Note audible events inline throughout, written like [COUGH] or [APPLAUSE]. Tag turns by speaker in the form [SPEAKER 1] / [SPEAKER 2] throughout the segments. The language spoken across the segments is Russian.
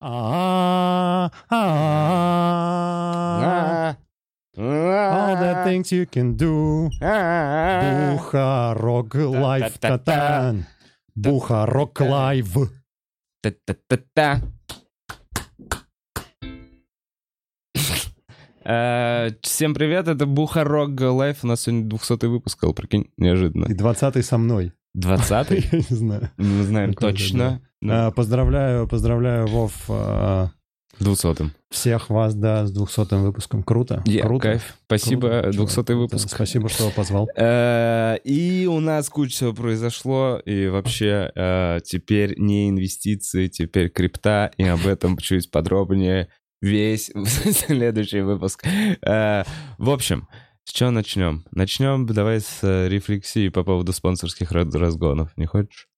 [SPEAKER 1] А, а, All the things you can do. Бухарок лайф катан. Бухарок лайв.
[SPEAKER 2] Та-та-та-та. Э, Всем привет, это Бухарог Лайф. У нас сегодня 200 выпуск, прикинь, неожиданно.
[SPEAKER 1] И двадцатый со мной.
[SPEAKER 2] 20-й? [LAUGHS]
[SPEAKER 1] Я не знаю.
[SPEAKER 2] Мы знаем точно.
[SPEAKER 1] А, Поздравляю, поздравляю, Вов, а,
[SPEAKER 2] 200-м.
[SPEAKER 1] всех вас, да, с 200 выпуском. Круто. Круто.
[SPEAKER 2] Кайф. Спасибо,
[SPEAKER 1] Круто, чувак,
[SPEAKER 2] 200
[SPEAKER 1] круто.
[SPEAKER 2] выпуск.
[SPEAKER 1] Спасибо, что позвал. [LAUGHS]
[SPEAKER 2] Э, И у нас куча всего произошло, и вообще э, теперь не инвестиции, теперь крипта, и об этом чуть подробнее весь [LAUGHS] следующий выпуск. Э, В общем, с чего начнем? Начнем давай с э, рефлексии по поводу спонсорских раз- разгонов. Не хочешь?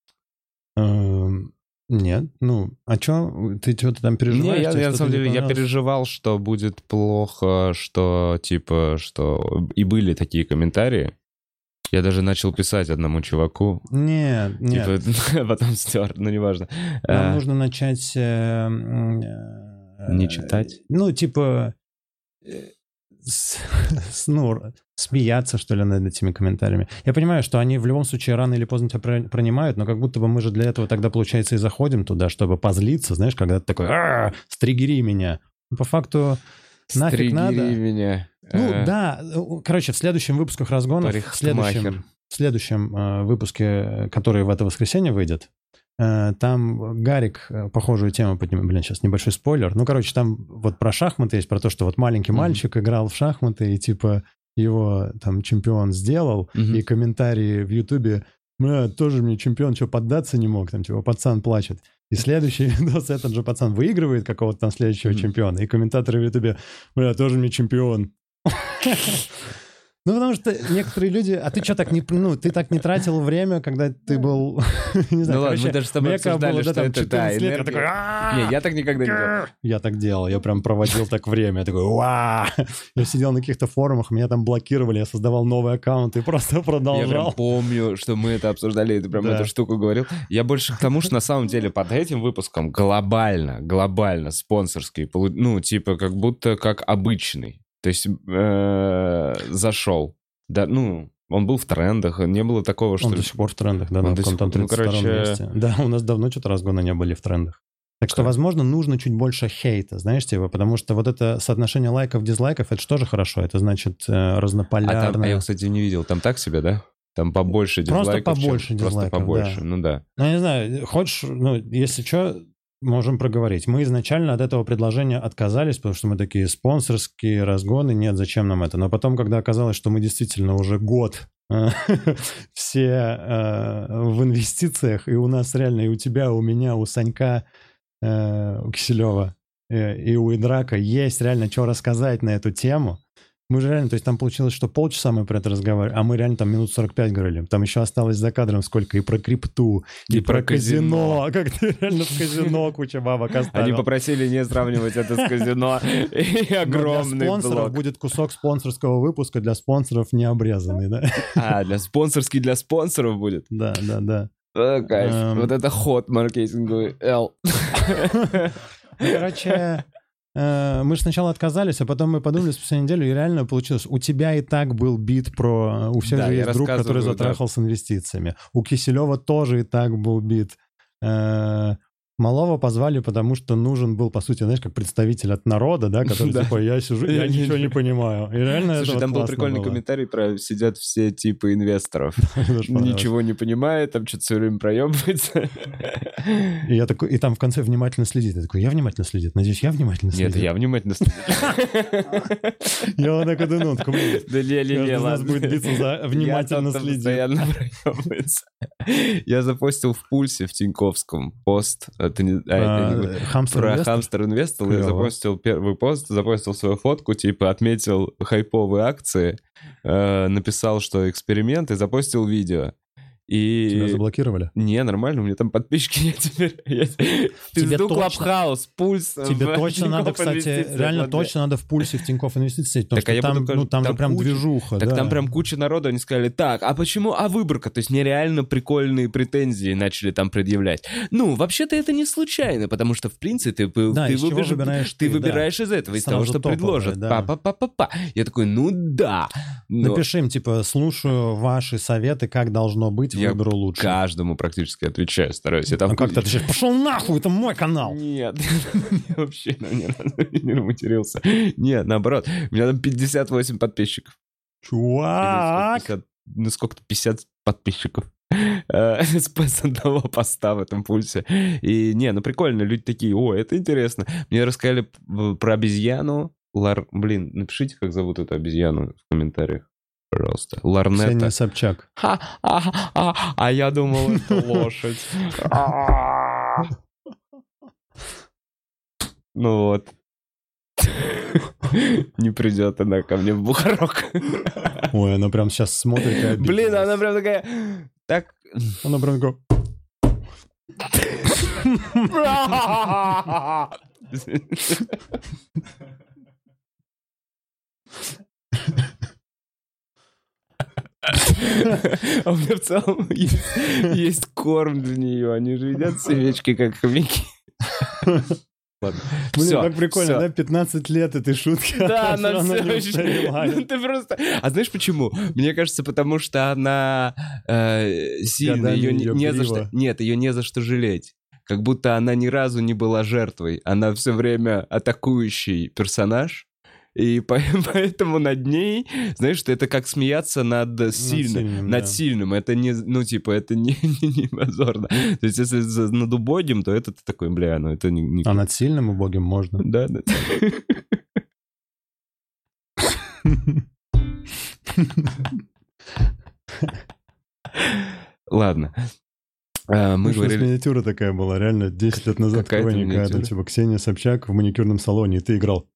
[SPEAKER 1] Эм, Нет, ну, а чё, ты что-то там переживаешь?
[SPEAKER 2] Не, я, я на самом деле, я переживал, что будет плохо, что, типа, что... И были такие комментарии. Я даже начал писать одному чуваку.
[SPEAKER 1] Нет, нет.
[SPEAKER 2] Типа, [LAUGHS] потом стер, ну, неважно.
[SPEAKER 1] Нам
[SPEAKER 2] Э,
[SPEAKER 1] нужно начать... э, э,
[SPEAKER 2] Не читать?
[SPEAKER 1] Ну, типа... с- с- [LAUGHS] ну, смеяться, что ли, над этими комментариями. Я понимаю, что они в любом случае рано или поздно тебя пронимают, но как будто бы мы же для этого тогда, получается, и заходим туда, чтобы позлиться, знаешь, когда ты такой, «А, стригери меня. Ну, По факту, нафиг
[SPEAKER 2] стригери
[SPEAKER 1] надо.
[SPEAKER 2] меня.
[SPEAKER 1] Ну,
[SPEAKER 2] Э,
[SPEAKER 1] да, короче, в следующем выпусках разгонов, в следующем, в следующем э, выпуске, который в это воскресенье выйдет, там Гарик э, похожую тему поднимет. Блин, сейчас небольшой спойлер. Ну, короче, там вот про шахматы есть, про то, что вот маленький
[SPEAKER 2] Мгм.
[SPEAKER 1] мальчик играл в шахматы, и типа его там чемпион сделал,
[SPEAKER 2] Мгм.
[SPEAKER 1] и комментарии в Ютубе, «Бля, тоже мне чемпион, что поддаться не мог, там типа пацан плачет. И следующий [LAUGHS] видос, этот же пацан выигрывает какого-то там следующего
[SPEAKER 2] Мгм.
[SPEAKER 1] чемпиона, и комментаторы в Ютубе, бля, тоже мне чемпион. [LAUGHS] Ну, потому что некоторые люди... А ты что так не... Ну, ты так не тратил время, когда ты был... [LAUGHS] Не знаю,
[SPEAKER 2] Ну ладно, мы даже с тобой обсуждали,
[SPEAKER 1] было,
[SPEAKER 2] что это, да,
[SPEAKER 1] 14 лет, я такой!
[SPEAKER 2] Не, я так никогда не делал.
[SPEAKER 1] Я так делал, я прям проводил так время. Я такой! Я сидел на каких-то форумах, меня там блокировали, я создавал новый аккаунт и просто [LAUGHS]
[SPEAKER 2] Я прям
[SPEAKER 1] продолжал.
[SPEAKER 2] помню, что мы это обсуждали, и ты прям
[SPEAKER 1] Да.
[SPEAKER 2] эту штуку говорил. Я больше к тому, что на самом деле под этим выпуском глобально, глобально спонсорский, ну, типа, как будто как обычный. То есть э, зашел. Да, ну, он был в трендах, не было такого, что...
[SPEAKER 1] Он до сих пор в трендах, да,
[SPEAKER 2] Он
[SPEAKER 1] на
[SPEAKER 2] до сих
[SPEAKER 1] каком-то
[SPEAKER 2] пор- ну,
[SPEAKER 1] 32
[SPEAKER 2] короче-
[SPEAKER 1] месте. [LAUGHS] Да, у нас давно что-то разгона не были в трендах. Так что, возможно, нужно чуть больше хейта, знаешь, типа, потому что вот это соотношение лайков, дизлайков, это же тоже хорошо. Это значит э,
[SPEAKER 2] А, там, а я, кстати, не видел. Там так себе, да? Там побольше
[SPEAKER 1] Просто
[SPEAKER 2] дизлайков. чем-
[SPEAKER 1] побольше
[SPEAKER 2] Просто
[SPEAKER 1] дизлайков,
[SPEAKER 2] побольше,
[SPEAKER 1] да.
[SPEAKER 2] ну да.
[SPEAKER 1] Ну, я не знаю, хочешь, ну, если что, можем проговорить. Мы изначально от этого предложения отказались, потому что мы такие спонсорские разгоны, нет, зачем нам это? Но потом, когда оказалось, что мы действительно уже год э, [LAUGHS] все э, в инвестициях, и у нас реально, и у тебя, у меня, у Санька, э, у Киселева, и у Идрака есть реально что рассказать на эту тему. Мы же реально, то есть там получилось, что полчаса мы про это разговаривали, а мы реально там минут 45 говорили. Там еще осталось за кадром сколько и про крипту, и,
[SPEAKER 2] И
[SPEAKER 1] про,
[SPEAKER 2] про казино.
[SPEAKER 1] казино. Как ты реально в казино куча бабок оставил.
[SPEAKER 2] Они попросили не сравнивать это с казино. [LAUGHS] И
[SPEAKER 1] Но
[SPEAKER 2] огромный
[SPEAKER 1] для спонсоров будет кусок спонсорского выпуска, для спонсоров не обрезанный, да? [LAUGHS]
[SPEAKER 2] А, для спонсорский для спонсоров будет.
[SPEAKER 1] Да, да, да.
[SPEAKER 2] А, кайф.
[SPEAKER 1] Эм.
[SPEAKER 2] Вот это ход маркетинговый. Л.
[SPEAKER 1] Ну, Короче, э, мы же сначала отказались, а потом мы подумали спустя неделю, и реально получилось. У тебя и так был бит про... У всех
[SPEAKER 2] Да,
[SPEAKER 1] же есть друг, который
[SPEAKER 2] рассказываю, да.
[SPEAKER 1] затрахал с инвестициями. У Киселева тоже и так был бит. Э, Малого позвали, потому что нужен был, по сути, знаешь, как представитель от народа, да, который [LAUGHS]
[SPEAKER 2] Да.
[SPEAKER 1] типа, я сижу, я ничего не понимаю. И реально
[SPEAKER 2] Слушай,
[SPEAKER 1] вот
[SPEAKER 2] там был прикольный
[SPEAKER 1] было.
[SPEAKER 2] комментарий про сидят все типы инвесторов. [LAUGHS] Ничего не понимает, там что-то все время проебывается.
[SPEAKER 1] И я такой, и там в конце внимательно следит. Я такой, я внимательно следит. Надеюсь, я внимательно
[SPEAKER 2] Нет,
[SPEAKER 1] следит.
[SPEAKER 2] я внимательно слежу. [LAUGHS]
[SPEAKER 1] Я вот так и думал, такой,
[SPEAKER 2] Да
[SPEAKER 1] Каждый
[SPEAKER 2] не,
[SPEAKER 1] из нас будет биться за внимательно
[SPEAKER 2] проебывается. Я запостил в пульсе в Тиньковском пост. Это не- а, это не-
[SPEAKER 1] А, Хамстер
[SPEAKER 2] Про
[SPEAKER 1] инвестор?
[SPEAKER 2] хамстер инвестор я запостил первый пост, запостил свою фотку, типа отметил хайповые акции, э, написал, что эксперимент, и запостил видео.
[SPEAKER 1] Тебя
[SPEAKER 2] И...
[SPEAKER 1] заблокировали?
[SPEAKER 2] Не, нормально, у меня там подписчики нет теперь. [LAUGHS] Пизду
[SPEAKER 1] точно-
[SPEAKER 2] Клабхаус, пульс.
[SPEAKER 1] Тебе
[SPEAKER 2] в
[SPEAKER 1] точно надо, кстати, реально точно надо в пульсе в Тинькофф инвестиции, потому
[SPEAKER 2] а
[SPEAKER 1] что там, ну, там, же прям движуха,
[SPEAKER 2] Так там прям куча народу, они сказали, так, а почему, а выборка? То есть нереально прикольные претензии начали там предъявлять. Ну, вообще-то это не случайно, потому что, в принципе, ты,
[SPEAKER 1] Да,
[SPEAKER 2] ты
[SPEAKER 1] выбираешь
[SPEAKER 2] ты
[SPEAKER 1] ты, да.
[SPEAKER 2] выбираешь из этого, из того, что предложат.
[SPEAKER 1] да.
[SPEAKER 2] Па-па-па-па-па. Я такой, ну да. Но
[SPEAKER 1] Напиши им, типа, слушаю ваши советы, как должно быть,
[SPEAKER 2] Я
[SPEAKER 1] выберу лучше.
[SPEAKER 2] каждому практически отвечаю, стараюсь. Я там
[SPEAKER 1] А как ты отвечаешь? Пошел нахуй, это мой канал.
[SPEAKER 2] Нет, [LAUGHS] вообще [LAUGHS] не матерился. Нет, наоборот, у меня там 58 подписчиков.
[SPEAKER 1] Чувак!
[SPEAKER 2] сколько, 50, ну сколько-то 50 подписчиков. [LAUGHS] Э, С одного поста в этом пульсе. И не, ну прикольно, люди такие, о, это интересно. Мне рассказали про обезьяну. Лар... Блин, напишите, как зовут эту обезьяну в комментариях. Пожалуйста.
[SPEAKER 1] Ксения
[SPEAKER 2] Ларнета.
[SPEAKER 1] Собчак.
[SPEAKER 2] Ха, а, а, а я думал, это [LAUGHS] лошадь. А. Ну вот. Не придет она ко мне в Бухарок.
[SPEAKER 1] Ой, она прям сейчас смотрит и.
[SPEAKER 2] Блин, она прям такая... Так...
[SPEAKER 1] Она прям такая... [LAUGHS]
[SPEAKER 2] А у меня в целом есть, корм для нее. Они же едят свечки, как хомяки. Ладно.
[SPEAKER 1] Блин,
[SPEAKER 2] Всё,
[SPEAKER 1] так прикольно,
[SPEAKER 2] всё.
[SPEAKER 1] да? 15 лет этой шутки.
[SPEAKER 2] Да,
[SPEAKER 1] она
[SPEAKER 2] все еще... Ну, ты просто... А знаешь почему? Мне кажется, потому что она э, сильно,
[SPEAKER 1] Годами
[SPEAKER 2] ее не, за что... Нет, ее не за что жалеть. Как будто она ни разу не была жертвой. Она все время атакующий персонаж. И по- [LAUGHS] поэтому над ней, знаешь, что это как смеяться над сильным.
[SPEAKER 1] сильным,
[SPEAKER 2] над
[SPEAKER 1] да.
[SPEAKER 2] сильным. Это не, ну, типа, это не, [LAUGHS] не, не позорно. То есть, если над убогим, то это ты такой, бля, ну это не... не-
[SPEAKER 1] А над сильным убогим можно.
[SPEAKER 2] Да, да. Ладно. А, Мы
[SPEAKER 1] Мы
[SPEAKER 2] говорили...
[SPEAKER 1] миниатюра такая была, реально, 10 лет назад
[SPEAKER 2] Какая-то
[SPEAKER 1] какая какая-то,
[SPEAKER 2] миниатюра?
[SPEAKER 1] типа Ксения Собчак в маникюрном салоне, и ты играл.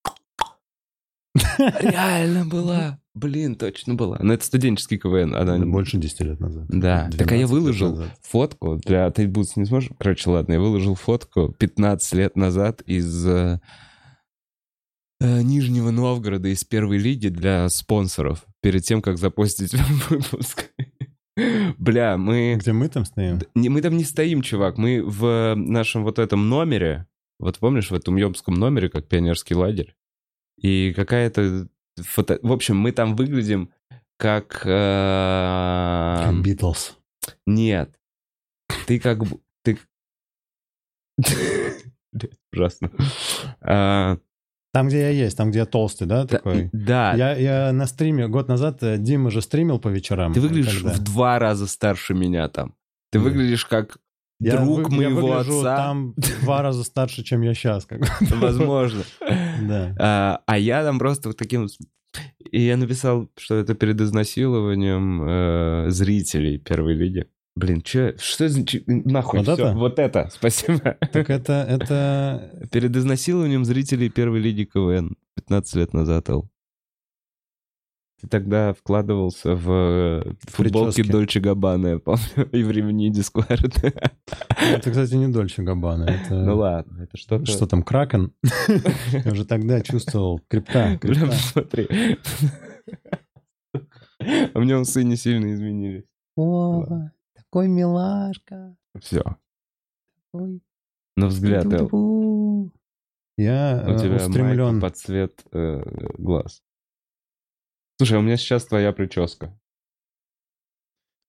[SPEAKER 1] [LAUGHS]
[SPEAKER 2] Реально была. Блин, точно была. Но это студенческий КВН. Она...
[SPEAKER 1] Это больше 10 лет назад.
[SPEAKER 2] Да. Так а я
[SPEAKER 1] 12 лет
[SPEAKER 2] выложил
[SPEAKER 1] назад.
[SPEAKER 2] фотку для... Ты Бутс не сможешь? Короче, ладно, я выложил фотку 15 лет назад из э, э, Нижнего Новгорода, из первой лиги для спонсоров. Перед тем, как запостить [LAUGHS] выпуск. Бля, мы...
[SPEAKER 1] Где мы там стоим?
[SPEAKER 2] Не, мы там не стоим, чувак. Мы в нашем вот этом номере, вот помнишь, в этом Йомском номере, как пионерский лагерь, и какая-то фото... В общем, мы там выглядим как... э,
[SPEAKER 1] Битлз.
[SPEAKER 2] Нет. Ты как... Ты... [LAUGHS] [LAUGHS] Ужасно. А,
[SPEAKER 1] Там, где я есть, там, где я толстый, да,
[SPEAKER 2] да,
[SPEAKER 1] такой?
[SPEAKER 2] Да,
[SPEAKER 1] Я, я на стриме год назад, э, Дима же стримил по вечерам.
[SPEAKER 2] ты выглядишь
[SPEAKER 1] когда-
[SPEAKER 2] в два раза старше меня там. Ты
[SPEAKER 1] Да.
[SPEAKER 2] выглядишь как
[SPEAKER 1] Я
[SPEAKER 2] друг
[SPEAKER 1] вы- я
[SPEAKER 2] моего
[SPEAKER 1] выгляжу
[SPEAKER 2] отца.
[SPEAKER 1] там два раза старше, чем я сейчас. Как...
[SPEAKER 2] Возможно. [LAUGHS]
[SPEAKER 1] Да.
[SPEAKER 2] А, а я там просто вот таким... И я написал, что это перед изнасилованием э, зрителей первой лиги. Блин, чё, что за... чё- нахуй,
[SPEAKER 1] Вот
[SPEAKER 2] всё,
[SPEAKER 1] это?
[SPEAKER 2] вот это, спасибо.
[SPEAKER 1] Так это, это...
[SPEAKER 2] Перед изнасилованием зрителей первой лиги КВН 15 лет назад, Эл. Ты тогда вкладывался в э, футболки
[SPEAKER 1] прически.
[SPEAKER 2] Дольче Габбана, я помню, [LAUGHS] и в ремни Дисквард.
[SPEAKER 1] Это, кстати, не Дольче Габбана. Это...
[SPEAKER 2] Ну ладно, это что-то...
[SPEAKER 1] Что там, Кракен? [LAUGHS] Я уже тогда чувствовал крипта. Крипта.
[SPEAKER 2] посмотри. А мне усы не сильно изменились.
[SPEAKER 1] О, такой милашка.
[SPEAKER 2] Все. На взгляд.
[SPEAKER 1] Я
[SPEAKER 2] У
[SPEAKER 1] э,
[SPEAKER 2] тебя
[SPEAKER 1] устремлен.
[SPEAKER 2] под цвет э, глаз. Слушай, у меня сейчас твоя прическа.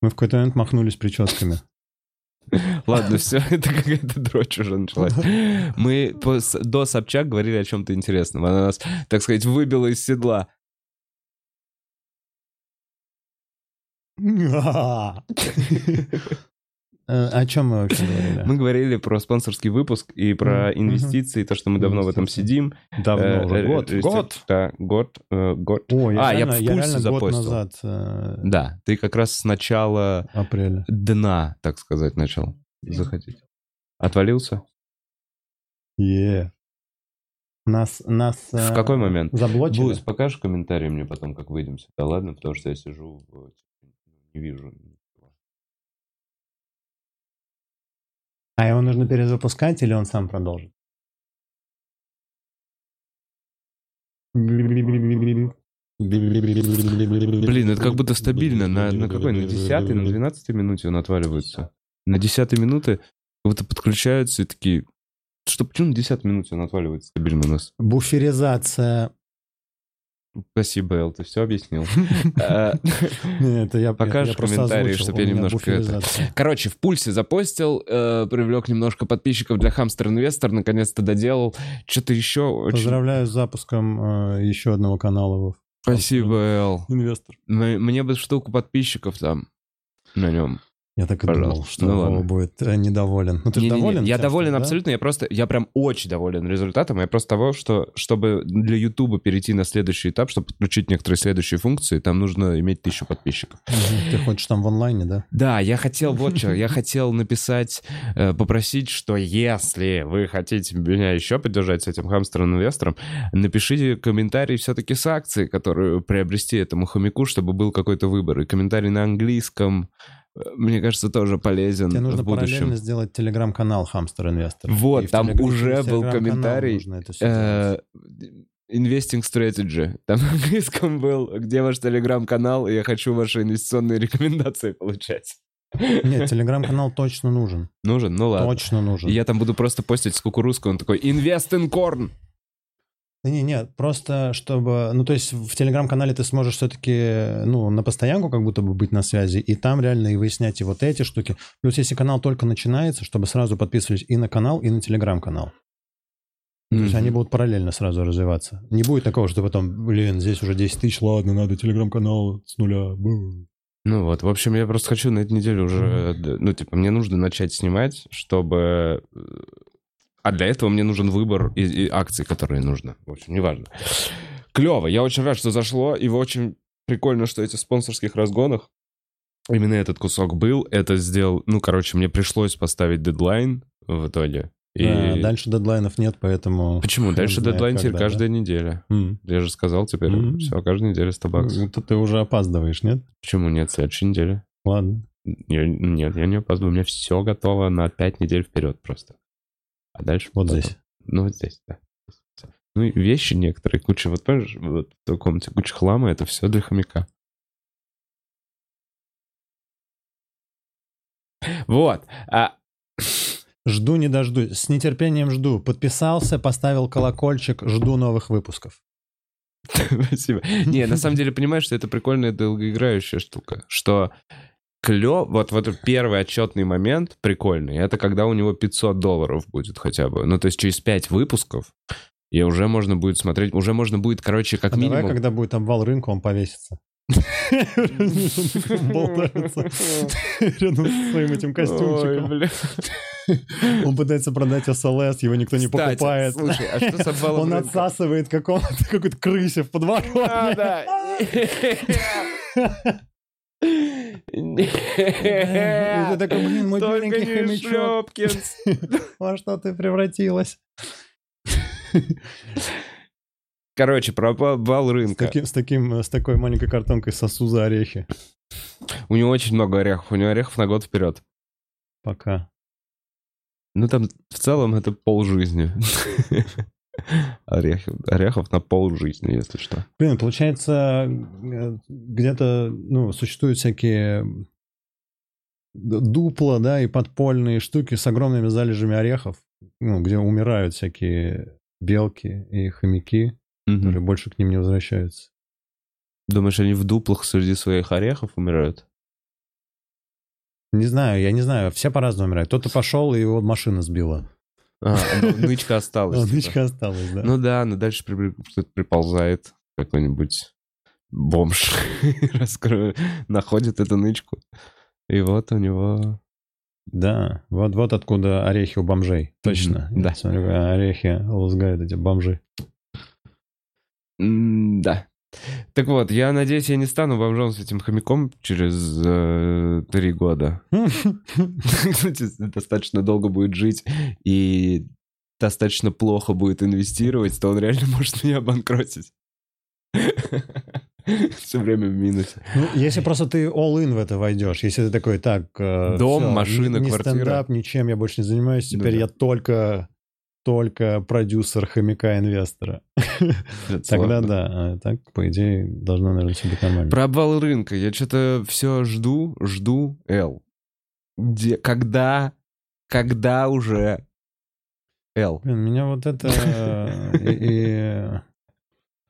[SPEAKER 1] Мы в какой-то момент махнулись прическами. [LAUGHS]
[SPEAKER 2] Ладно, все, [LAUGHS] это какая-то дрочь уже началась. [LAUGHS] Мы до Собчак говорили о чем-то интересном. Она нас, так сказать, выбила из седла.
[SPEAKER 1] Э, О чем мы вообще [LAUGHS] говорили?
[SPEAKER 2] Мы говорили про спонсорский выпуск и про инвестиции, то, что мы давно в этом сидим.
[SPEAKER 1] Давно
[SPEAKER 2] Э,
[SPEAKER 1] уже.
[SPEAKER 2] э,
[SPEAKER 1] Год. Год.
[SPEAKER 2] Да, год. год.
[SPEAKER 1] О, я
[SPEAKER 2] А, я
[SPEAKER 1] реально,
[SPEAKER 2] в
[SPEAKER 1] я
[SPEAKER 2] пульсе
[SPEAKER 1] реально год
[SPEAKER 2] запостил.
[SPEAKER 1] назад,
[SPEAKER 2] Да, ты как раз с начала
[SPEAKER 1] апреля.
[SPEAKER 2] дна, так сказать, начал заходить. Отвалился?
[SPEAKER 1] Е. Нас, нас
[SPEAKER 2] В какой момент?
[SPEAKER 1] заблочили.
[SPEAKER 2] Бусь, покажешь комментарий мне потом, как выйдем сюда, ладно? Потому что я сижу, в- не вижу.
[SPEAKER 1] А его нужно перезапускать или он сам продолжит?
[SPEAKER 2] Блин, это как будто стабильно. На, на какой? На 10 на 12 минуте он отваливается. На 10 минуты как будто подключаются и такие... Что, почему на 10 минуте он отваливается стабильно у нас?
[SPEAKER 1] Буферизация.
[SPEAKER 2] Спасибо, Эл, ты все объяснил. [LAUGHS] А,
[SPEAKER 1] Это я
[SPEAKER 2] Покажешь комментарии,
[SPEAKER 1] озвучил,
[SPEAKER 2] чтоб
[SPEAKER 1] у
[SPEAKER 2] я немножко это-. Короче, в пульсе запостил, э, привлек немножко подписчиков для Хамстер Инвестор, наконец-то доделал. Что-то еще.
[SPEAKER 1] Поздравляю с запуском э, еще одного канала.
[SPEAKER 2] Спасибо, Эл.
[SPEAKER 1] Инвестор.
[SPEAKER 2] Мне бы штуку подписчиков там на нем.
[SPEAKER 1] Я так и
[SPEAKER 2] Пожалуйста.
[SPEAKER 1] думал, что
[SPEAKER 2] Ну
[SPEAKER 1] Вова будет э, недоволен. Ну ты же
[SPEAKER 2] Не-не-не,
[SPEAKER 1] доволен?
[SPEAKER 2] Я
[SPEAKER 1] тем,
[SPEAKER 2] доволен
[SPEAKER 1] что, да?
[SPEAKER 2] абсолютно. Я просто, я прям очень доволен результатом. Я просто того, что чтобы для Ютуба перейти на следующий этап, чтобы подключить некоторые следующие функции, там нужно иметь тысячу подписчиков.
[SPEAKER 1] Ты хочешь там в онлайне, да?
[SPEAKER 2] Да, я хотел вот что, я хотел написать, э, попросить, что если вы хотите меня еще поддержать с этим хамстером-инвестором, напишите комментарий все-таки с акцией, которую приобрести этому хомяку, чтобы был какой-то выбор. И комментарий на английском, мне кажется, тоже полезен
[SPEAKER 1] Тебе нужно
[SPEAKER 2] в будущем.
[SPEAKER 1] параллельно сделать телеграм-канал Хамстер Инвестор.
[SPEAKER 2] Вот,
[SPEAKER 1] в
[SPEAKER 2] там уже был комментарий, Э. Investing Strategy. Там на английском был, где ваш телеграм-канал, и я хочу ваши инвестиционные рекомендации получать.
[SPEAKER 1] Нет, телеграм-канал точно нужен.
[SPEAKER 2] Нужен? Ну ладно.
[SPEAKER 1] Точно нужен.
[SPEAKER 2] Я там буду просто постить с кукурузкой, он такой, Invest in corn!
[SPEAKER 1] Да не, нет, просто чтобы... Ну, то есть в телеграм-канале ты сможешь все-таки, ну, на постоянку как будто бы быть на связи, и там реально и выяснять и вот эти штуки. Плюс если канал только начинается, чтобы сразу подписывались и на канал, и на телеграм-канал. То есть они будут параллельно сразу развиваться. Не будет такого, что потом, блин, здесь уже 10 тысяч, ладно, надо телеграм-канал с нуля. Бу.
[SPEAKER 2] Ну вот, в общем, я просто хочу на этой неделе уже, э, ну, типа, мне нужно начать снимать, чтобы... А для этого мне нужен выбор и, и акций, которые нужно. В общем, неважно. Клево, я очень рад, что зашло, и очень прикольно, что эти спонсорских разгонах именно этот кусок был. Это сделал... Ну, короче, мне пришлось поставить дедлайн в итоге. И...
[SPEAKER 1] Да, дальше дедлайнов нет, поэтому...
[SPEAKER 2] Почему? Дальше
[SPEAKER 1] знает,
[SPEAKER 2] дедлайн теперь
[SPEAKER 1] когда, да.
[SPEAKER 2] каждая неделя.
[SPEAKER 1] М.
[SPEAKER 2] Я же сказал теперь,
[SPEAKER 1] Мгм.
[SPEAKER 2] все, каждая неделя 100 баксов.
[SPEAKER 1] Это ты уже опаздываешь, нет?
[SPEAKER 2] Почему нет? Следующей неделе.
[SPEAKER 1] Ладно.
[SPEAKER 2] Я- нет, я не опаздываю. У меня все готово на 5 недель вперед просто. А дальше...
[SPEAKER 1] Вот
[SPEAKER 2] потом.
[SPEAKER 1] здесь.
[SPEAKER 2] Ну, вот здесь, да. Ну, и вещи некоторые, куча, вот понимаешь, вот в той комнате куча хлама, это все для хомяка. Вот. А,
[SPEAKER 1] Жду не дождусь. С нетерпением жду. Подписался, поставил колокольчик, жду новых выпусков. [LAUGHS]
[SPEAKER 2] Спасибо. Не, на самом деле, понимаешь, что это прикольная долгоиграющая штука, что клё, вот, вот этот первый отчетный момент прикольный, это когда у него 500 долларов будет хотя бы. Ну, то есть через 5 выпусков, и уже можно будет смотреть, уже можно будет, короче, как
[SPEAKER 1] А
[SPEAKER 2] минимум...
[SPEAKER 1] давай, когда будет обвал рынка, он повесится. Болтается рядом со своим этим костюмчиком. Он пытается продать СЛС, его никто не покупает.
[SPEAKER 2] Слушай, а что с обвалом
[SPEAKER 1] Он отсасывает какому-то какой-то крысе в
[SPEAKER 2] А,
[SPEAKER 1] подворотне.
[SPEAKER 2] да. [LAUGHS]
[SPEAKER 1] Ты такой, блин, мой беленький хомячок. [LAUGHS] Во что ты превратилась?
[SPEAKER 2] Короче, про обвал
[SPEAKER 1] С,
[SPEAKER 2] рынка.
[SPEAKER 1] таким, с, таким, с такой маленькой картонкой сосу за орехи.
[SPEAKER 2] У него очень много орехов. У него орехов на год вперед.
[SPEAKER 1] Пока.
[SPEAKER 2] Ну, там в целом это полжизни. [LAUGHS] Орехов, орехов на полжизни, если что.
[SPEAKER 1] Блин, получается, э, где-то, ну, существуют всякие дупла, да, и подпольные штуки с огромными залежами орехов, ну, где умирают всякие белки и хомяки, которые больше к ним не возвращаются.
[SPEAKER 2] Думаешь, они в дуплах среди своих орехов умирают?
[SPEAKER 1] Не знаю, я не знаю, все по-разному умирают. Кто-то пошел, и его машина сбила.
[SPEAKER 2] А, ну, [LAUGHS] нычка осталась. Типа.
[SPEAKER 1] Нычка осталась, да.
[SPEAKER 2] Ну да, но дальше при- кто-то приползает, какой-нибудь бомж, [LAUGHS] находит эту нычку. И вот у него...
[SPEAKER 1] Да, вот, вот откуда орехи у бомжей. Точно.
[SPEAKER 2] Да.
[SPEAKER 1] Смотрю, орехи лузгают эти бомжи.
[SPEAKER 2] Да. Так вот, я надеюсь, я не стану бомжом с этим хомяком через э, три года. [LAUGHS] Кстати, достаточно долго будет жить и достаточно плохо будет инвестировать, то он реально может меня обанкротить. [LAUGHS] Все время в минусе.
[SPEAKER 1] Ну, если просто ты all-in в это войдешь, если ты такой, так... э,
[SPEAKER 2] Дом,
[SPEAKER 1] всё,
[SPEAKER 2] машина,
[SPEAKER 1] ни
[SPEAKER 2] квартира.
[SPEAKER 1] стендап, ничем я больше не занимаюсь,
[SPEAKER 2] Ну
[SPEAKER 1] теперь
[SPEAKER 2] да.
[SPEAKER 1] я только только продюсер хомяка-инвестора. [LAUGHS] Тогда да. А так, по идее, должно, наверное, все быть нормально.
[SPEAKER 2] Про обвал рынка. Я что-то все жду, жду. Эл. Где, когда, когда уже Эл?
[SPEAKER 1] Блин, меня вот это... э, и-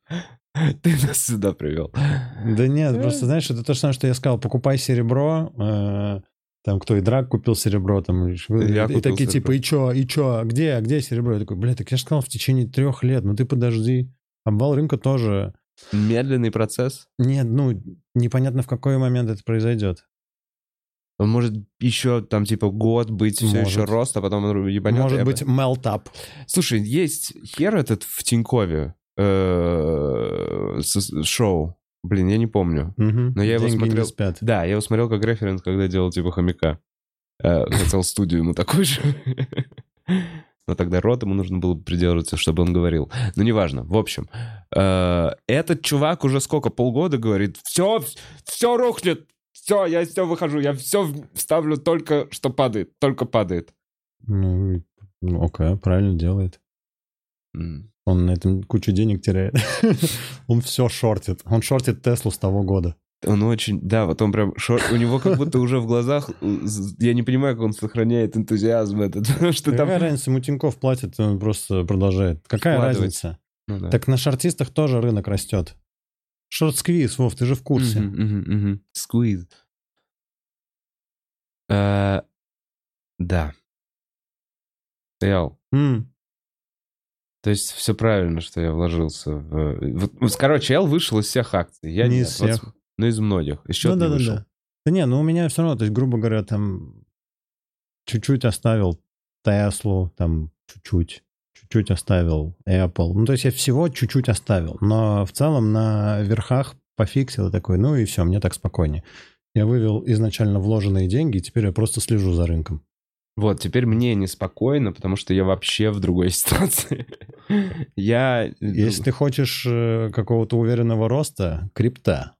[SPEAKER 1] [LAUGHS]
[SPEAKER 2] Ты нас сюда привел.
[SPEAKER 1] Да нет, [LAUGHS] просто, знаешь, это то же самое, что я сказал, покупай серебро, э, там кто и драк купил серебро, там, и,
[SPEAKER 2] Я
[SPEAKER 1] и
[SPEAKER 2] купил
[SPEAKER 1] такие
[SPEAKER 2] серебро.
[SPEAKER 1] типа, и чё, и чё, где, где серебро? Я такой, блядь, так я же сказал в течение трех лет, ну ты подожди. Обвал рынка тоже...
[SPEAKER 2] Медленный процесс.
[SPEAKER 1] Нет, ну, непонятно, в какой момент это произойдет.
[SPEAKER 2] Он может еще там типа год быть все
[SPEAKER 1] Может.
[SPEAKER 2] еще рост, а потом он ебанет.
[SPEAKER 1] Может
[SPEAKER 2] и
[SPEAKER 1] быть, melt-up.
[SPEAKER 2] Слушай, есть хер этот в Тинькове э, шоу. Блин, я не помню.
[SPEAKER 1] Мгм.
[SPEAKER 2] Но я его
[SPEAKER 1] Деньги
[SPEAKER 2] смотрел-
[SPEAKER 1] не спят.
[SPEAKER 2] Да, я его смотрел как референс, когда делал типа хомяка. Э, Хотел студию ему такой же. Но тогда рот ему нужно было придерживаться, чтобы он говорил. Ну, неважно. В общем, э, этот чувак уже сколько, полгода говорит, все, все рухнет, все, я все выхожу, я все вставлю только, что падает, только падает.
[SPEAKER 1] Ну, ну, окей, правильно делает. Он на этом кучу денег теряет. [LAUGHS] Он все шортит. Он шортит Теслу с того года.
[SPEAKER 2] Он очень, да, вот он прям, шор- у него как будто уже в глазах, я не понимаю, как он сохраняет энтузиазм этот, [LAUGHS] потому что там...
[SPEAKER 1] Какая разница, ему Тинькофф платит, он просто продолжает. Какая разница?
[SPEAKER 2] Ну да.
[SPEAKER 1] Так на шортистах тоже рынок растет. Шорт-сквиз, Вов, ты же в курсе.
[SPEAKER 2] Squeeze. Э, Да. Эл,
[SPEAKER 1] М,
[SPEAKER 2] то есть все правильно, что я вложился в... Вот, ну, короче, Эл вышел из всех акций. Я
[SPEAKER 1] Не
[SPEAKER 2] нет.
[SPEAKER 1] из
[SPEAKER 2] Вот
[SPEAKER 1] всех.
[SPEAKER 2] с- ну, из многих. Чего
[SPEAKER 1] Ну да, да,
[SPEAKER 2] вышел?
[SPEAKER 1] да. Да не, ну у меня все равно, то есть, грубо говоря, там чуть-чуть оставил Теслу, там чуть-чуть, чуть-чуть оставил Apple. Ну, то есть я всего чуть-чуть оставил, но в целом на верхах пофиксил такой, ну и все, мне так спокойнее. Я вывел изначально вложенные деньги, и теперь я просто слежу за рынком.
[SPEAKER 2] Вот, теперь мне неспокойно, потому что я вообще в другой [LAUGHS] ситуации. Я...
[SPEAKER 1] Если ты хочешь э, какого-то уверенного роста, крипта.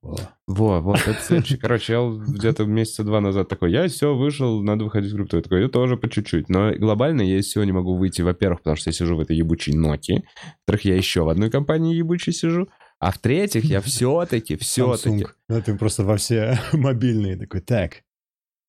[SPEAKER 2] Во, вот, это следующий. [LAUGHS] Короче, я где-то месяца два назад такой, я все, вышел, надо выходить в крипту. Я такой, я тоже по чуть-чуть. Но глобально я из всего не могу выйти, во-первых, потому что я сижу в этой ебучей ноте. Во-вторых, я еще в одной компании ебучей сижу. А в-третьих, я все-таки, все-таки...
[SPEAKER 1] Да, ты просто во все [LAUGHS] мобильные такой, так,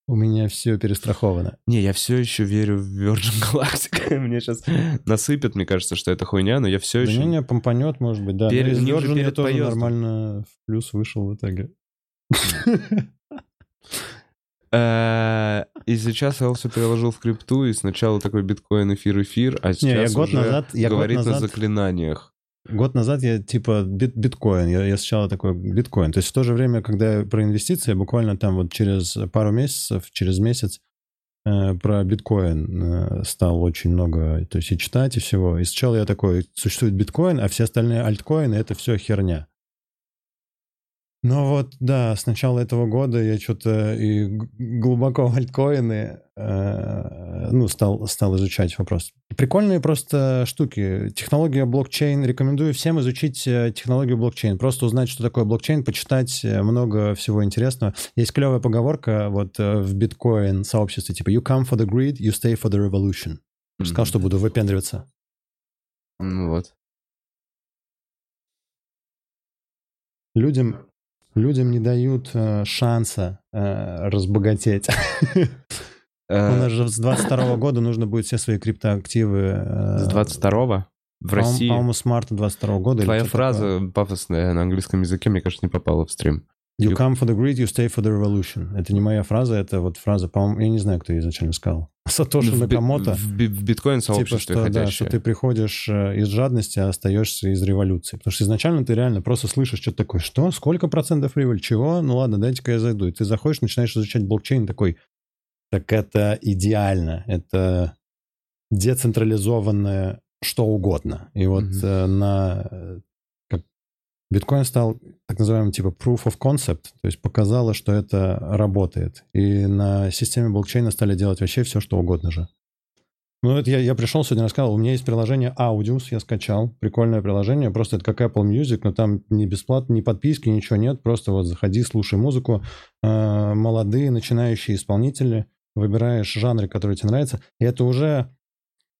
[SPEAKER 1] у меня все перестраховано.
[SPEAKER 2] Не, я все еще верю в Virgin Galactic. [LAUGHS] Мне сейчас насыпят, мне кажется, что это хуйня, но я все
[SPEAKER 1] Да
[SPEAKER 2] еще...
[SPEAKER 1] не, не, помпанет, может быть, да.
[SPEAKER 2] Перед-
[SPEAKER 1] Но из
[SPEAKER 2] у них же
[SPEAKER 1] Virgin я тоже
[SPEAKER 2] поездом.
[SPEAKER 1] нормально в плюс вышел в итоге.
[SPEAKER 2] Э, И сейчас я все переложил в крипту, и сначала такой биткоин, эфир, эфир, а
[SPEAKER 1] я
[SPEAKER 2] сейчас
[SPEAKER 1] год
[SPEAKER 2] уже
[SPEAKER 1] назад- я год
[SPEAKER 2] говорит на заклинаниях.
[SPEAKER 1] Год назад я типа бит, биткоин, я, я сначала такой биткоин. То есть в то же время, когда про инвестиции, буквально там вот через пару месяцев, через месяц э, про биткоин э, стал очень много, то есть и читать, и всего. И сначала я такой, существует биткоин, а все остальные альткоины — это все херня. Но вот, да, с начала этого года я что-то и глубоко в альткоины, э, ну, стал, стал изучать вопрос. Прикольные просто штуки. Технология блокчейн. Рекомендую всем изучить э, технологию блокчейн. Просто узнать, что такое блокчейн, почитать э, много всего интересного. Есть клевая поговорка вот э, в биткоин сообществе, типа «You come for the greed, you stay for the revolution». Сказал,
[SPEAKER 2] Мгм.
[SPEAKER 1] что буду выпендриваться.
[SPEAKER 2] Ну вот.
[SPEAKER 1] Людям, людям не дают э, шанса э, разбогатеть. У
[SPEAKER 2] Э,
[SPEAKER 1] нас же с 22 года нужно будет все свои криптоактивы...
[SPEAKER 2] С 22-го в России
[SPEAKER 1] По-моему, с марта 22 года.
[SPEAKER 2] твоя фраза пафосная на английском языке, мне кажется, не попала в стрим.
[SPEAKER 1] You come for the greed, you stay for the revolution. Это не моя фраза, это вот фраза, по-моему, я не знаю, кто ее изначально сказал. [LAUGHS] Сатоши
[SPEAKER 2] в,
[SPEAKER 1] Накамото.
[SPEAKER 2] в би- в биткоин-сообществе
[SPEAKER 1] Типа, что, да, что ты приходишь э, из жадности, а остаешься из революции. Потому что изначально ты реально просто слышишь что-то такое, что? Сколько процентов прибыль? Чего? Ну ладно, дайте-ка я зайду. И ты заходишь, начинаешь изучать блокчейн, такой, так это идеально. Это децентрализованное что угодно. И вот э, на... биткоин стал так называемым типа proof of concept, то есть показало, что это работает. И на системе блокчейна стали делать вообще все, что угодно же. Ну, это я, я пришел сегодня, рассказал, у меня есть приложение Audius, я скачал, прикольное приложение, просто это как Apple Music, но там не бесплатно, ни подписки, ничего нет, просто вот заходи, слушай музыку, э, молодые начинающие исполнители, выбираешь жанры, которые тебе нравятся, и это уже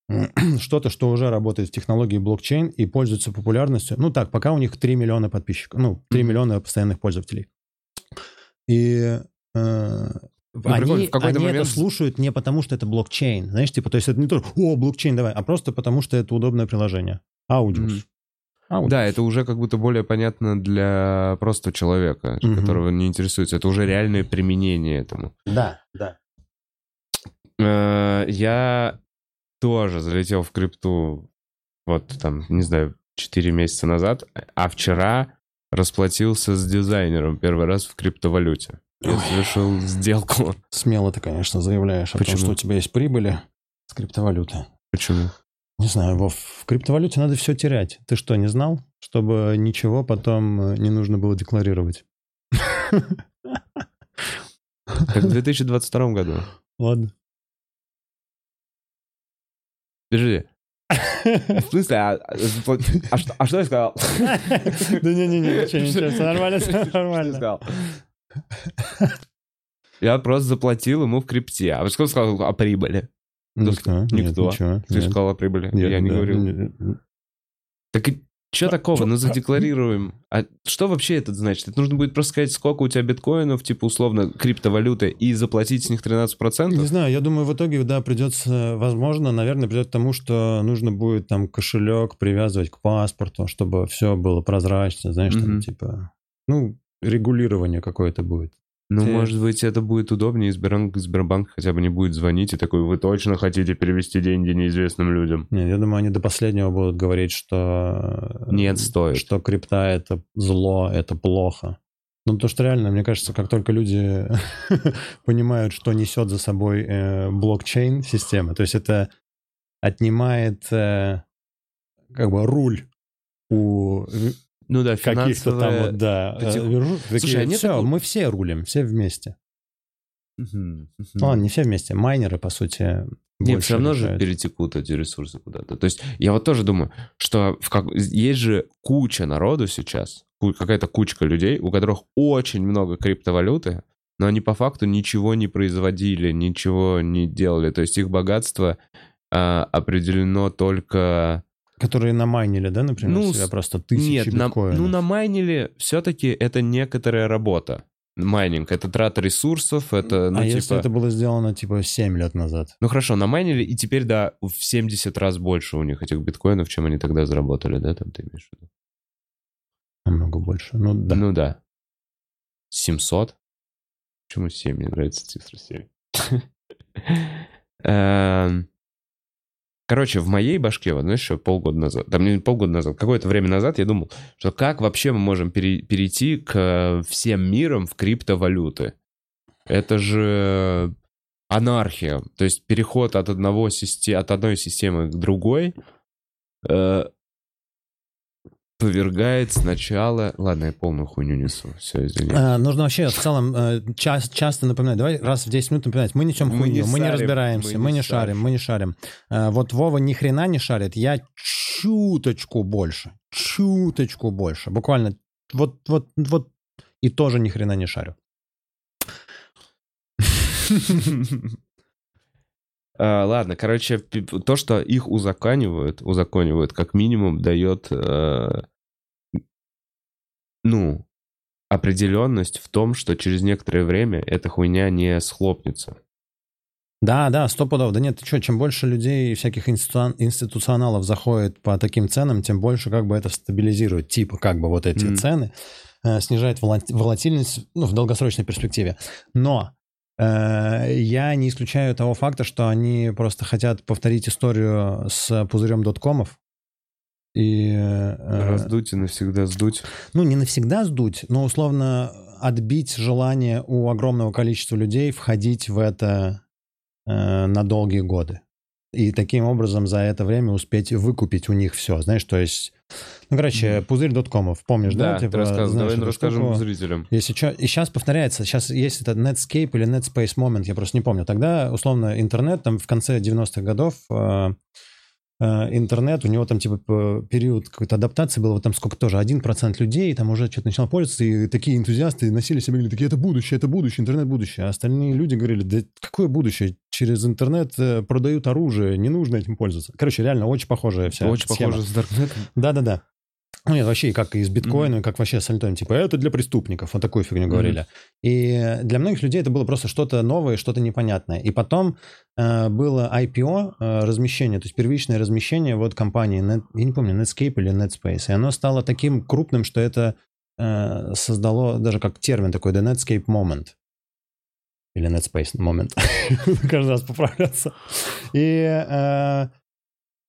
[SPEAKER 1] [CLEARS THROAT] что-то, что уже работает в технологии блокчейн и пользуется популярностью. Ну так, пока у них 3 миллиона подписчиков, ну, 3 миллиона постоянных пользователей. И э,
[SPEAKER 2] Ну, прикольно,
[SPEAKER 1] они,
[SPEAKER 2] в какой-то
[SPEAKER 1] они
[SPEAKER 2] момент-
[SPEAKER 1] это слушают не потому, что это блокчейн. Знаешь, типа, то есть это не то, о, блокчейн, давай, а просто потому, что это удобное приложение. Аудиус.
[SPEAKER 2] Мгм.
[SPEAKER 1] Аудиус.
[SPEAKER 2] Да, это уже как будто более понятно для просто человека,
[SPEAKER 1] Мгм.
[SPEAKER 2] которого не интересуется. Это уже реальное применение этому.
[SPEAKER 1] Да, да.
[SPEAKER 2] Э, Я тоже залетел в крипту вот там, не знаю, 4 месяца назад, а вчера расплатился с дизайнером первый раз в криптовалюте. Я
[SPEAKER 1] Ой.
[SPEAKER 2] совершил сделку.
[SPEAKER 1] Смело ты, конечно, заявляешь о том,
[SPEAKER 2] Почему?
[SPEAKER 1] что у тебя есть прибыли с криптовалюты.
[SPEAKER 2] Почему?
[SPEAKER 1] Не знаю, Вов, в криптовалюте надо все терять. Ты что, не знал? Чтобы ничего потом э, не нужно было декларировать.
[SPEAKER 2] Как в 2022 году.
[SPEAKER 1] Ладно.
[SPEAKER 2] Подожди. [LAUGHS] В смысле, а, а что, а что я сказал? [LAUGHS]
[SPEAKER 1] Да не-не-не, ничего, ничего, все нормально, все нормально.
[SPEAKER 2] Я просто заплатил ему в крипте. А что сказал о прибыли?
[SPEAKER 1] Никто,
[SPEAKER 2] Никто. Ты сказал о прибыли. Я не говорил. Так что такого? Ну задекларируем. А что вообще это значит? Это нужно будет просто сказать, сколько у тебя биткоинов, типа условно криптовалюты, и заплатить с них 13%?
[SPEAKER 1] Не знаю, я думаю, в итоге, да, придется, возможно, наверное, придет к тому, что нужно будет там кошелек привязывать к паспорту, чтобы все было прозрачно, знаешь, там
[SPEAKER 2] Мгм.
[SPEAKER 1] типа, ну, регулирование какое-то будет.
[SPEAKER 2] Ну,
[SPEAKER 1] Те-
[SPEAKER 2] может быть, это будет удобнее, Сбербанк, Сбербанк хотя бы не будет звонить и такой, вы точно хотите перевести деньги неизвестным людям?
[SPEAKER 1] Нет, я думаю, они до последнего будут говорить, что...
[SPEAKER 2] Нет, стоит.
[SPEAKER 1] Что крипта — это зло, это плохо. Ну, потому что реально, мне кажется, как только люди [LAUGHS] понимают, что несет за собой э, блокчейн-система, то есть это отнимает э, как бы руль у
[SPEAKER 2] Ну да,
[SPEAKER 1] каких-то там вот, да, э, вержу-
[SPEAKER 2] Слушай,
[SPEAKER 1] такие,
[SPEAKER 2] а нет
[SPEAKER 1] все,
[SPEAKER 2] такого-
[SPEAKER 1] мы все рулим, все вместе.
[SPEAKER 2] Мгм, мгм.
[SPEAKER 1] Ну ладно, не все вместе, майнеры, по сути,
[SPEAKER 2] Не, все равно же
[SPEAKER 1] решают.
[SPEAKER 2] перетекут эти ресурсы куда-то. То есть я вот тоже думаю, что в как... есть же куча народу сейчас, какая-то кучка людей, у которых очень много криптовалюты, но они по факту ничего не производили, ничего не делали. То есть их богатство а, определено только...
[SPEAKER 1] Которые намайнили, да, например,
[SPEAKER 2] Ну,
[SPEAKER 1] себя просто тысячи
[SPEAKER 2] Нет, на,
[SPEAKER 1] биткоинов.
[SPEAKER 2] ну на майнили все-таки это некоторая работа. Майнинг — это трата ресурсов, это, ну,
[SPEAKER 1] а
[SPEAKER 2] типа...
[SPEAKER 1] если это было сделано, типа, 7 лет назад?
[SPEAKER 2] Ну хорошо, намайнили, и теперь, да, в 70 раз больше у них этих биткоинов, чем они тогда заработали, да, там ты имеешь в виду?
[SPEAKER 1] Намного больше. Ну, да.
[SPEAKER 2] Ну да. 700? Почему 7? Мне нравится цифра 7. [LAUGHS] Короче, в моей башке, вот знаешь, еще полгода назад, там не полгода назад, какое-то время назад я думал, что как вообще мы можем пере- перейти к э, всем мирам в криптовалюты? Это же анархия, то есть переход от одного систе- от одной системы к другой э, повергает сначала... Ладно, я полную хуйню несу, все, извини.
[SPEAKER 1] А, нужно вообще в целом э, час- часто напоминать. Давай раз в 10 минут напоминать. Мы несем
[SPEAKER 2] Мы
[SPEAKER 1] хуйню,
[SPEAKER 2] не
[SPEAKER 1] мы не разбираемся,
[SPEAKER 2] мы
[SPEAKER 1] мы
[SPEAKER 2] не
[SPEAKER 1] не шарим,
[SPEAKER 2] шарим.
[SPEAKER 1] мы не шарим. Э, вот Вова ни хрена не шарит, я чуточку больше, чуточку больше. Буквально вот, вот, вот и тоже ни хрена не шарю. [LAUGHS]
[SPEAKER 2] А, Ладно, короче, то, что их узаконивают, узаконивают, как минимум, дает, э, ну, определенность в том, что через некоторое время эта хуйня не схлопнется.
[SPEAKER 1] Да, да, сто пудов. Да нет, ты что, чем больше людей, всяких институ- институционалов заходит по таким ценам, тем больше как бы это стабилизирует, типа как бы вот эти
[SPEAKER 2] Мгм.
[SPEAKER 1] цены, э, снижает волати- волатильность ну, в долгосрочной перспективе. Но я не исключаю того факта, что они просто хотят повторить историю с пузырем доткомов. И, э,
[SPEAKER 2] Раздуть и навсегда сдуть.
[SPEAKER 1] ну, не навсегда сдуть, но условно отбить желание у огромного количества людей входить в это э, на долгие годы. И таким образом за это время успеть выкупить у них все, знаешь, то есть... Ну, короче, пузырь.комов, помнишь, да?
[SPEAKER 2] Да,
[SPEAKER 1] Типа,
[SPEAKER 2] ты рассказывай,
[SPEAKER 1] знаешь
[SPEAKER 2] давай расскажем
[SPEAKER 1] штуку?
[SPEAKER 2] зрителям.
[SPEAKER 1] Если чё- и сейчас повторяется, сейчас есть этот Netscape или Netspace Moment, я просто не помню. Тогда, условно, интернет там в конце 90-х годов, э, интернет, у него там типа период какой-то адаптации был, вот там сколько тоже, 1% людей там уже что-то начинал пользоваться, и такие энтузиасты носили себе, говорили, такие, это будущее, это будущее, интернет будущее. А остальные люди говорили, да какое будущее? Через интернет э, продают оружие, не нужно этим пользоваться. Короче, реально очень похожая вся
[SPEAKER 2] Очень
[SPEAKER 1] схема.
[SPEAKER 2] похоже с Даркнетом.
[SPEAKER 1] Да-да-да. Ну, нет, вообще, как и с биткоином, как вообще с альтом. Типа, это для преступников. Вот такую фигню говорили. И для многих людей это было просто что-то новое, что-то непонятное. И потом э, было IPO, э, размещение, то есть первичное размещение вот компании, Net- я не помню, Netscape или Netspace. И оно стало таким крупным, что это э, создало даже как термин такой, The Netscape Moment. Или Netspace Moment. [LAUGHS] Каждый раз поправляться. И Э,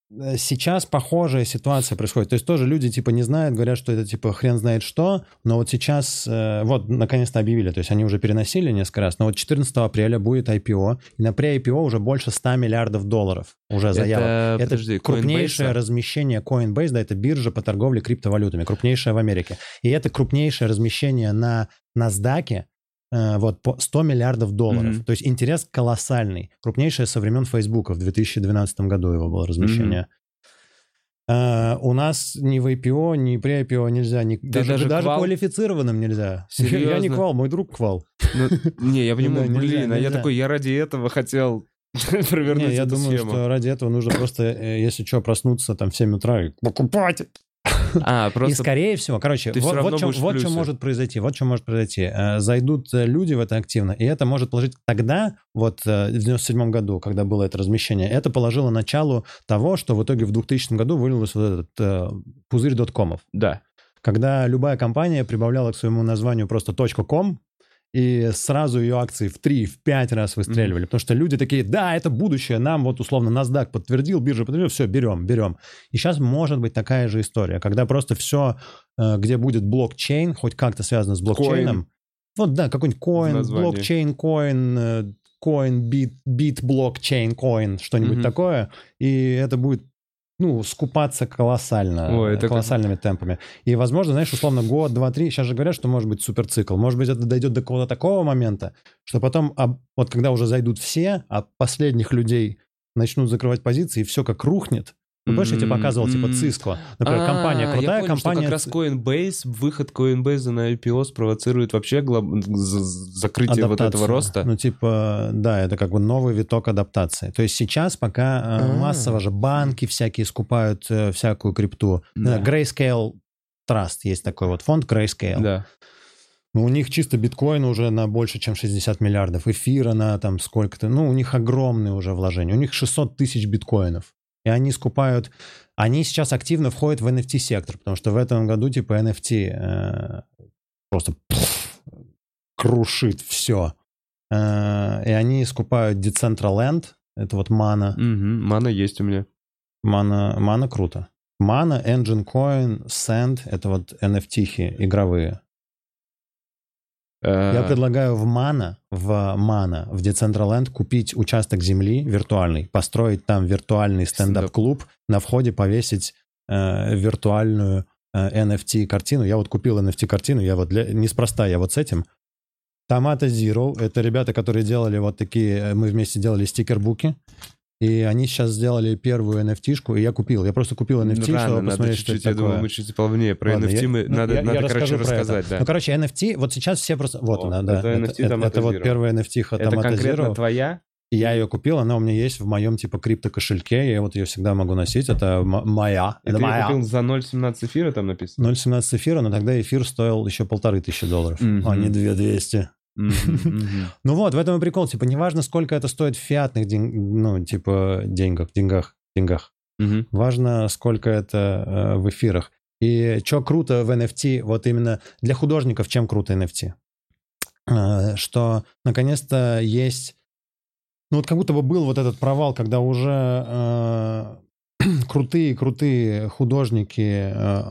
[SPEAKER 1] сейчас похожая ситуация происходит. То есть тоже люди типа не знают, говорят, что это типа хрен знает что, но вот сейчас, э, вот наконец-то объявили, то есть они уже переносили несколько раз, но вот 14 апреля будет IPO, и на pre-IPO уже больше 100 миллиардов долларов уже заявок.
[SPEAKER 2] Это,
[SPEAKER 1] Это
[SPEAKER 2] подожди,
[SPEAKER 1] крупнейшее
[SPEAKER 2] Coinbase?
[SPEAKER 1] размещение Coinbase, да, это биржа по торговле криптовалютами, крупнейшая в Америке. И это крупнейшее размещение на NASDAQ, э, вот по 100 миллиардов долларов.
[SPEAKER 2] Мгм.
[SPEAKER 1] То есть интерес колоссальный. Крупнейшее со времен Фейсбука. В 2012 году его было размещение. Э, у нас ни в IPO, ни при IPO нельзя, ни,
[SPEAKER 2] Да
[SPEAKER 1] даже,
[SPEAKER 2] даже
[SPEAKER 1] даже
[SPEAKER 2] квал?
[SPEAKER 1] квалифицированным нельзя. [LAUGHS] Я не
[SPEAKER 2] Серьезно?
[SPEAKER 1] квал, мой друг квал. [LAUGHS]
[SPEAKER 2] Ну, не, я понимаю,
[SPEAKER 1] Да, нельзя,
[SPEAKER 2] блин, а я такой, я ради этого хотел [LAUGHS] провернуть
[SPEAKER 1] Не, я
[SPEAKER 2] эту
[SPEAKER 1] думаю,
[SPEAKER 2] схему.
[SPEAKER 1] что ради этого нужно просто, э, если что, проснуться там в 7 утра и покупать.
[SPEAKER 2] А, [LAUGHS]
[SPEAKER 1] И
[SPEAKER 2] просто...
[SPEAKER 1] скорее всего, короче,
[SPEAKER 2] ты
[SPEAKER 1] вот, вот, чем, вот
[SPEAKER 2] плюсе.
[SPEAKER 1] может произойти, вот что может произойти. Э, Зайдут э, люди в это активно, и это может положить тогда, вот э, в 97 году, когда было это размещение, это положило началу того, что в итоге в 2000 году вылилось вот этот э, пузырь доткомов.
[SPEAKER 2] Да.
[SPEAKER 1] Когда любая компания прибавляла к своему названию просто .com, и сразу ее акции в 3, в 5 раз выстреливали. Потому что люди такие, да, это будущее, нам вот условно NASDAQ подтвердил, биржа подтвердил, все, берем, берем. И сейчас может быть такая же история, когда просто все, э, где будет блокчейн, хоть как-то связано с блокчейном, вот да, какой-нибудь коин, блокчейн, коин, э, коин, бит, бит, блокчейн, коин, что-нибудь
[SPEAKER 2] Мгм.
[SPEAKER 1] такое, и это будет ну, скупаться колоссально,
[SPEAKER 2] Ой, это как-
[SPEAKER 1] колоссальными темпами. И, возможно, знаешь, условно, год, два, три, сейчас же говорят, что может быть суперцикл. Может быть, это дойдет до какого-то такого момента, что потом, вот когда уже зайдут все, а последних людей начнут закрывать позиции, и все как рухнет. Ну, помнишь, я тебе показывал, типа,
[SPEAKER 2] М-м.
[SPEAKER 1] Циско. Например,
[SPEAKER 2] А,
[SPEAKER 1] компания
[SPEAKER 2] я
[SPEAKER 1] крутая,
[SPEAKER 2] что
[SPEAKER 1] компания...
[SPEAKER 2] как раз Coinbase, выход Coinbase на IPO спровоцирует вообще глоб- закрытие вот этого роста.
[SPEAKER 1] Ну, типа, да, это как бы новый виток адаптации. То есть сейчас пока э,
[SPEAKER 2] А.
[SPEAKER 1] массово же банки всякие скупают э, всякую крипту.
[SPEAKER 2] Да.
[SPEAKER 1] Grayscale Trust есть такой вот фонд Grayscale.
[SPEAKER 2] Да.
[SPEAKER 1] Ну, у них чисто биткоин уже на больше, чем 60 миллиардов. Эфира на там сколько-то. Ну, у них огромные уже вложения. У них 600 тысяч биткоинов. И они скупают... Они сейчас активно входят в NFT-сектор, потому что в этом году типа NFT э, просто пф, крушит все. Э, и они скупают Decentraland, это вот мана.
[SPEAKER 2] Мгм, Мана есть у меня.
[SPEAKER 1] Мана, мана круто. Мана, Engine Coin, Sand, это вот NFT-хи игровые. Я
[SPEAKER 2] Э,
[SPEAKER 1] предлагаю в Мана, в Мана, в Decentraland купить участок земли виртуальный, построить там виртуальный стендап-клуб, на входе повесить э, виртуальную э, NFT-картину. Я вот купил NFT-картину, я вот для... неспроста, я вот с этим. Томата Zero, это ребята, которые делали вот такие, э, мы вместе делали стикербуки, и они сейчас сделали первую NFT-шку, и я купил. Я просто купил NFT,
[SPEAKER 2] рано,
[SPEAKER 1] чтобы посмотреть, что
[SPEAKER 2] чуть-чуть,
[SPEAKER 1] это
[SPEAKER 2] я
[SPEAKER 1] такое.
[SPEAKER 2] думаю, мы чуть плавнее. Про
[SPEAKER 1] Ладно,
[SPEAKER 2] NFT
[SPEAKER 1] я-
[SPEAKER 2] мы,
[SPEAKER 1] ну,
[SPEAKER 2] надо,
[SPEAKER 1] я- я
[SPEAKER 2] надо
[SPEAKER 1] расскажу
[SPEAKER 2] короче, рассказать, да.
[SPEAKER 1] Ну, короче, NFT, вот сейчас все просто... Вот
[SPEAKER 2] О,
[SPEAKER 1] она, да.
[SPEAKER 2] это NFT
[SPEAKER 1] это, это вот первая NFT
[SPEAKER 2] Это конкретно твоя?
[SPEAKER 1] Я ее купил, она у меня есть в моем типа крипто-кошельке, я вот ее всегда могу носить, это моя.
[SPEAKER 2] И
[SPEAKER 1] это
[SPEAKER 2] ты
[SPEAKER 1] моя.
[SPEAKER 2] купил за 0,17 эфира, там написано?
[SPEAKER 1] 0,17 эфира, но тогда эфир стоил еще полторы тысячи долларов,
[SPEAKER 2] Мгм.
[SPEAKER 1] а не 2200. [LAUGHS] Ну вот, в этом и прикол, типа, неважно, сколько это стоит в фиатных, ну, типа, деньгах, деньгах, деньгах. Важно, сколько это э, в эфирах. И что круто в NFT, вот именно для художников, чем круто NFT? Э, что наконец-то есть... Ну вот как будто бы был вот этот провал, когда уже [CLEARS THROAT] крутые-крутые художники, э,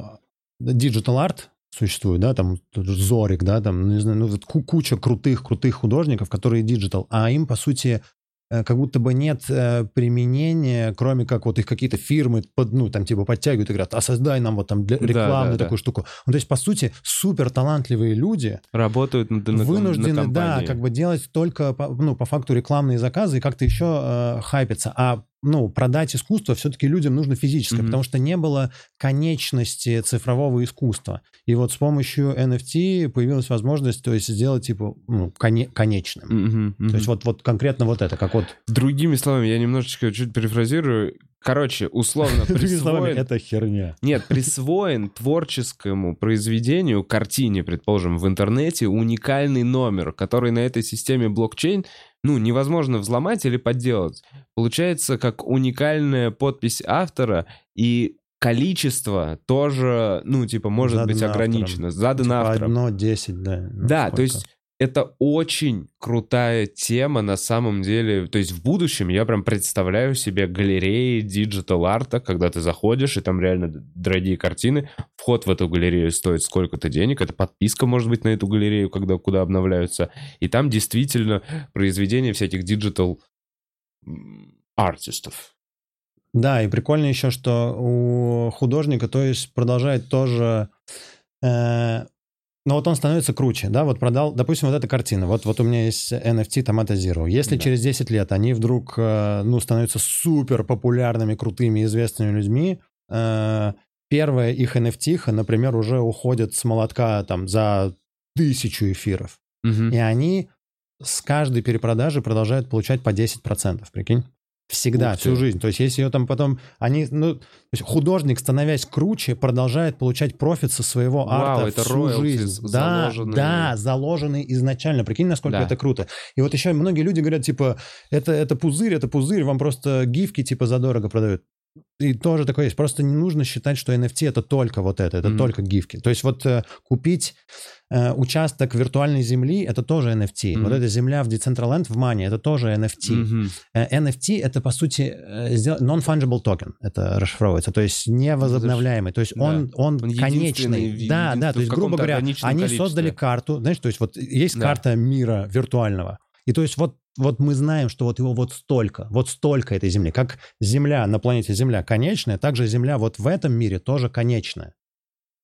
[SPEAKER 1] digital art существует, да, там тот же Зорик, да, там, ну, не знаю, ну, вот ку- куча крутых-крутых художников, которые digital, а им, по сути, э, как будто бы нет э, применения, кроме как вот их какие-то фирмы, под, ну, там, типа, подтягивают и говорят, а создай нам вот там для,
[SPEAKER 2] Да,
[SPEAKER 1] рекламную
[SPEAKER 2] да,
[SPEAKER 1] такую штуку. Ну, то есть, по сути, супер талантливые люди
[SPEAKER 2] Работают на, на- на
[SPEAKER 1] вынуждены, да,
[SPEAKER 2] компании.
[SPEAKER 1] как бы делать только, по, ну, по факту рекламные заказы и как-то еще э, хайпиться. А ну, продать искусство все-таки людям нужно физическое,
[SPEAKER 2] Мгм.
[SPEAKER 1] потому что не было конечности цифрового искусства. И вот с помощью NFT появилась возможность, то есть сделать типа ну, коне- конечным.
[SPEAKER 2] Мгм, мгм.
[SPEAKER 1] То есть вот, вот конкретно вот это, как вот...
[SPEAKER 2] Другими словами, я немножечко чуть перефразирую. Короче, условно [LAUGHS]
[SPEAKER 1] словами,
[SPEAKER 2] присвоен...
[SPEAKER 1] это херня.
[SPEAKER 2] Нет, присвоен творческому произведению, картине, предположим, в интернете уникальный номер, который на этой системе блокчейн, ну, невозможно взломать или подделать. Получается как уникальная подпись автора, и количество тоже, ну, типа, может
[SPEAKER 1] Задано
[SPEAKER 2] быть ограничено. Задано
[SPEAKER 1] Типа
[SPEAKER 2] автором.
[SPEAKER 1] одно 10, да. ну,
[SPEAKER 2] Да,
[SPEAKER 1] сколько?
[SPEAKER 2] то есть это очень крутая тема на самом деле. То есть в будущем я прям представляю себе галереи digital-арта, когда ты заходишь, и там реально дорогие картины. Вход в эту галерею стоит сколько-то денег. Это подписка может быть на эту галерею, когда куда обновляются. И там действительно произведения всяких digital м, артистов.
[SPEAKER 1] Да, и прикольно еще, что у художника, то есть продолжает тоже... э, но вот он становится круче, да, вот продал, допустим, вот эта картина, вот, вот у меня есть NFT Томата Zero. Если
[SPEAKER 2] Да.
[SPEAKER 1] через 10 лет они вдруг, э, ну, становятся супер популярными, крутыми, известными людьми, э, первая их NFT, например, уже уходит с молотка там за тысячу эфиров.
[SPEAKER 2] Мгм.
[SPEAKER 1] И они с каждой перепродажи продолжают получать по 10%, прикинь? Всегда,
[SPEAKER 2] Ух ты.
[SPEAKER 1] всю жизнь. То есть, если ее там потом... Они, ну, то есть художник, становясь круче, продолжает получать профит со своего
[SPEAKER 2] Вау,
[SPEAKER 1] арта
[SPEAKER 2] это
[SPEAKER 1] всю жизнь. Да,
[SPEAKER 2] заложенные.
[SPEAKER 1] да, заложенный изначально. Прикинь, насколько
[SPEAKER 2] Да.
[SPEAKER 1] это круто. И вот еще многие люди говорят, типа, это, это пузырь, это пузырь, вам просто гифки, типа, задорого продают. И тоже такое есть. Просто не нужно считать, что NFT это только вот это, это
[SPEAKER 2] Мгм.
[SPEAKER 1] только гифки. То есть вот э, купить э, участок виртуальной земли это тоже NFT.
[SPEAKER 2] Мгм.
[SPEAKER 1] Вот эта земля в Decentraland в Мане это тоже NFT.
[SPEAKER 2] Мгм.
[SPEAKER 1] Э, NFT это по сути э, non-fungible token, это расшифровывается, то есть невозобновляемый, то есть
[SPEAKER 2] Да.
[SPEAKER 1] он, он,
[SPEAKER 2] Он
[SPEAKER 1] конечный. да, да, то есть, грубо говоря, они
[SPEAKER 2] количестве.
[SPEAKER 1] создали карту, знаешь, то есть вот есть
[SPEAKER 2] Да.
[SPEAKER 1] карта мира виртуального, и то есть вот, вот мы знаем, что вот его вот столько, вот столько этой Земли. Как Земля на планете Земля конечная, также Земля вот в этом мире тоже конечная.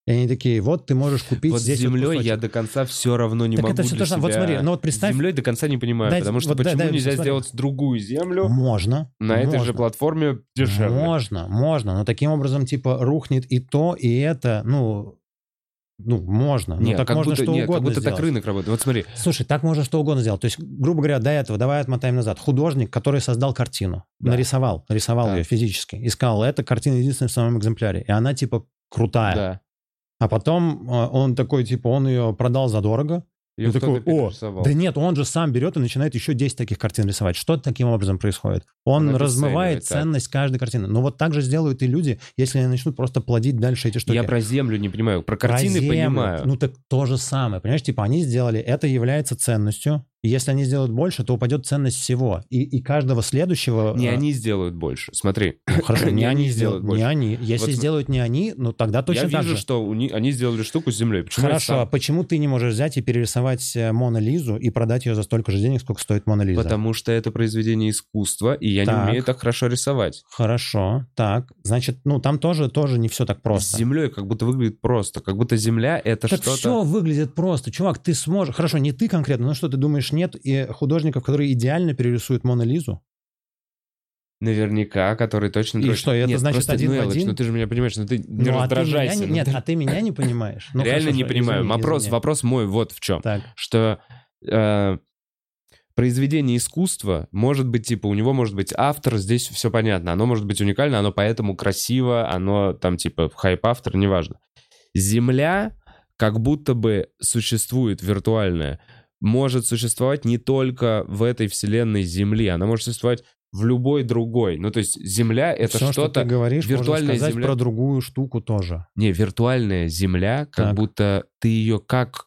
[SPEAKER 1] И они такие, вот ты можешь купить
[SPEAKER 2] Вот
[SPEAKER 1] здесь вот
[SPEAKER 2] землей
[SPEAKER 1] кусочек.
[SPEAKER 2] я до конца все равно не
[SPEAKER 1] Так
[SPEAKER 2] могу
[SPEAKER 1] это всё
[SPEAKER 2] для
[SPEAKER 1] то самое. Вот
[SPEAKER 2] себя-
[SPEAKER 1] смотри, ну вот представь-
[SPEAKER 2] землей до конца не понимаю,
[SPEAKER 1] Дай-
[SPEAKER 2] потому что
[SPEAKER 1] вот
[SPEAKER 2] почему
[SPEAKER 1] дай
[SPEAKER 2] нельзя
[SPEAKER 1] посмотри.
[SPEAKER 2] сделать другую землю
[SPEAKER 1] Можно.
[SPEAKER 2] на этой
[SPEAKER 1] можно.
[SPEAKER 2] же платформе дешевле?
[SPEAKER 1] Можно, можно, но таким образом, типа, рухнет и то, и это, ну, ну, можно. Ну,
[SPEAKER 2] Нет,
[SPEAKER 1] так
[SPEAKER 2] как
[SPEAKER 1] можно
[SPEAKER 2] будто,
[SPEAKER 1] что
[SPEAKER 2] нет,
[SPEAKER 1] угодно
[SPEAKER 2] как будто
[SPEAKER 1] сделать.
[SPEAKER 2] так рынок работает. Вот смотри,
[SPEAKER 1] Слушай, так можно что угодно сделать. То есть, грубо говоря, до этого, давай отмотаем назад. Художник, который создал картину,
[SPEAKER 2] Да.
[SPEAKER 1] нарисовал, нарисовал
[SPEAKER 2] Да.
[SPEAKER 1] ее физически, и сказал, эта картина единственная в самом экземпляре. И она, типа, крутая.
[SPEAKER 2] да.
[SPEAKER 1] А потом э, он такой, типа, он ее продал задорого. И такой, о, да нет, он же сам берет и начинает еще 10 таких картин рисовать. Что таким образом происходит? Он
[SPEAKER 2] Он
[SPEAKER 1] размывает
[SPEAKER 2] обесценивает, так.
[SPEAKER 1] ценность каждой картины. Но вот так же сделают и люди, если они начнут просто плодить дальше эти штуки.
[SPEAKER 2] Я про землю не понимаю, про
[SPEAKER 1] Про
[SPEAKER 2] картины
[SPEAKER 1] землю.
[SPEAKER 2] понимаю.
[SPEAKER 1] Ну так то же самое. Понимаешь, типа они сделали, это является ценностью. И если они сделают больше, то упадет ценность всего. И, и каждого следующего...
[SPEAKER 2] не
[SPEAKER 1] э,
[SPEAKER 2] они сделают больше. Смотри,
[SPEAKER 1] ну, хорошо, [COUGHS] не они сделают. Не
[SPEAKER 2] больше.
[SPEAKER 1] они. Если
[SPEAKER 2] Вот
[SPEAKER 1] сделают не они, ну тогда точно
[SPEAKER 2] Я
[SPEAKER 1] так
[SPEAKER 2] вижу,
[SPEAKER 1] же.
[SPEAKER 2] что у них- они сделали штуку с землей. Почему
[SPEAKER 1] Хорошо, а почему ты не можешь взять и перерисовать э, Мона Лизу и продать ее за столько же денег, сколько стоит Мона Лиза?
[SPEAKER 2] Потому что это произведение искусства, и я
[SPEAKER 1] Так.
[SPEAKER 2] не умею так хорошо рисовать.
[SPEAKER 1] Хорошо, так. Значит, ну там тоже, тоже не все так просто.
[SPEAKER 2] С землей как будто выглядит просто. Как будто земля — это
[SPEAKER 1] Так
[SPEAKER 2] что-то...
[SPEAKER 1] все выглядит просто. Чувак, ты сможешь... Хорошо, не ты конкретно, но что, ты думаешь, нет и художников, которые идеально перерисуют Мона Лизу?
[SPEAKER 2] Наверняка, который точно...
[SPEAKER 1] И
[SPEAKER 2] точно-
[SPEAKER 1] что, это
[SPEAKER 2] Нет,
[SPEAKER 1] значит один
[SPEAKER 2] ну,
[SPEAKER 1] в один?
[SPEAKER 2] ну ты же меня понимаешь, ну ты не
[SPEAKER 1] Ну, а ты меня
[SPEAKER 2] раздражайся. ну
[SPEAKER 1] Нет,
[SPEAKER 2] ты
[SPEAKER 1] а ты меня не понимаешь. Ну,
[SPEAKER 2] Реально
[SPEAKER 1] хорошо,
[SPEAKER 2] не понимаю.
[SPEAKER 1] извини,
[SPEAKER 2] вопрос,
[SPEAKER 1] извини.
[SPEAKER 2] вопрос мой вот в чем.
[SPEAKER 1] Так,
[SPEAKER 2] Что э, произведение искусства может быть, типа, у него может быть автор, здесь все понятно. Оно может быть уникально, оно поэтому красиво, оно там, типа, хайп-автор, неважно. Земля как будто бы существует виртуальная, может существовать не только в этой вселенной Земли, она может существовать в любой другой. Ну, то есть Земля — это
[SPEAKER 1] все, что
[SPEAKER 2] что-то...
[SPEAKER 1] ты говоришь,
[SPEAKER 2] виртуальная
[SPEAKER 1] можно сказать
[SPEAKER 2] земля-
[SPEAKER 1] про другую штуку тоже.
[SPEAKER 2] Не, виртуальная Земля, как
[SPEAKER 1] Так.
[SPEAKER 2] будто ты ее как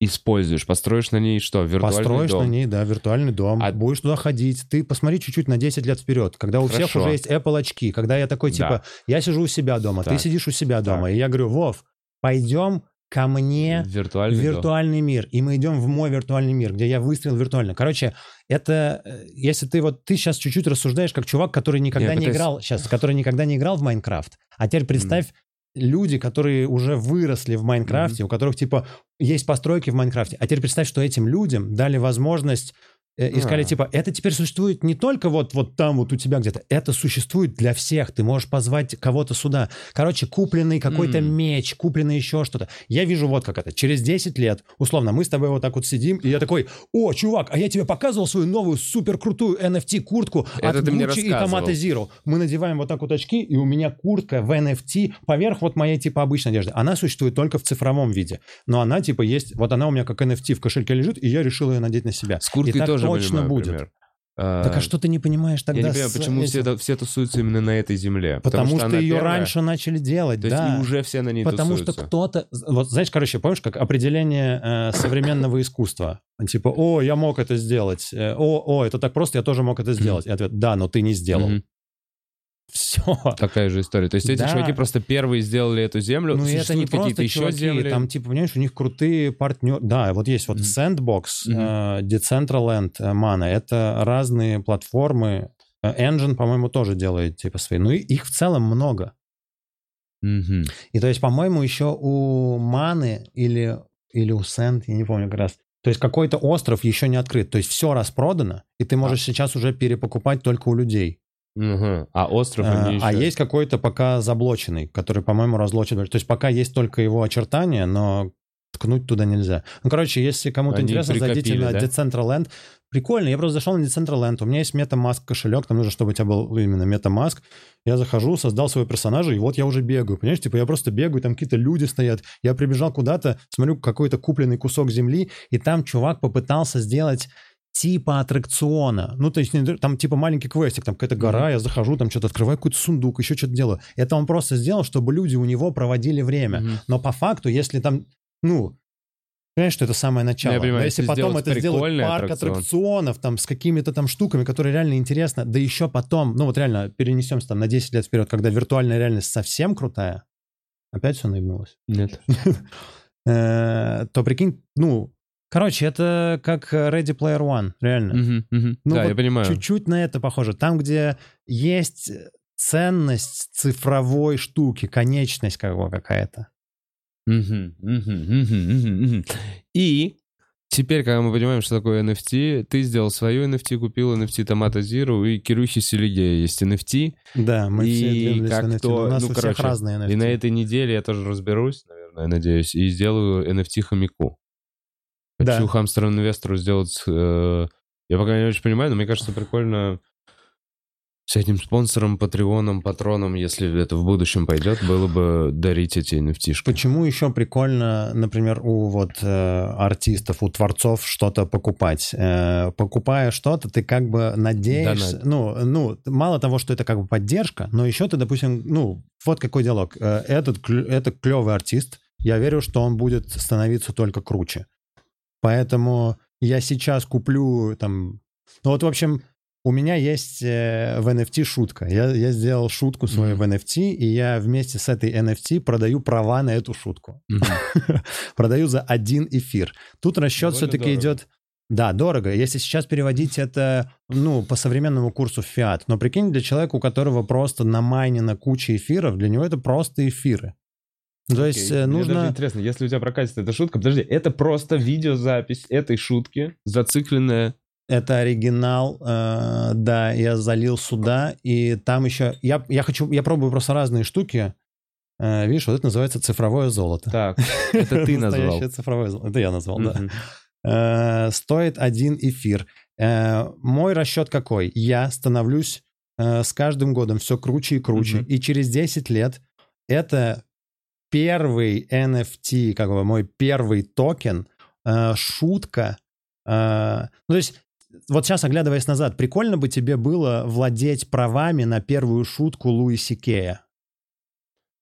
[SPEAKER 2] используешь? Построишь на ней что? Виртуальный
[SPEAKER 1] Построишь
[SPEAKER 2] дом?
[SPEAKER 1] на ней, да, виртуальный дом,
[SPEAKER 2] А-
[SPEAKER 1] будешь туда ходить. Ты посмотри чуть-чуть на 10 лет вперед, когда у всех
[SPEAKER 2] Хорошо.
[SPEAKER 1] уже есть Apple очки, когда я такой, типа,
[SPEAKER 2] Да.
[SPEAKER 1] я сижу у себя дома, ты
[SPEAKER 2] Так.
[SPEAKER 1] сидишь у себя дома,
[SPEAKER 2] Так.
[SPEAKER 1] и я говорю, Вов, пойдем ко мне
[SPEAKER 2] Виртуальный
[SPEAKER 1] виртуальный мир, и мы идем в мой виртуальный мир, где я выстрелил виртуально. Короче, это, э, если ты вот, ты сейчас чуть-чуть рассуждаешь как чувак, который никогда
[SPEAKER 2] Я
[SPEAKER 1] не
[SPEAKER 2] пытаюсь-
[SPEAKER 1] играл, сейчас, который никогда не играл в Майнкрафт, а теперь представь, люди, которые уже выросли в Майнкрафте, у которых, типа, есть постройки в Майнкрафте, а теперь представь, что этим людям дали возможность и сказали,
[SPEAKER 2] А.
[SPEAKER 1] типа, это теперь существует не только вот, вот там вот у тебя где-то, это существует для всех, ты можешь позвать кого-то сюда. Короче, купленный какой-то
[SPEAKER 2] М.
[SPEAKER 1] меч, купленный еще что-то. Я вижу вот как это. Через 10 лет, условно, мы с тобой вот так вот сидим, и я такой, о, чувак, а я тебе показывал свою новую супер крутую NFT-куртку
[SPEAKER 2] Это
[SPEAKER 1] от Gucci и. Tomato Zero. Мы надеваем вот так вот очки, и у меня куртка в NFT поверх вот моей типа обычной одежды. Она существует только в цифровом виде. Но она типа есть, вот она у меня как NFT в кошельке лежит, и я решил ее надеть на себя.
[SPEAKER 2] С курткой тоже
[SPEAKER 1] точно
[SPEAKER 2] понимаю,
[SPEAKER 1] будет.
[SPEAKER 2] например.
[SPEAKER 1] Так а что ты не понимаешь тогда?
[SPEAKER 2] Я не понимаю,
[SPEAKER 1] с
[SPEAKER 2] почему
[SPEAKER 1] этим?
[SPEAKER 2] все, все тусуются именно на этой земле.
[SPEAKER 1] Потому, что,
[SPEAKER 2] она
[SPEAKER 1] ее
[SPEAKER 2] первая,
[SPEAKER 1] раньше начали делать,
[SPEAKER 2] То есть
[SPEAKER 1] да.
[SPEAKER 2] и уже все на ней
[SPEAKER 1] Потому что
[SPEAKER 2] тусуются.
[SPEAKER 1] кто-то... Вот знаешь, короче, помнишь, как определение э, современного искусства? Типа, о, я мог это сделать. Э, О, о, это так просто, я тоже мог это сделать. И ответ, да, но ты не сделал.
[SPEAKER 2] Мгм.
[SPEAKER 1] Все.
[SPEAKER 2] Такая же история. То есть эти
[SPEAKER 1] Да.
[SPEAKER 2] чуваки просто первые сделали эту землю.
[SPEAKER 1] Ну, это не просто
[SPEAKER 2] еще земли.
[SPEAKER 1] там, типа, понимаешь, у них крутые партнеры. Да, вот есть вот
[SPEAKER 2] Мгм.
[SPEAKER 1] Sandbox, э, Decentraland, э, Mana. Это разные платформы. Э, Engine, по-моему, тоже делает, типа, свои. Ну, их в целом много.
[SPEAKER 2] Мгм.
[SPEAKER 1] И то есть, по-моему, еще у Маны или, или у Сент, я не помню как раз, то есть какой-то остров еще не открыт. То есть все распродано, и ты можешь сейчас уже перепокупать только у людей.
[SPEAKER 2] Мгм. А остров
[SPEAKER 1] А,
[SPEAKER 2] они
[SPEAKER 1] а
[SPEAKER 2] еще-
[SPEAKER 1] есть какой-то пока заблоченный, который, по-моему, разлочен. То есть пока есть только его очертания, но ткнуть туда нельзя. Ну, короче, если кому-то
[SPEAKER 2] Они
[SPEAKER 1] интересно, зайдите на
[SPEAKER 2] да?
[SPEAKER 1] Decentraland. Прикольно, я просто зашел на Decentraland, у меня есть MetaMask кошелек, там нужно, чтобы у тебя был именно MetaMask. Я захожу, создал своего персонажа, и вот я уже бегаю, понимаешь? Типа я просто бегаю, там какие-то люди стоят. Я прибежал куда-то, смотрю какой-то купленный кусок земли, и там чувак попытался сделать типа аттракциона. Ну, то есть там типа маленький квестик, там какая-то гора, я захожу, там что-то открываю, какой-то сундук, еще что-то делаю. Это он просто сделал, чтобы люди у него проводили время.
[SPEAKER 2] Мгм.
[SPEAKER 1] Но по факту, если там, ну, понимаешь, что это самое начало.
[SPEAKER 2] Ну, я понимаю,
[SPEAKER 1] Но если
[SPEAKER 2] если
[SPEAKER 1] потом это сделать парк
[SPEAKER 2] аттракцион.
[SPEAKER 1] аттракционов там с какими-то там штуками, которые реально интересно, да еще потом, ну вот реально перенесемся там на 10 лет вперед, когда виртуальная реальность совсем крутая, опять все наебнулось,
[SPEAKER 2] Нет. [LAUGHS]
[SPEAKER 1] э, то прикинь, ну, короче, это как Ready Player One, реально.
[SPEAKER 2] Мгм, мгм.
[SPEAKER 1] Ну,
[SPEAKER 2] Да,
[SPEAKER 1] вот
[SPEAKER 2] я понимаю.
[SPEAKER 1] Чуть-чуть на это похоже. Там, где есть ценность цифровой штуки, конечность как бы какая-то.
[SPEAKER 2] И теперь, когда мы понимаем, что такое NFT, ты сделал свою NFT, купил NFT Tomato Zero, и Кирюхи Селигея есть NFT.
[SPEAKER 1] Да, мы
[SPEAKER 2] И
[SPEAKER 1] все
[SPEAKER 2] как
[SPEAKER 1] NFT.
[SPEAKER 2] то-
[SPEAKER 1] У нас
[SPEAKER 2] ну,
[SPEAKER 1] у всех
[SPEAKER 2] короче,
[SPEAKER 1] разные NFT.
[SPEAKER 2] И на этой неделе я тоже разберусь, наверное, надеюсь, и сделаю NFT хомяку.
[SPEAKER 1] Да.
[SPEAKER 2] Хочу хамстеру-инвестору сделать... э, я пока не очень понимаю, но мне кажется, прикольно с этим спонсором, патреоном, патроном, если это в будущем пойдет, было бы дарить эти NFT-шки.
[SPEAKER 1] Почему еще прикольно, например, у вот э, артистов, у творцов что-то покупать? Э, покупая что-то, ты как бы надеешься,
[SPEAKER 2] Донат.
[SPEAKER 1] ну, ну, мало того, что это как бы поддержка, но еще ты, допустим, ну, вот какой диалог. Э, этот, клё- это клевый артист, я верю, что он будет становиться только круче. Поэтому я сейчас куплю там... Ну вот, в общем, у меня есть э, в NFT шутка. Я, я сделал шутку свою
[SPEAKER 2] Мгм.
[SPEAKER 1] в NFT, и я вместе с этой NFT продаю права на эту шутку.
[SPEAKER 2] Мгм. [LAUGHS]
[SPEAKER 1] продаю за один эфир. Тут расчет все-таки идет... Да, дорого. Если сейчас переводить [LAUGHS] это, ну, по современному курсу в фиат. Но прикинь, для человека, у которого просто намайнена куча эфиров, для него это просто эфиры. То есть
[SPEAKER 2] Окей.
[SPEAKER 1] э,
[SPEAKER 2] Мне
[SPEAKER 1] нужно...
[SPEAKER 2] даже интересно, если у тебя прокатит эта шутка, подожди, это просто видеозапись этой шутки, зацикленная.
[SPEAKER 1] Это оригинал, э, да, я залил сюда, и там еще... Я, я хочу... Я пробую просто разные штуки. Э, видишь, вот это называется цифровое золото.
[SPEAKER 2] Так, [LAUGHS] это ты назвал.
[SPEAKER 1] Настоящее цифровое золото. Это я назвал, да. Э, стоит один эфир. Э, мой расчет какой? Я становлюсь э, с каждым годом все круче и круче. И через 10 лет это первый NFT, как бы мой первый токен, э, шутка. Э, ну, то есть, вот сейчас, оглядываясь назад, прикольно бы тебе было владеть правами на первую шутку Луи Си Кея.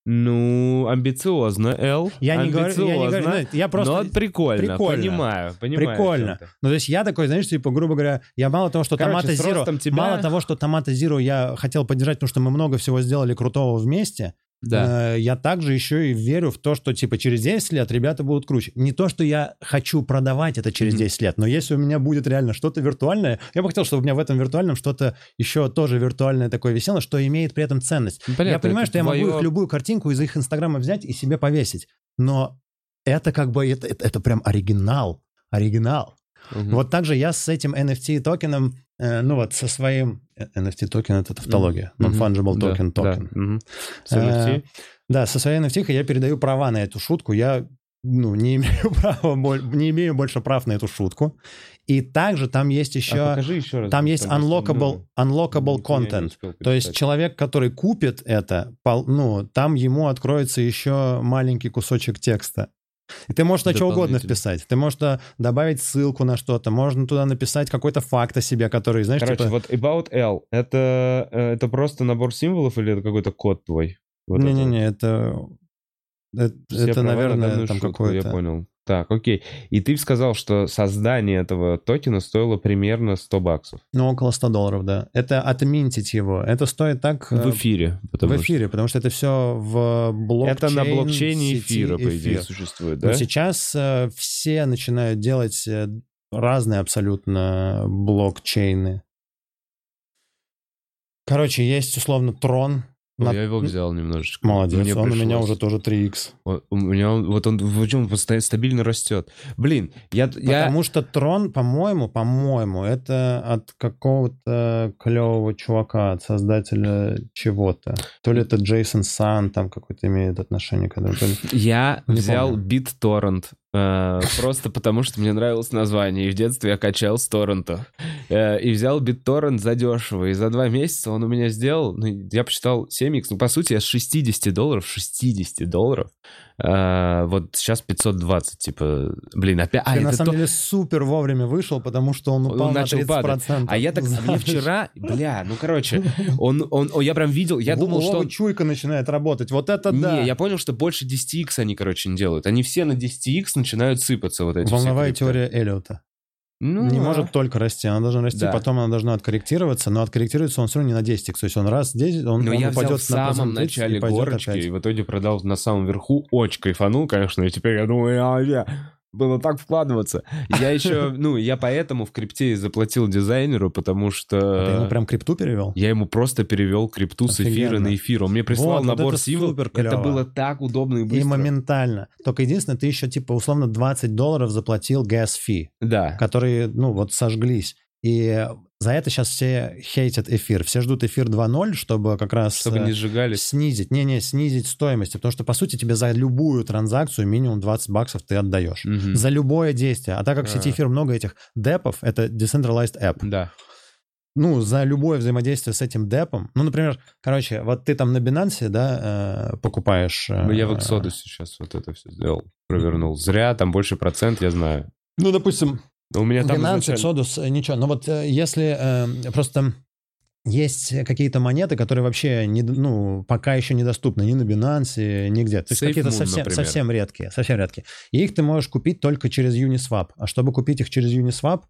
[SPEAKER 2] Ну, амбициозно, Эл.
[SPEAKER 1] Я не говорю, я не говорю,
[SPEAKER 2] Амбициозно,
[SPEAKER 1] ну, я просто...
[SPEAKER 2] Но прикольно,
[SPEAKER 1] прикольно.
[SPEAKER 2] понимаю, понимаю.
[SPEAKER 1] Прикольно.
[SPEAKER 2] ты.
[SPEAKER 1] Ну, то есть я такой, знаешь, типа, грубо говоря, я мало того, что
[SPEAKER 2] Короче,
[SPEAKER 1] Томата
[SPEAKER 2] ростом тебя-
[SPEAKER 1] Мало того, что Томата Zero я хотел поддержать, потому что мы много всего сделали крутого вместе,
[SPEAKER 2] Да.
[SPEAKER 1] э, я также еще и верю в то, что типа через 10 лет ребята будут круче. Не то, что я хочу продавать это через
[SPEAKER 2] Мгм.
[SPEAKER 1] 10 лет, но если у меня будет реально что-то виртуальное, я бы хотел, чтобы у меня в этом виртуальном что-то еще тоже виртуальное такое висело, что имеет при этом ценность.
[SPEAKER 2] Ну, понятно,
[SPEAKER 1] я понимаю, что я могу их любую картинку из их инстаграма взять и себе повесить, но это как бы, это, это, это прям оригинал, оригинал.
[SPEAKER 2] Мгм.
[SPEAKER 1] Вот также я с этим NFT токеном, э, ну вот со своим... э, NFT токен — это тавтология,
[SPEAKER 2] Мгм.
[SPEAKER 1] non-fungible
[SPEAKER 2] Да,
[SPEAKER 1] token
[SPEAKER 2] да, мгм. С
[SPEAKER 1] Э,
[SPEAKER 2] NFT?
[SPEAKER 1] Да, со своей NFT я передаю права на эту шутку. Я ну, не [LAUGHS] имею права, не имею больше прав на эту шутку. И также там есть еще,
[SPEAKER 2] А еще раз.
[SPEAKER 1] там есть unlockable, unlockable content. То есть человек, который купит это, ну, там ему откроется еще маленький кусочек текста. И ты можешь на что угодно вписать. Ты можешь добавить ссылку на что-то, можно туда написать какой-то факт о себе, который, знаешь,
[SPEAKER 2] Короче,
[SPEAKER 1] типа...
[SPEAKER 2] вот About L, это, э, это просто набор символов или это какой-то код твой? Вот это вот.
[SPEAKER 1] Не-не-не, это... Это, это,
[SPEAKER 2] на
[SPEAKER 1] наверное, там какое-то...
[SPEAKER 2] Я понял. Так, окей. И ты сказал, что создание этого токена стоило примерно 100 баксов.
[SPEAKER 1] Ну, около 100 долларов, да. Это отминтить его. Это стоит так... э,
[SPEAKER 2] В эфире.
[SPEAKER 1] в
[SPEAKER 2] Потому что
[SPEAKER 1] эфире, потому что это все в блокчейн
[SPEAKER 2] это на блокчейне
[SPEAKER 1] сети
[SPEAKER 2] эфира, по идее,
[SPEAKER 1] эфир.
[SPEAKER 2] существует,
[SPEAKER 1] Но
[SPEAKER 2] да?
[SPEAKER 1] сейчас э, все начинают делать э, разные абсолютно блокчейны. Короче, есть условно Трон. На-
[SPEAKER 2] Я его взял немножечко.
[SPEAKER 1] Молодец,
[SPEAKER 2] Мне
[SPEAKER 1] он у меня
[SPEAKER 2] пришлось.
[SPEAKER 1] уже тоже 3х.
[SPEAKER 2] Вот У меня он, вот он, почему он постоянно стабильно растет. Блин, я, я,
[SPEAKER 1] Потому что Трон, по-моему, по-моему, это от какого-то клевого чувака, от создателя чего-то. То ли это Джейсон Сан там какой-то имеет отношение к этому, ли-
[SPEAKER 2] я
[SPEAKER 1] Не
[SPEAKER 2] взял. BitTorrent просто потому, что мне нравилось название. И в детстве я качал с торрента. Э, и взял BitTorrent задешево. И за два месяца он у меня сделал, ну, я посчитал 7x. Ну, по сути, я с 60 долларов, 60 долларов, э, вот сейчас 520, типа, блин, опять... А,
[SPEAKER 1] Ты на самом
[SPEAKER 2] то-
[SPEAKER 1] деле супер вовремя вышел, потому что он
[SPEAKER 2] Он
[SPEAKER 1] упал на
[SPEAKER 2] начал
[SPEAKER 1] 30%.
[SPEAKER 2] падать. А я так, а мне вчера, бля, ну короче, он, он, о, я прям видел, я думал, что он...
[SPEAKER 1] чуйка начинает работать. Вот это да.
[SPEAKER 2] Не, я понял, что больше 10x они, короче, не делают. Они все на 10x начинают сыпаться вот эти
[SPEAKER 1] Волновая теория Эллиота.
[SPEAKER 2] Ну,
[SPEAKER 1] не
[SPEAKER 2] да.
[SPEAKER 1] может только расти. Она должна расти,
[SPEAKER 2] Да.
[SPEAKER 1] потом она должна откорректироваться, но откорректируется он все равно не на 10 То есть он раз 10, он,
[SPEAKER 2] Но
[SPEAKER 1] он
[SPEAKER 2] я
[SPEAKER 1] упадет
[SPEAKER 2] в
[SPEAKER 1] на
[SPEAKER 2] самом
[SPEAKER 1] процент 30
[SPEAKER 2] начале
[SPEAKER 1] и
[SPEAKER 2] горочки,
[SPEAKER 1] опять.
[SPEAKER 2] и в итоге продал на самом верху. Очень кайфанул, конечно, и теперь я думаю, я вообще было так вкладываться. Я еще, [LAUGHS] ну, я поэтому в крипте и заплатил дизайнеру, потому что...
[SPEAKER 1] А ты ему прям крипту перевел?
[SPEAKER 2] Я ему просто перевел крипту с эфира
[SPEAKER 1] Офигенно.
[SPEAKER 2] на эфир. Он мне прислал
[SPEAKER 1] Вот, вот
[SPEAKER 2] набор символов.
[SPEAKER 1] супер
[SPEAKER 2] Это было так удобно и
[SPEAKER 1] И
[SPEAKER 2] быстро.
[SPEAKER 1] моментально. Только единственное, ты еще типа условно 20 долларов заплатил gas fee,
[SPEAKER 2] Да.
[SPEAKER 1] которые, ну, вот сожглись. И за это сейчас все хейтят эфир. Все ждут эфир 2.0, чтобы как раз
[SPEAKER 2] Чтобы
[SPEAKER 1] э,
[SPEAKER 2] не сжигались.
[SPEAKER 1] снизить, не-не, снизить стоимость. Потому что, по сути, тебе за любую транзакцию минимум 20 баксов ты отдаешь.
[SPEAKER 2] Мгм.
[SPEAKER 1] За любое действие. А так как в сети
[SPEAKER 2] А.
[SPEAKER 1] эфир много этих депов, это decentralized app.
[SPEAKER 2] Да.
[SPEAKER 1] Ну, за любое взаимодействие с этим депом. Ну, например, короче, вот ты там на Binance, да, э, покупаешь... э,
[SPEAKER 2] Ну, Я в Exodus сейчас вот это все сделал. Провернул. Зря, там больше процент, я знаю.
[SPEAKER 1] Ну, допустим,
[SPEAKER 2] Но у меня там
[SPEAKER 1] Binance,
[SPEAKER 2] изначально-
[SPEAKER 1] Exodus, э, ничего. Но вот э, если э, просто есть какие-то монеты, которые вообще не, ну, пока еще недоступны ни на Binance, нигде. То есть какие-то совсем,
[SPEAKER 2] например.
[SPEAKER 1] совсем редкие, совсем редкие. И их ты можешь купить только через Uniswap. А чтобы купить их через Uniswap,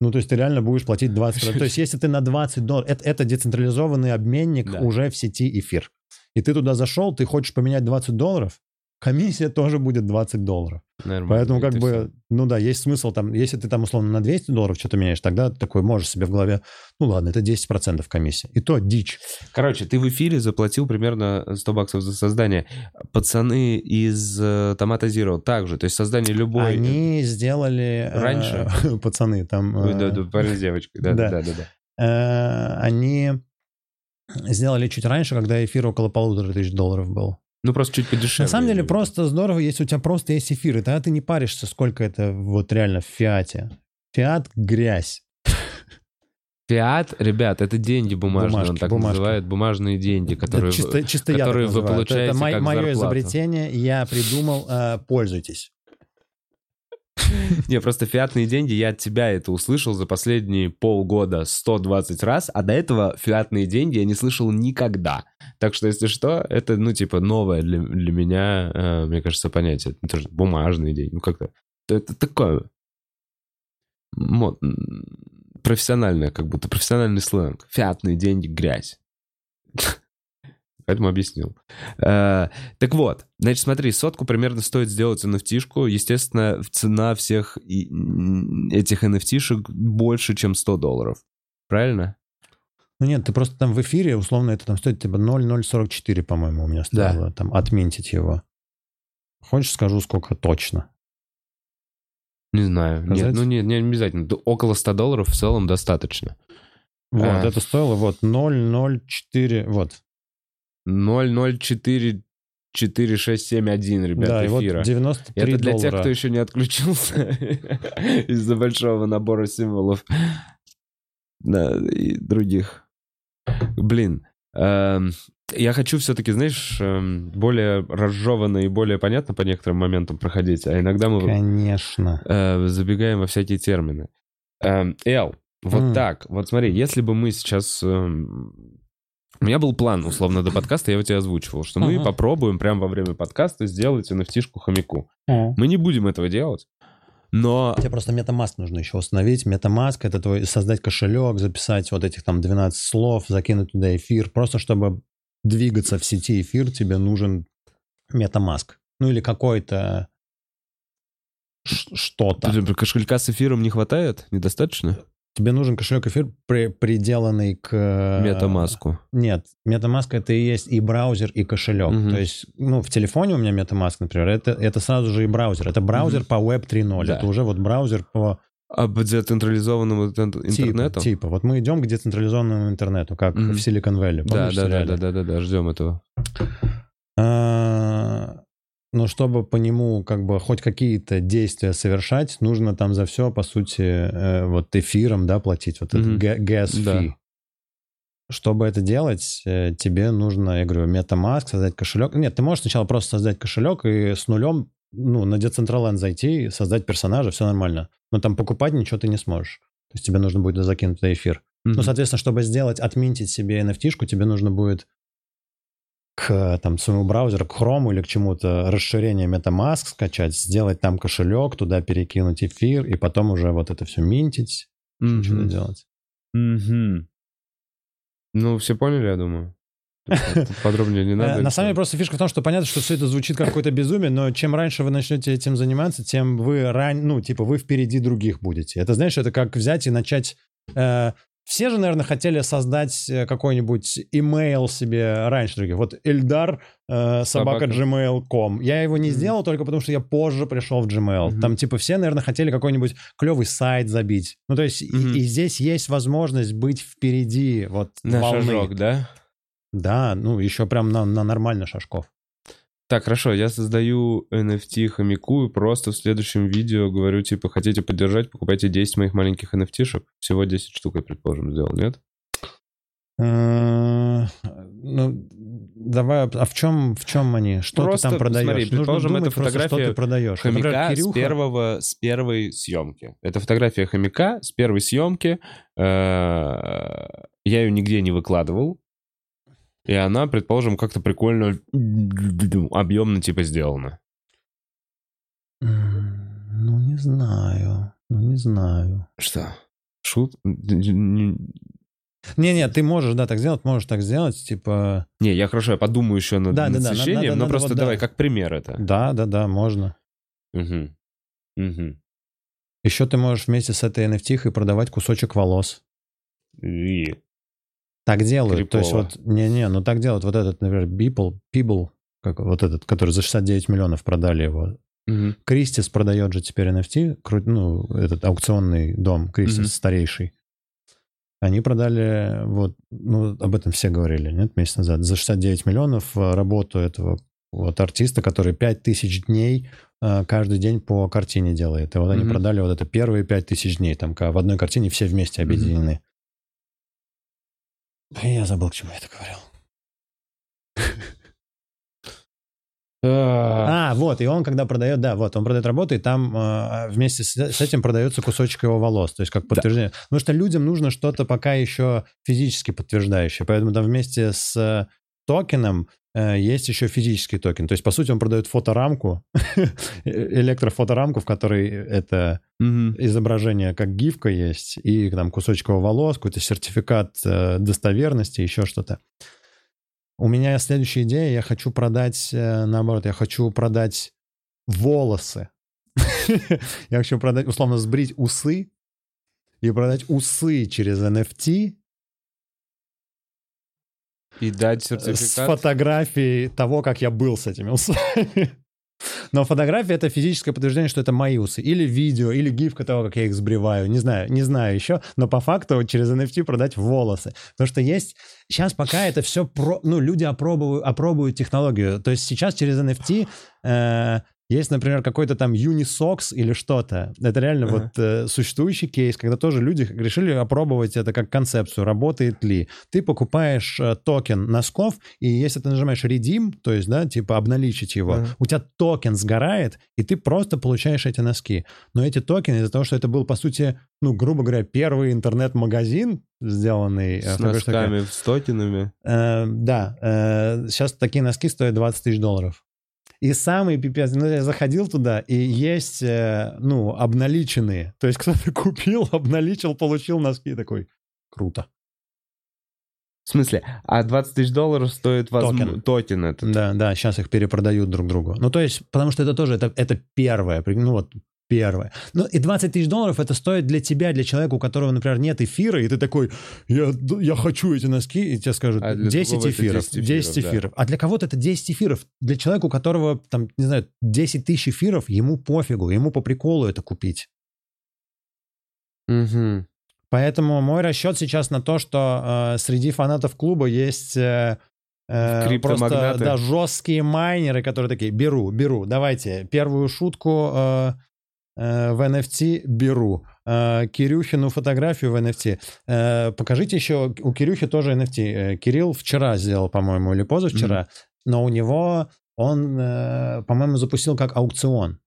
[SPEAKER 1] ну, то есть ты реально будешь платить 20%. То есть если ты на 20 долларов... Это, это децентрализованный обменник
[SPEAKER 2] Да.
[SPEAKER 1] уже в сети эфир. И ты туда зашел, ты хочешь поменять 20 долларов, комиссия тоже будет 20 долларов.
[SPEAKER 2] Нормально,
[SPEAKER 1] Поэтому как бы,
[SPEAKER 2] всё.
[SPEAKER 1] ну да, есть смысл там, если ты там условно на 200 долларов что-то меняешь, тогда ты такой можешь себе в голове, ну ладно, это 10% комиссии. И то дичь.
[SPEAKER 2] Короче, ты в эфире заплатил примерно 100 баксов за создание. Пацаны из э, Томата Zero также. То есть создание любой...
[SPEAKER 1] Они сделали... э,
[SPEAKER 2] Раньше? [LAUGHS]
[SPEAKER 1] пацаны там... Э,
[SPEAKER 2] Да, да, парень с девочкой. [LAUGHS] Да, да,
[SPEAKER 1] Да.
[SPEAKER 2] да,
[SPEAKER 1] э, они сделали чуть раньше, когда эфир около полутора тысяч долларов был.
[SPEAKER 2] Ну, просто чуть подешевле.
[SPEAKER 1] На самом деле просто здорово, если у тебя просто есть эфир, и тогда ты не паришься, сколько это вот реально в фиате. Фиат — грязь.
[SPEAKER 2] Фиат, ребят, это деньги бумажные, он
[SPEAKER 1] Бумажки,
[SPEAKER 2] так
[SPEAKER 1] бумажки.
[SPEAKER 2] называет, бумажные деньги, которые...
[SPEAKER 1] Да, чисто, чисто я так
[SPEAKER 2] которые вы
[SPEAKER 1] называю. Это-
[SPEAKER 2] получаете
[SPEAKER 1] Это мой-
[SPEAKER 2] как
[SPEAKER 1] мое
[SPEAKER 2] зарплату.
[SPEAKER 1] изобретение, я придумал, э, пользуйтесь.
[SPEAKER 2] Не, просто фиатные деньги, я от тебя это услышал за последние полгода 120 раз, а до этого фиатные деньги я не слышал никогда. Так что, если что, это, ну, типа, новое для, для меня, э, мне кажется, понятие. Это тоже бумажные деньги, ну, как-то... Это такое... мо- м, профессиональное, как будто профессиональный сленг. Фиатные деньги, грязь. Поэтому объяснил. Э, так вот, значит, смотри, сотку примерно стоит сделать NFT-шку. Естественно, цена всех этих NFT-шек больше, чем 100 долларов. Правильно?
[SPEAKER 1] Ну нет, ты просто там в эфире, условно, это там стоит типа 0,044, по-моему, у меня стоило да. там отминтить его. Хочешь, скажу, сколько точно?
[SPEAKER 2] Не знаю. Сказать? Нет, ну нет, не обязательно. Около 100 долларов в целом достаточно.
[SPEAKER 1] Вот, а. это стоило вот 0,04, вот.
[SPEAKER 2] 0,04 4671, ребят, да, эфира.
[SPEAKER 1] Вот 93
[SPEAKER 2] Это для
[SPEAKER 1] доллара.
[SPEAKER 2] тех, кто еще не отключился [LAUGHS] из-за большого набора символов да, и других. Блин, эм, я хочу все-таки, знаешь, эм, более разжеванно и более понятно по некоторым моментам проходить, а иногда мы...
[SPEAKER 1] Конечно.
[SPEAKER 2] Э, забегаем во всякие термины. Эм, Эл, вот mm. так, вот смотри, если бы мы сейчас... У меня был план, условно, до подкаста, я его тебе озвучивал, что мы попробуем прямо во время подкаста сделать NFT-шку хомяку. Мы не будем этого делать, но...
[SPEAKER 1] Тебе просто MetaMask нужно еще установить. MetaMask — это твой создать кошелек, записать вот этих там 12 слов, закинуть туда эфир. Просто чтобы двигаться в сети эфир, тебе нужен MetaMask. Ну или какой-то что-то.
[SPEAKER 2] Кошелька с эфиром не хватает? Недостаточно?
[SPEAKER 1] Тебе нужен кошелек эфир, при, приделанный к...
[SPEAKER 2] Метамаску.
[SPEAKER 1] Нет, MetaMask это и есть и браузер, и кошелек. Угу. То есть, ну, в телефоне у меня MetaMask, например, это, это сразу же и браузер. Это браузер угу. по Web 3.0. Да. Это уже вот браузер по...
[SPEAKER 2] А по децентрализованному интернету?
[SPEAKER 1] Типа, типа. Вот мы идем к децентрализованному интернету, как угу. в Silicon Valley.
[SPEAKER 2] Помнишь, да, да, да, да, да, да, да, ждем этого.
[SPEAKER 1] А, но чтобы по нему как бы хоть какие-то действия совершать, нужно там за все, по сути, э, вот эфиром, да, платить, вот mm-hmm. этот gas fee. Да. Чтобы это делать, э, тебе нужно, я говорю, MetaMask, создать кошелек. Нет, ты можешь сначала просто создать кошелек и с нулем, ну, на Decentraland зайти, создать персонажа, все нормально. Но там покупать ничего ты не сможешь. То есть тебе нужно будет закинуть туда эфир. Mm-hmm. Ну, соответственно, чтобы сделать, отминтить себе NFT-шку, тебе нужно будет к там, своему браузеру, к Chrome или к чему-то расширение MetaMask скачать, сделать там кошелек, туда перекинуть эфир, и потом уже вот это все минтить, mm-hmm. что-то делать.
[SPEAKER 2] Mm-hmm. Ну, все поняли, я думаю. Подробнее не надо.
[SPEAKER 1] На самом деле просто фишка в том, что понятно, что все это звучит как какое-то безумие, но чем раньше вы начнете этим заниматься, тем вы ран... ну, типа, вы впереди других будете. Это, знаешь, это как взять и начать э, все же, наверное, хотели создать э, какой-нибудь email себе раньше других. Вот Эльдар э, собака gmail.com. Я его не mm-hmm. сделал только потому, что я позже пришел в Gmail. Mm-hmm. Там типа все, наверное, хотели какой-нибудь клевый сайт забить. Ну то есть mm-hmm. и, и здесь есть возможность быть впереди вот
[SPEAKER 2] на
[SPEAKER 1] волны.
[SPEAKER 2] шажок, да?
[SPEAKER 1] Да, ну еще прям на, на нормально шажков.
[SPEAKER 2] Так, хорошо, я создаю NFT хомяку и просто в следующем видео говорю, типа, хотите поддержать, покупайте 10 моих маленьких NFT-шек. Всего 10 штук, я предположим, сделал, нет?
[SPEAKER 1] Э, ну, давай, а в чем, в чем они? Что просто, ты там продаешь?
[SPEAKER 2] Смотри, предположим, это фотография просто,
[SPEAKER 1] что ты продаешь.
[SPEAKER 2] хомяка с, первого, с первой съемки. Это фотография хомяка с первой съемки. Э, я ее нигде не выкладывал. И она, предположим, как-то прикольно объемно типа сделана.
[SPEAKER 1] Ну, не знаю. Ну, не знаю.
[SPEAKER 2] Что? Шут?
[SPEAKER 1] Не-не, ты можешь, да, так сделать, можешь так сделать, типа...
[SPEAKER 2] Не, я хорошо, я подумаю еще над, да, над да, освещением, да, но просто вот, давай, да. как пример это.
[SPEAKER 1] Да, да, да, можно.
[SPEAKER 2] Угу. Угу.
[SPEAKER 1] Еще ты можешь вместе с этой NFT и продавать кусочек волос.
[SPEAKER 2] И...
[SPEAKER 1] Так делают. Крипово. То есть вот, не-не, ну так делают. Вот этот, например, People, People, как, вот этот, который за 69 миллионов продали его.
[SPEAKER 2] Угу.
[SPEAKER 1] Кристис продает же теперь NFT, ну, этот аукционный дом, Кристис угу. старейший. Они продали, вот, ну, об этом все говорили, нет, месяц назад, за 69 миллионов э, работу этого вот артиста, который 5000 дней э, каждый день по картине делает. И вот они mm продали вот это первые 5000 дней, там в одной картине все вместе объединены. Я забыл, к чему я это говорил. [LAUGHS] А, вот, и он, когда продает, да, вот, он продает работу, и там э, вместе с, с этим продается кусочек его волос, то есть как подтверждение. Да. Потому что людям нужно что-то пока еще физически подтверждающее, поэтому там вместе с токеном есть еще физический токен. То есть, по сути, он продает фоторамку, [LAUGHS] электрофоторамку, в которой это
[SPEAKER 2] mm
[SPEAKER 1] изображение как гифка есть, и там кусочек его волос, какой-то сертификат э, достоверности, еще что-то. У меня следующая идея, я хочу продать, э, наоборот, я хочу продать волосы. [LAUGHS] Я хочу продать, условно, сбрить усы и продать усы через NFT
[SPEAKER 2] И дать
[SPEAKER 1] с
[SPEAKER 2] сертификат.
[SPEAKER 1] фотографией того, как я был с этими усами. Но фотография — это физическое подтверждение, что это мои усы. Или видео, или гифка того, как я их сбриваю. Не знаю, не знаю еще. Но по факту через NFT продать волосы. Потому что есть... Сейчас пока это все... Про... Ну, люди опробуют, опробуют технологию. То есть сейчас через NFT э, есть, например, какой-то там Unisox или что-то. Это реально
[SPEAKER 2] Ага.
[SPEAKER 1] вот э, существующий кейс, когда тоже люди решили опробовать это как концепцию, работает ли. Ты покупаешь э, токен носков, и если ты нажимаешь redeem, то есть, да, типа обналичить его,
[SPEAKER 2] Ага.
[SPEAKER 1] у тебя токен сгорает, и ты просто получаешь эти носки. Но эти токены, из-за того, что это был, по сути, ну, грубо говоря, первый интернет-магазин, сделанный... э,
[SPEAKER 2] С
[SPEAKER 1] такой штуке,
[SPEAKER 2] носками, с токенами.
[SPEAKER 1] Э, да, э, сейчас такие носки стоят 20 тысяч долларов. И самый пипец, ну, я заходил туда, и есть, э, ну, обналиченные. То есть кто-то [LAUGHS] купил, обналичил, получил носки, такой, круто.
[SPEAKER 2] В смысле? А 20 тысяч долларов стоит возм-
[SPEAKER 1] Токен.
[SPEAKER 2] токен этот.
[SPEAKER 1] Да, да, сейчас их перепродают друг другу. Ну, то есть, потому что это тоже, это, это первое, ну, вот, первое. Ну, и 20 тысяч долларов это стоит для тебя, для человека, у которого, например, нет эфира, и ты такой, я, я хочу эти носки, и тебе скажут,
[SPEAKER 2] А для
[SPEAKER 1] 10
[SPEAKER 2] другого это
[SPEAKER 1] эфиров,
[SPEAKER 2] 10
[SPEAKER 1] 10
[SPEAKER 2] эфиров,
[SPEAKER 1] эфиров.
[SPEAKER 2] да.
[SPEAKER 1] А для кого-то это 10 эфиров. Для человека, у которого, там, не знаю, 10 тысяч эфиров, ему пофигу, ему по приколу это купить.
[SPEAKER 2] Мгм.
[SPEAKER 1] Поэтому мой расчет сейчас на то, что э, среди фанатов клуба есть э, э, просто да, жесткие майнеры, которые такие, беру, беру, давайте, первую шутку э, в NFT беру, Э, Кирюхину фотографию в NFT. Э, покажите еще, у Кирюхи тоже NFT. Э, Кирилл вчера сделал, по-моему, или позавчера, но у него он, э, по-моему, запустил как аукцион.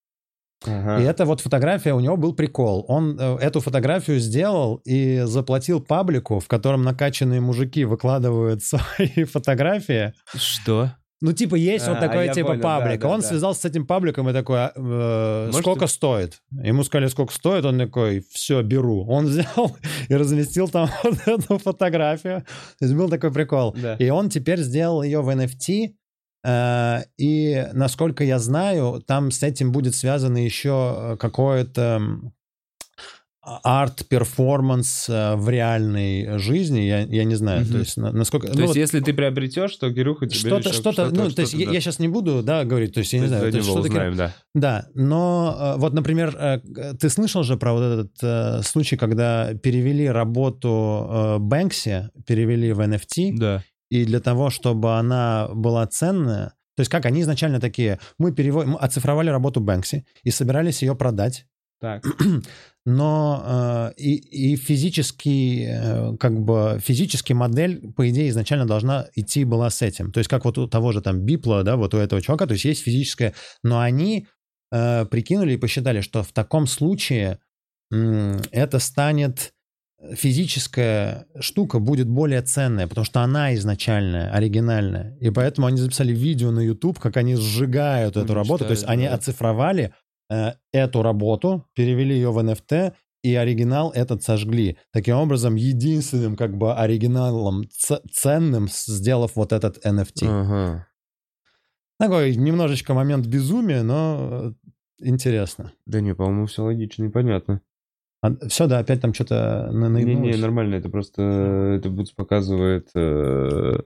[SPEAKER 2] Ага.
[SPEAKER 1] И эта вот фотография, у него был прикол. Он э, эту фотографию сделал и заплатил паблику, в котором накачанные мужики выкладывают [LAUGHS] свои фотографии.
[SPEAKER 2] Что?
[SPEAKER 1] Ну, типа, есть
[SPEAKER 2] А,
[SPEAKER 1] вот такой, типа,
[SPEAKER 2] понял,
[SPEAKER 1] паблик.
[SPEAKER 2] да,
[SPEAKER 1] он
[SPEAKER 2] да.
[SPEAKER 1] связался с этим пабликом и такой, а, э,
[SPEAKER 2] Можете-
[SPEAKER 1] сколько стоит? Ему сказали, сколько стоит, он такой, все, беру. Он [LAUGHS] взял и разместил там [LAUGHS] вот эту фотографию. То есть был такой прикол.
[SPEAKER 2] Да.
[SPEAKER 1] И он теперь сделал ее в NFT, э, и, насколько я знаю, там с этим будет связано еще э, какое-то арт-перформанс э, в реальной жизни, я, я не знаю,
[SPEAKER 2] Мгм.
[SPEAKER 1] то есть на- насколько...
[SPEAKER 2] То
[SPEAKER 1] ну,
[SPEAKER 2] есть,
[SPEAKER 1] вот
[SPEAKER 2] если ты приобретешь, то Кирюха тебе
[SPEAKER 1] что-то,
[SPEAKER 2] еще
[SPEAKER 1] что-то, ну, то есть я,
[SPEAKER 2] да.
[SPEAKER 1] сейчас не буду, да, говорить, то есть я не знаю, то есть что-то-
[SPEAKER 2] узнаем, да.
[SPEAKER 1] да, но э, вот, например, э, ты слышал же про вот этот э, случай, когда перевели работу э, Бэнкси, перевели в NFT,
[SPEAKER 2] Да.
[SPEAKER 1] и для того, чтобы она была ценная, то есть как они изначально такие, мы переводим, мы оцифровали работу Бэнкси и собирались ее продать,
[SPEAKER 2] Так. [CLEARS THROAT]
[SPEAKER 1] но э, и, и физически, э, как бы физически модель, по идее, изначально должна идти была с этим. То есть как вот у того же там Бипла, да, вот у этого чувака, то есть есть физическое, но они э, прикинули и посчитали, что в таком случае м, это станет физическая штука будет более ценная, потому что она изначальная, оригинальная. И поэтому они записали видео на YouTube, как они сжигают эту работу. То есть они
[SPEAKER 2] да.
[SPEAKER 1] оцифровали э, эту работу, перевели ее в NFT, и оригинал этот сожгли. Таким образом, единственным как бы оригиналом ценным, сделав вот этот NFT.
[SPEAKER 2] Ага.
[SPEAKER 1] Такой немножечко момент безумия, но э, интересно.
[SPEAKER 2] Да не, по-моему, все логично и понятно.
[SPEAKER 1] все, да, опять там что-то на
[SPEAKER 2] Не-не, нормально, это просто э, это будет показывает... э,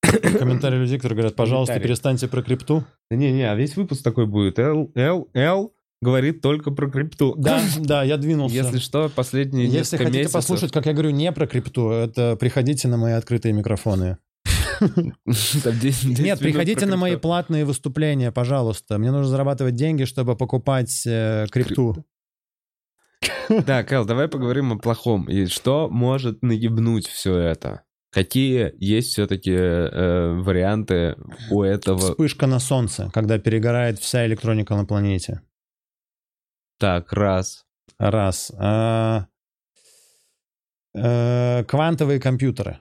[SPEAKER 1] Комментарии людей, которые говорят, пожалуйста, перестаньте про крипту.
[SPEAKER 2] Не-не, а весь выпуск такой будет. Л, Л, Л говорит только про крипту.
[SPEAKER 1] Да, [LAUGHS] да, я двинулся.
[SPEAKER 2] Если что, последние
[SPEAKER 1] Если хотите
[SPEAKER 2] месяцев...
[SPEAKER 1] послушать, как я говорю, не про крипту, это приходите на мои открытые микрофоны. [LAUGHS]
[SPEAKER 2] Там 10 10
[SPEAKER 1] Нет, приходите на мои платные выступления, пожалуйста. Мне нужно зарабатывать деньги, чтобы покупать э, крипту. [LAUGHS]
[SPEAKER 2] Да, Кэл, давай поговорим о плохом. И что может наебнуть все это? Какие есть все-таки варианты у этого?
[SPEAKER 1] Вспышка на солнце, когда перегорает вся электроника на планете.
[SPEAKER 2] Так, раз.
[SPEAKER 1] Раз. А, э, Квантовые компьютеры.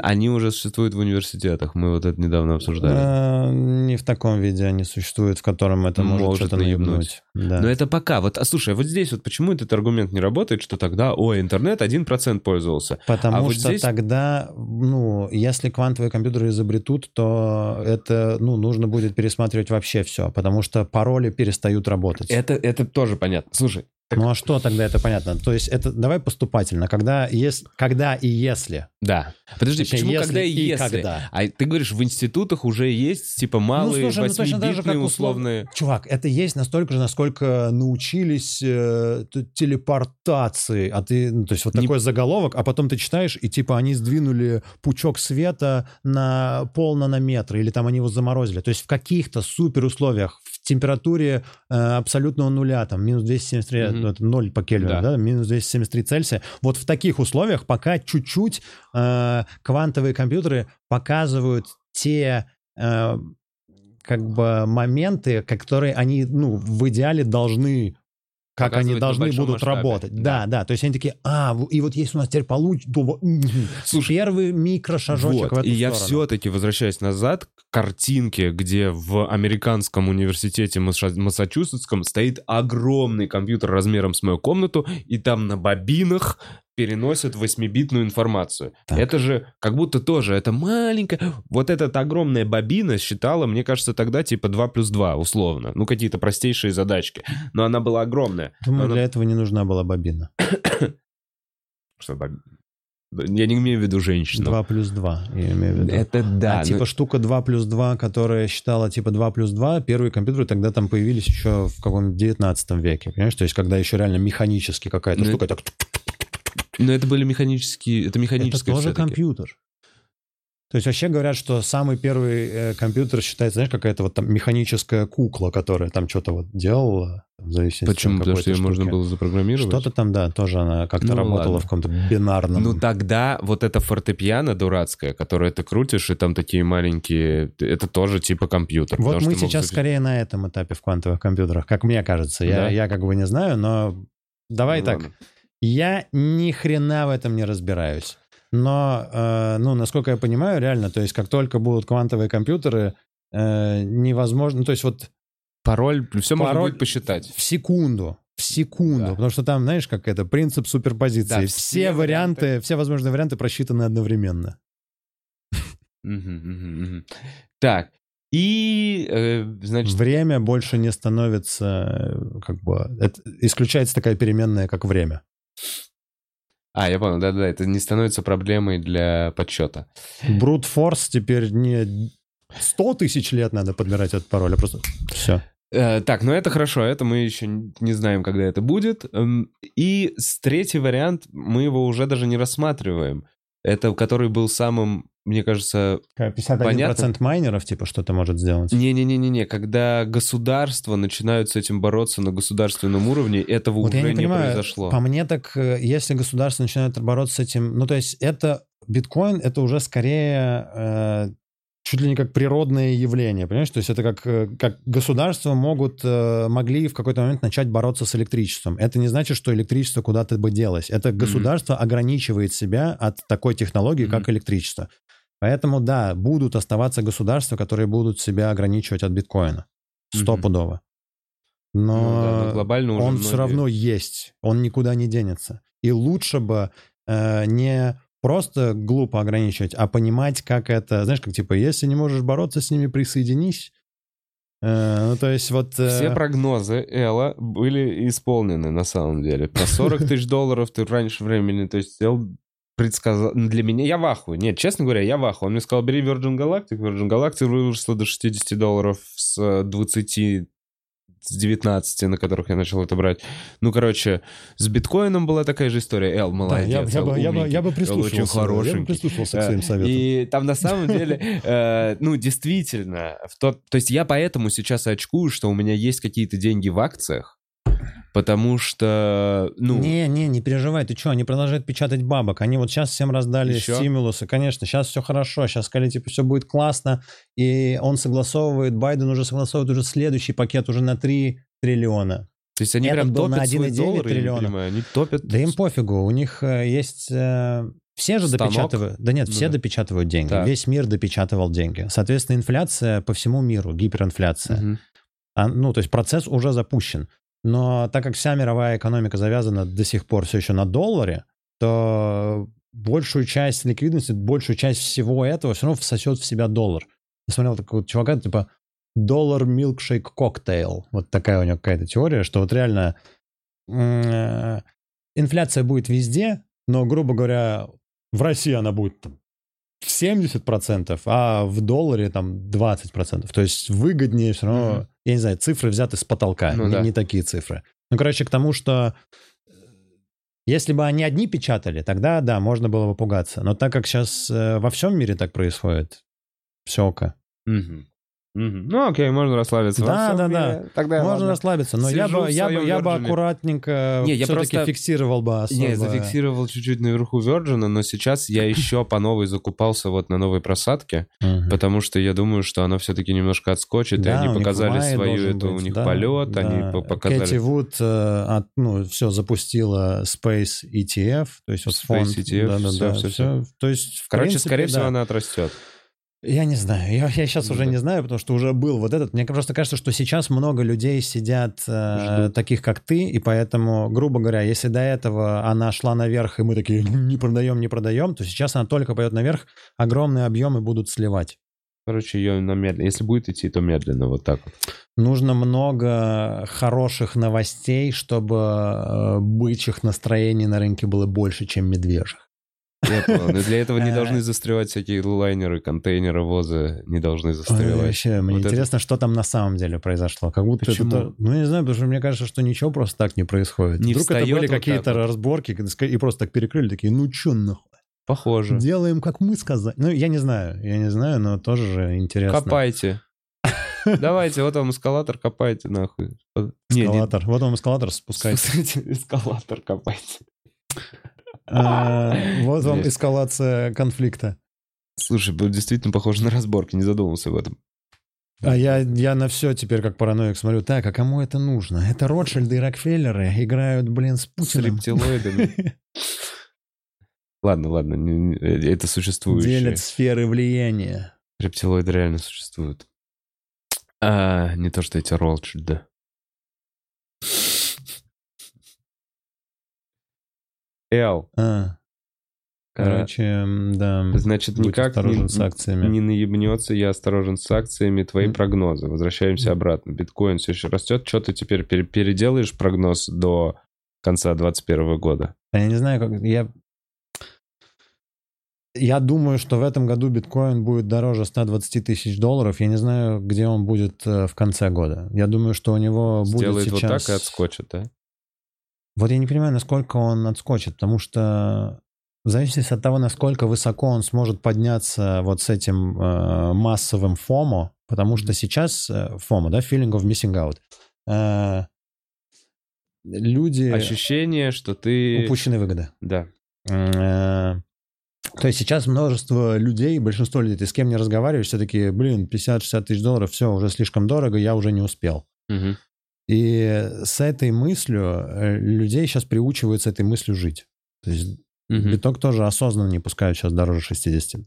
[SPEAKER 2] Они уже существуют в университетах, мы вот это недавно обсуждали.
[SPEAKER 1] Э, Не в таком виде они существуют, в котором это может,
[SPEAKER 2] Может
[SPEAKER 1] что-то
[SPEAKER 2] наебнуть.
[SPEAKER 1] наебнуть. Да.
[SPEAKER 2] Но это пока. Вот, а слушай, вот здесь вот почему этот аргумент не работает, что тогда, ой, интернет 1% пользовался.
[SPEAKER 1] Потому
[SPEAKER 2] А вот
[SPEAKER 1] что
[SPEAKER 2] здесь-
[SPEAKER 1] тогда, ну, если квантовые компьютеры изобретут, то это, ну, нужно будет пересматривать вообще все, потому что пароли перестают работать.
[SPEAKER 2] Это, это тоже понятно. Слушай,
[SPEAKER 1] Ну а что тогда это понятно? То есть это давай поступательно. Когда, есть, когда и если.
[SPEAKER 2] да. Подожди,
[SPEAKER 1] Точнее,
[SPEAKER 2] почему
[SPEAKER 1] если
[SPEAKER 2] когда и
[SPEAKER 1] и
[SPEAKER 2] если?
[SPEAKER 1] когда.
[SPEAKER 2] А ты говоришь, в институтах уже есть, типа, малые,
[SPEAKER 1] ну, слушай, ну, точно так же, как
[SPEAKER 2] 8-битные
[SPEAKER 1] услов-
[SPEAKER 2] условные...
[SPEAKER 1] Чувак, это есть настолько же, насколько научились э, телепортации. А ты, ну, то есть вот
[SPEAKER 2] Не-
[SPEAKER 1] такой заголовок, а потом ты читаешь, и типа они сдвинули пучок света на пол нанометра, или там они его заморозили. То есть в каких-то супер условиях, в температуре э, абсолютного нуля, там минус 273,
[SPEAKER 2] Мгм.
[SPEAKER 1] ну, это 0 по Кельвину,
[SPEAKER 2] Да.
[SPEAKER 1] да. минус 273 Цельсия. Вот в таких условиях пока чуть-чуть э, квантовые компьютеры показывают те э, как бы моменты, которые они, ну, в идеале должны как они должны будут
[SPEAKER 2] масштабе.
[SPEAKER 1] работать.
[SPEAKER 2] Да.
[SPEAKER 1] Да, да. То есть они такие, а, и вот если у нас теперь получится, то.
[SPEAKER 2] Слушай,
[SPEAKER 1] первый микрошажочек
[SPEAKER 2] Вот,
[SPEAKER 1] в эту
[SPEAKER 2] и я
[SPEAKER 1] сторону.
[SPEAKER 2] все-таки возвращаюсь назад к картинке, где в американском университете Масса- Массачусетском стоит огромный компьютер размером с мою комнату, и там на бобинах переносят 8-битную информацию.
[SPEAKER 1] Так.
[SPEAKER 2] Это же как будто тоже, это маленькая... Вот эта огромная бобина считала, мне кажется, тогда типа 2 плюс 2, условно. Ну, какие-то простейшие задачки. Но она была огромная.
[SPEAKER 1] Думаю,
[SPEAKER 2] Она-
[SPEAKER 1] для этого не нужна была бобина. [COUGHS]
[SPEAKER 2] Что, боб- Я не имею в виду женщину.
[SPEAKER 1] 2 плюс 2, я имею в виду.
[SPEAKER 2] Это да.
[SPEAKER 1] а
[SPEAKER 2] ну-
[SPEAKER 1] типа штука 2 плюс 2, которая считала типа 2 плюс 2, первые компьютеры тогда там появились еще в каком-то 19 веке, понимаешь? То есть когда еще реально механически какая-то
[SPEAKER 2] Ну,
[SPEAKER 1] штука так...
[SPEAKER 2] Но это были механические... Это
[SPEAKER 1] Это
[SPEAKER 2] механическое
[SPEAKER 1] тоже компьютер. То есть вообще говорят, что самый первый э, компьютер считается, знаешь, какая-то вот там механическая кукла, которая там что-то вот делала, в зависимости
[SPEAKER 2] Почему?
[SPEAKER 1] от
[SPEAKER 2] Потому что ее
[SPEAKER 1] какой-то
[SPEAKER 2] можно
[SPEAKER 1] штуки.
[SPEAKER 2] было запрограммировать?
[SPEAKER 1] Что-то там, да, тоже она как-то
[SPEAKER 2] Ну,
[SPEAKER 1] работала
[SPEAKER 2] ладно.
[SPEAKER 1] в каком-то бинарном...
[SPEAKER 2] Ну тогда вот эта фортепиано дурацкая, которое ты крутишь, и там такие маленькие... Это тоже типа компьютер.
[SPEAKER 1] Вот мы сейчас
[SPEAKER 2] запис-
[SPEAKER 1] скорее на этом этапе в квантовых компьютерах, как мне кажется. Я,
[SPEAKER 2] Да?
[SPEAKER 1] я как бы не знаю, но давай
[SPEAKER 2] Ну,
[SPEAKER 1] так.
[SPEAKER 2] ладно.
[SPEAKER 1] Я ни хрена в этом не разбираюсь. Но, э, ну, насколько я понимаю, реально, то есть как только будут квантовые компьютеры, э, невозможно, то есть вот
[SPEAKER 2] Пароль, все можно
[SPEAKER 1] Пароль-
[SPEAKER 2] будет посчитать.
[SPEAKER 1] в секунду, в секунду,
[SPEAKER 2] Да.
[SPEAKER 1] потому что там, знаешь, как это, принцип суперпозиции.
[SPEAKER 2] Да,
[SPEAKER 1] все,
[SPEAKER 2] все
[SPEAKER 1] варианты, все возможные варианты просчитаны одновременно.
[SPEAKER 2] Так, и, э, значит,
[SPEAKER 1] Время больше не становится, э, как бы, это, исключается такая переменная, как время.
[SPEAKER 2] А, я понял, да-да, это не становится проблемой для подсчета.
[SPEAKER 1] Force теперь не 100 тысяч лет надо подбирать этот пароль, а просто все.
[SPEAKER 2] Э, так, ну это хорошо, это мы еще не знаем, когда это будет. Эм, И с третий вариант мы его уже даже не рассматриваем. Это который был самым, мне кажется,
[SPEAKER 1] 51%
[SPEAKER 2] Понятно.
[SPEAKER 1] майнеров, типа, что-то может сделать.
[SPEAKER 2] не-не-не-не, когда государства начинают с этим бороться на государственном уровне, этого
[SPEAKER 1] Вот
[SPEAKER 2] уже
[SPEAKER 1] не, понимаю,
[SPEAKER 2] произошло.
[SPEAKER 1] по мне так, э, если государство начинает бороться с этим, ну, то есть это, биткоин, это уже скорее э, чуть ли не как природное явление, понимаешь? То есть это как, э, как государства могут, э, могли в какой-то момент начать бороться с электричеством. Это не значит, что электричество куда-то бы делось. Это государство ограничивает себя от такой технологии, как
[SPEAKER 2] Мгм.
[SPEAKER 1] электричество. Поэтому, да, будут оставаться государства, которые будут себя ограничивать от биткоина. Стопудово.
[SPEAKER 2] Ну
[SPEAKER 1] Но,
[SPEAKER 2] да, но глобально уже
[SPEAKER 1] он
[SPEAKER 2] многие-
[SPEAKER 1] все равно есть, он никуда не денется. И лучше бы э, не просто глупо ограничивать, а понимать, как это, знаешь, как типа, если не можешь бороться с ними, присоединись. Э, ну, то есть вот... э,
[SPEAKER 2] Все прогнозы Элла были исполнены на самом деле. Про 40 тысяч долларов ты раньше времени, то есть Эл предсказал... ну, Для меня я в ахуе. Нет, честно говоря, я в ахуе. Он мне сказал, бери Virgin Galactic. Virgin Galactic выросла до 60 долларов с э, 20 с 19, на которых я начал это брать. Ну, короче, с биткоином была такая же история. Эл,
[SPEAKER 1] да,
[SPEAKER 2] молодец.
[SPEAKER 1] я, я
[SPEAKER 2] Эл
[SPEAKER 1] бы, я, бы, я бы
[SPEAKER 2] Эл очень
[SPEAKER 1] прислушивался. Я бы прислушивался к
[SPEAKER 2] Э,
[SPEAKER 1] своим советам.
[SPEAKER 2] И там на самом деле, э, ну, действительно, в тот, то есть я поэтому сейчас очкую, что у меня есть какие-то деньги в акциях, потому что, ну,
[SPEAKER 1] Не, не, не переживай, ты что, они продолжают печатать бабок. Они вот сейчас всем раздали
[SPEAKER 2] Еще?
[SPEAKER 1] стимулусы. Конечно, сейчас все хорошо, сейчас сказали, типа, все будет классно. И он согласовывает, Байден уже согласовывает уже следующий пакет уже на 3 триллиона.
[SPEAKER 2] То есть они
[SPEAKER 1] Этот
[SPEAKER 2] прям
[SPEAKER 1] был на
[SPEAKER 2] топят свой
[SPEAKER 1] 1,9
[SPEAKER 2] доллар, я
[SPEAKER 1] триллиона.
[SPEAKER 2] понимаю, они топят...
[SPEAKER 1] Да им пофигу, у них э, есть... э, Все же
[SPEAKER 2] Станок.
[SPEAKER 1] допечатывают... Да нет,
[SPEAKER 2] Ну
[SPEAKER 1] все
[SPEAKER 2] да.
[SPEAKER 1] допечатывают деньги.
[SPEAKER 2] Так.
[SPEAKER 1] Весь мир допечатывал деньги. Соответственно, инфляция по всему миру, гиперинфляция.
[SPEAKER 2] Мгм.
[SPEAKER 1] А, ну, то есть процесс уже запущен. Но так как вся мировая экономика завязана до сих пор все еще на долларе, то большую часть ликвидности, большую часть всего этого все равно всосет в себя доллар. Я смотрел такого чувака, типа доллар милкшейк коктейл. Вот такая у него какая-то теория, что вот реально э, инфляция будет везде, но, грубо говоря, в России она будет там, 70%, а в долларе там 20%. То есть выгоднее все равно,
[SPEAKER 2] Мгм.
[SPEAKER 1] я не знаю, цифры взяты с потолка,
[SPEAKER 2] Ну
[SPEAKER 1] не,
[SPEAKER 2] да.
[SPEAKER 1] не такие цифры. Ну, короче, к тому, что э, если бы они одни печатали, тогда, да, можно было бы пугаться. Но так как сейчас во всем мире так происходит, все ок.
[SPEAKER 2] Мгм. Ну, окей, можно расслабиться.
[SPEAKER 1] Да, да,
[SPEAKER 2] мире. Тогда
[SPEAKER 1] Можно
[SPEAKER 2] ладно.
[SPEAKER 1] расслабиться, но я бы, я бы, я бы аккуратненько
[SPEAKER 2] Не, я просто-
[SPEAKER 1] фиксировал бы особо.
[SPEAKER 2] Не, зафиксировал чуть-чуть наверху Virgin, но сейчас я [LAUGHS] еще по новой закупался вот на новой просадке, потому что я думаю, что она все-таки немножко отскочит,
[SPEAKER 1] Да,
[SPEAKER 2] и они показали свою, это у них
[SPEAKER 1] да,
[SPEAKER 2] полет,
[SPEAKER 1] да.
[SPEAKER 2] они по- показали...
[SPEAKER 1] Кэти Вуд, э, ну, все, запустила Space ETF, то есть вот
[SPEAKER 2] Space
[SPEAKER 1] фонд.
[SPEAKER 2] ETF,
[SPEAKER 1] да, да,
[SPEAKER 2] всё,
[SPEAKER 1] да,
[SPEAKER 2] всё,
[SPEAKER 1] всё. То есть,
[SPEAKER 2] Короче, скорее
[SPEAKER 1] да.
[SPEAKER 2] всего, она отрастет.
[SPEAKER 1] Я не знаю, я, я сейчас
[SPEAKER 2] Ну
[SPEAKER 1] уже
[SPEAKER 2] да.
[SPEAKER 1] не знаю, потому что уже был вот этот. Мне просто кажется, что сейчас много людей сидят, э,
[SPEAKER 2] Ждут.
[SPEAKER 1] таких как ты, и поэтому, грубо говоря, если до этого она шла наверх, и мы такие не продаем, не продаем, то сейчас она только пойдет наверх, огромные объемы будут сливать.
[SPEAKER 2] Короче, ее медленно. Если будет идти, то медленно, вот так вот.
[SPEAKER 1] Нужно много хороших новостей, чтобы э, бычьих настроений на рынке было больше, чем медвежьих.
[SPEAKER 2] Я понял. Но для этого не
[SPEAKER 1] Э.
[SPEAKER 2] должны застревать всякие лайнеры, контейнеры, возы. Не должны застревать.
[SPEAKER 1] Вообще, мне интересно, что там на самом деле произошло. Как будто это... Ну, не знаю, потому что мне кажется, что ничего просто так не происходит.
[SPEAKER 2] Не
[SPEAKER 1] Вдруг это были какие-то разборки, и просто так перекрыли, такие, ну чё нахуй?
[SPEAKER 2] Похоже.
[SPEAKER 1] Делаем, как мы сказали. Ну, я не знаю, я не знаю, но тоже же интересно.
[SPEAKER 2] Копайте. [LAUGHS] Давайте, вот вам эскалатор, копайте нахуй. Не,
[SPEAKER 1] Эскалатор. Вот вам эскалатор, спускайте
[SPEAKER 2] эскалатор, копайте.
[SPEAKER 1] А, [LAUGHS] Вот вам эскалация конфликта.
[SPEAKER 2] Слушай, было действительно похоже на разборки, не задумывался об этом.
[SPEAKER 1] А я, я на все теперь как параноик смотрю. Так, а кому это нужно? Это Ротшильды и Рокфеллеры играют, блин, с
[SPEAKER 2] С
[SPEAKER 1] Путиным.
[SPEAKER 2] рептилоидами. [LAUGHS] Ладно, ладно, не- это существующее.
[SPEAKER 1] Делят сферы влияния.
[SPEAKER 2] Рептилоиды реально существуют. А, не то, что эти Ротшильды. Эл,
[SPEAKER 1] А, короче, да.
[SPEAKER 2] значит,
[SPEAKER 1] Будь
[SPEAKER 2] никак
[SPEAKER 1] осторожен
[SPEAKER 2] не,
[SPEAKER 1] с акциями.
[SPEAKER 2] не наебнется, я осторожен с акциями. Твои
[SPEAKER 1] М.
[SPEAKER 2] прогнозы. Возвращаемся обратно. Биткоин все еще растет. Что ты теперь пере- переделаешь прогноз до конца 2021 года?
[SPEAKER 1] А Я не знаю, как... Я... Я думаю, что в этом году биткоин будет дороже 120 тысяч долларов. Я не знаю, где он будет э, в конце года. Я думаю, что у него будет
[SPEAKER 2] Сделает вот
[SPEAKER 1] сейчас...
[SPEAKER 2] так и отскочит, а?
[SPEAKER 1] Вот я не понимаю, насколько он отскочит, потому что в зависимости от того, насколько высоко он сможет подняться вот с этим э, массовым фомо, потому что сейчас э, фомо, да, feeling of missing out, э, люди
[SPEAKER 2] Ощущение, что ты...
[SPEAKER 1] упущены выгоды.
[SPEAKER 2] Да.
[SPEAKER 1] Э, То есть сейчас множество людей, большинство людей, ты с кем не разговариваешь, все такие, блин, 50-60 тысяч долларов, все, уже слишком дорого, я уже не успел.
[SPEAKER 2] Мгм.
[SPEAKER 1] И с этой мыслью э, людей сейчас приучивают с этой мыслью жить. То есть
[SPEAKER 2] Мгм.
[SPEAKER 1] биток тоже осознанно не пускают сейчас дороже 60.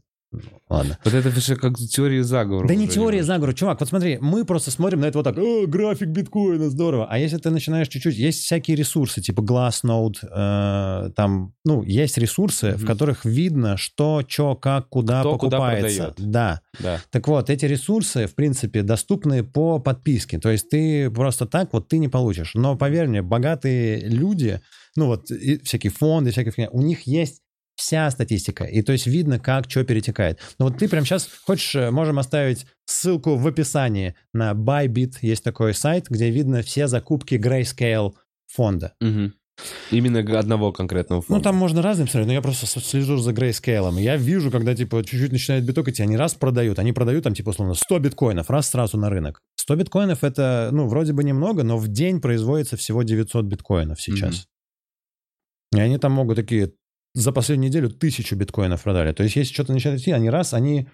[SPEAKER 1] Ладно.
[SPEAKER 2] Вот это же как теория заговора.
[SPEAKER 1] Да не теория заговора, чувак, вот смотри, мы просто смотрим на это вот так, «О, график биткоина, здорово. А если ты начинаешь чуть-чуть, есть всякие ресурсы, типа Glassnode, э, там, ну, есть ресурсы, в
[SPEAKER 2] Мгм.
[SPEAKER 1] которых видно, что, что, как, куда
[SPEAKER 2] Кто куда
[SPEAKER 1] покупается.
[SPEAKER 2] продает.
[SPEAKER 1] да.
[SPEAKER 2] Да.
[SPEAKER 1] Так вот, эти ресурсы, в принципе, доступны по подписке. То есть ты просто так вот ты не получишь. Но поверь мне, богатые люди, ну вот и всякие фонды, всякие у них есть вся статистика. И то есть видно, как что перетекает. Но вот ты прямо сейчас, хочешь, э, можем оставить ссылку в описании на Bybit. Есть такой сайт, где видно все закупки Grayscale фонда.
[SPEAKER 2] Мгм. Именно одного конкретного фонда.
[SPEAKER 1] Ну, там можно разным смотреть, но я просто слежу за. И Я вижу, когда, типа, чуть-чуть начинает биток идти, они раз продают, они продают, там, типа, условно, 100 биткоинов, раз сразу на рынок. 100 биткоинов — это, ну, вроде бы немного, но в день производится всего 900 биткоинов сейчас. И они там могут такие, за последнюю неделю тысячу биткоинов продали. То есть, если что-то начинает идти, они раз, они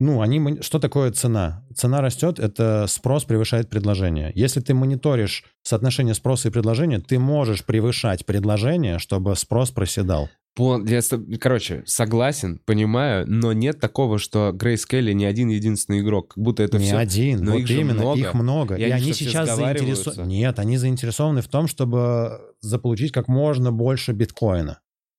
[SPEAKER 1] ну, они... Что такое цена? Цена растет, это спрос превышает предложение. Если ты мониторишь соотношение спроса и предложения, ты можешь превышать предложение, чтобы спрос проседал.
[SPEAKER 2] По- я короче, согласен, понимаю, но нет такого, что Грейс Келли не один единственный игрок. Как будто это
[SPEAKER 1] не
[SPEAKER 2] все...
[SPEAKER 1] один,
[SPEAKER 2] но
[SPEAKER 1] вот
[SPEAKER 2] их
[SPEAKER 1] именно,
[SPEAKER 2] много.
[SPEAKER 1] их много.
[SPEAKER 2] И
[SPEAKER 1] И,
[SPEAKER 2] они
[SPEAKER 1] сейчас заинтересованы... Нет, они заинтересованы в том, чтобы заполучить как можно больше биткоина.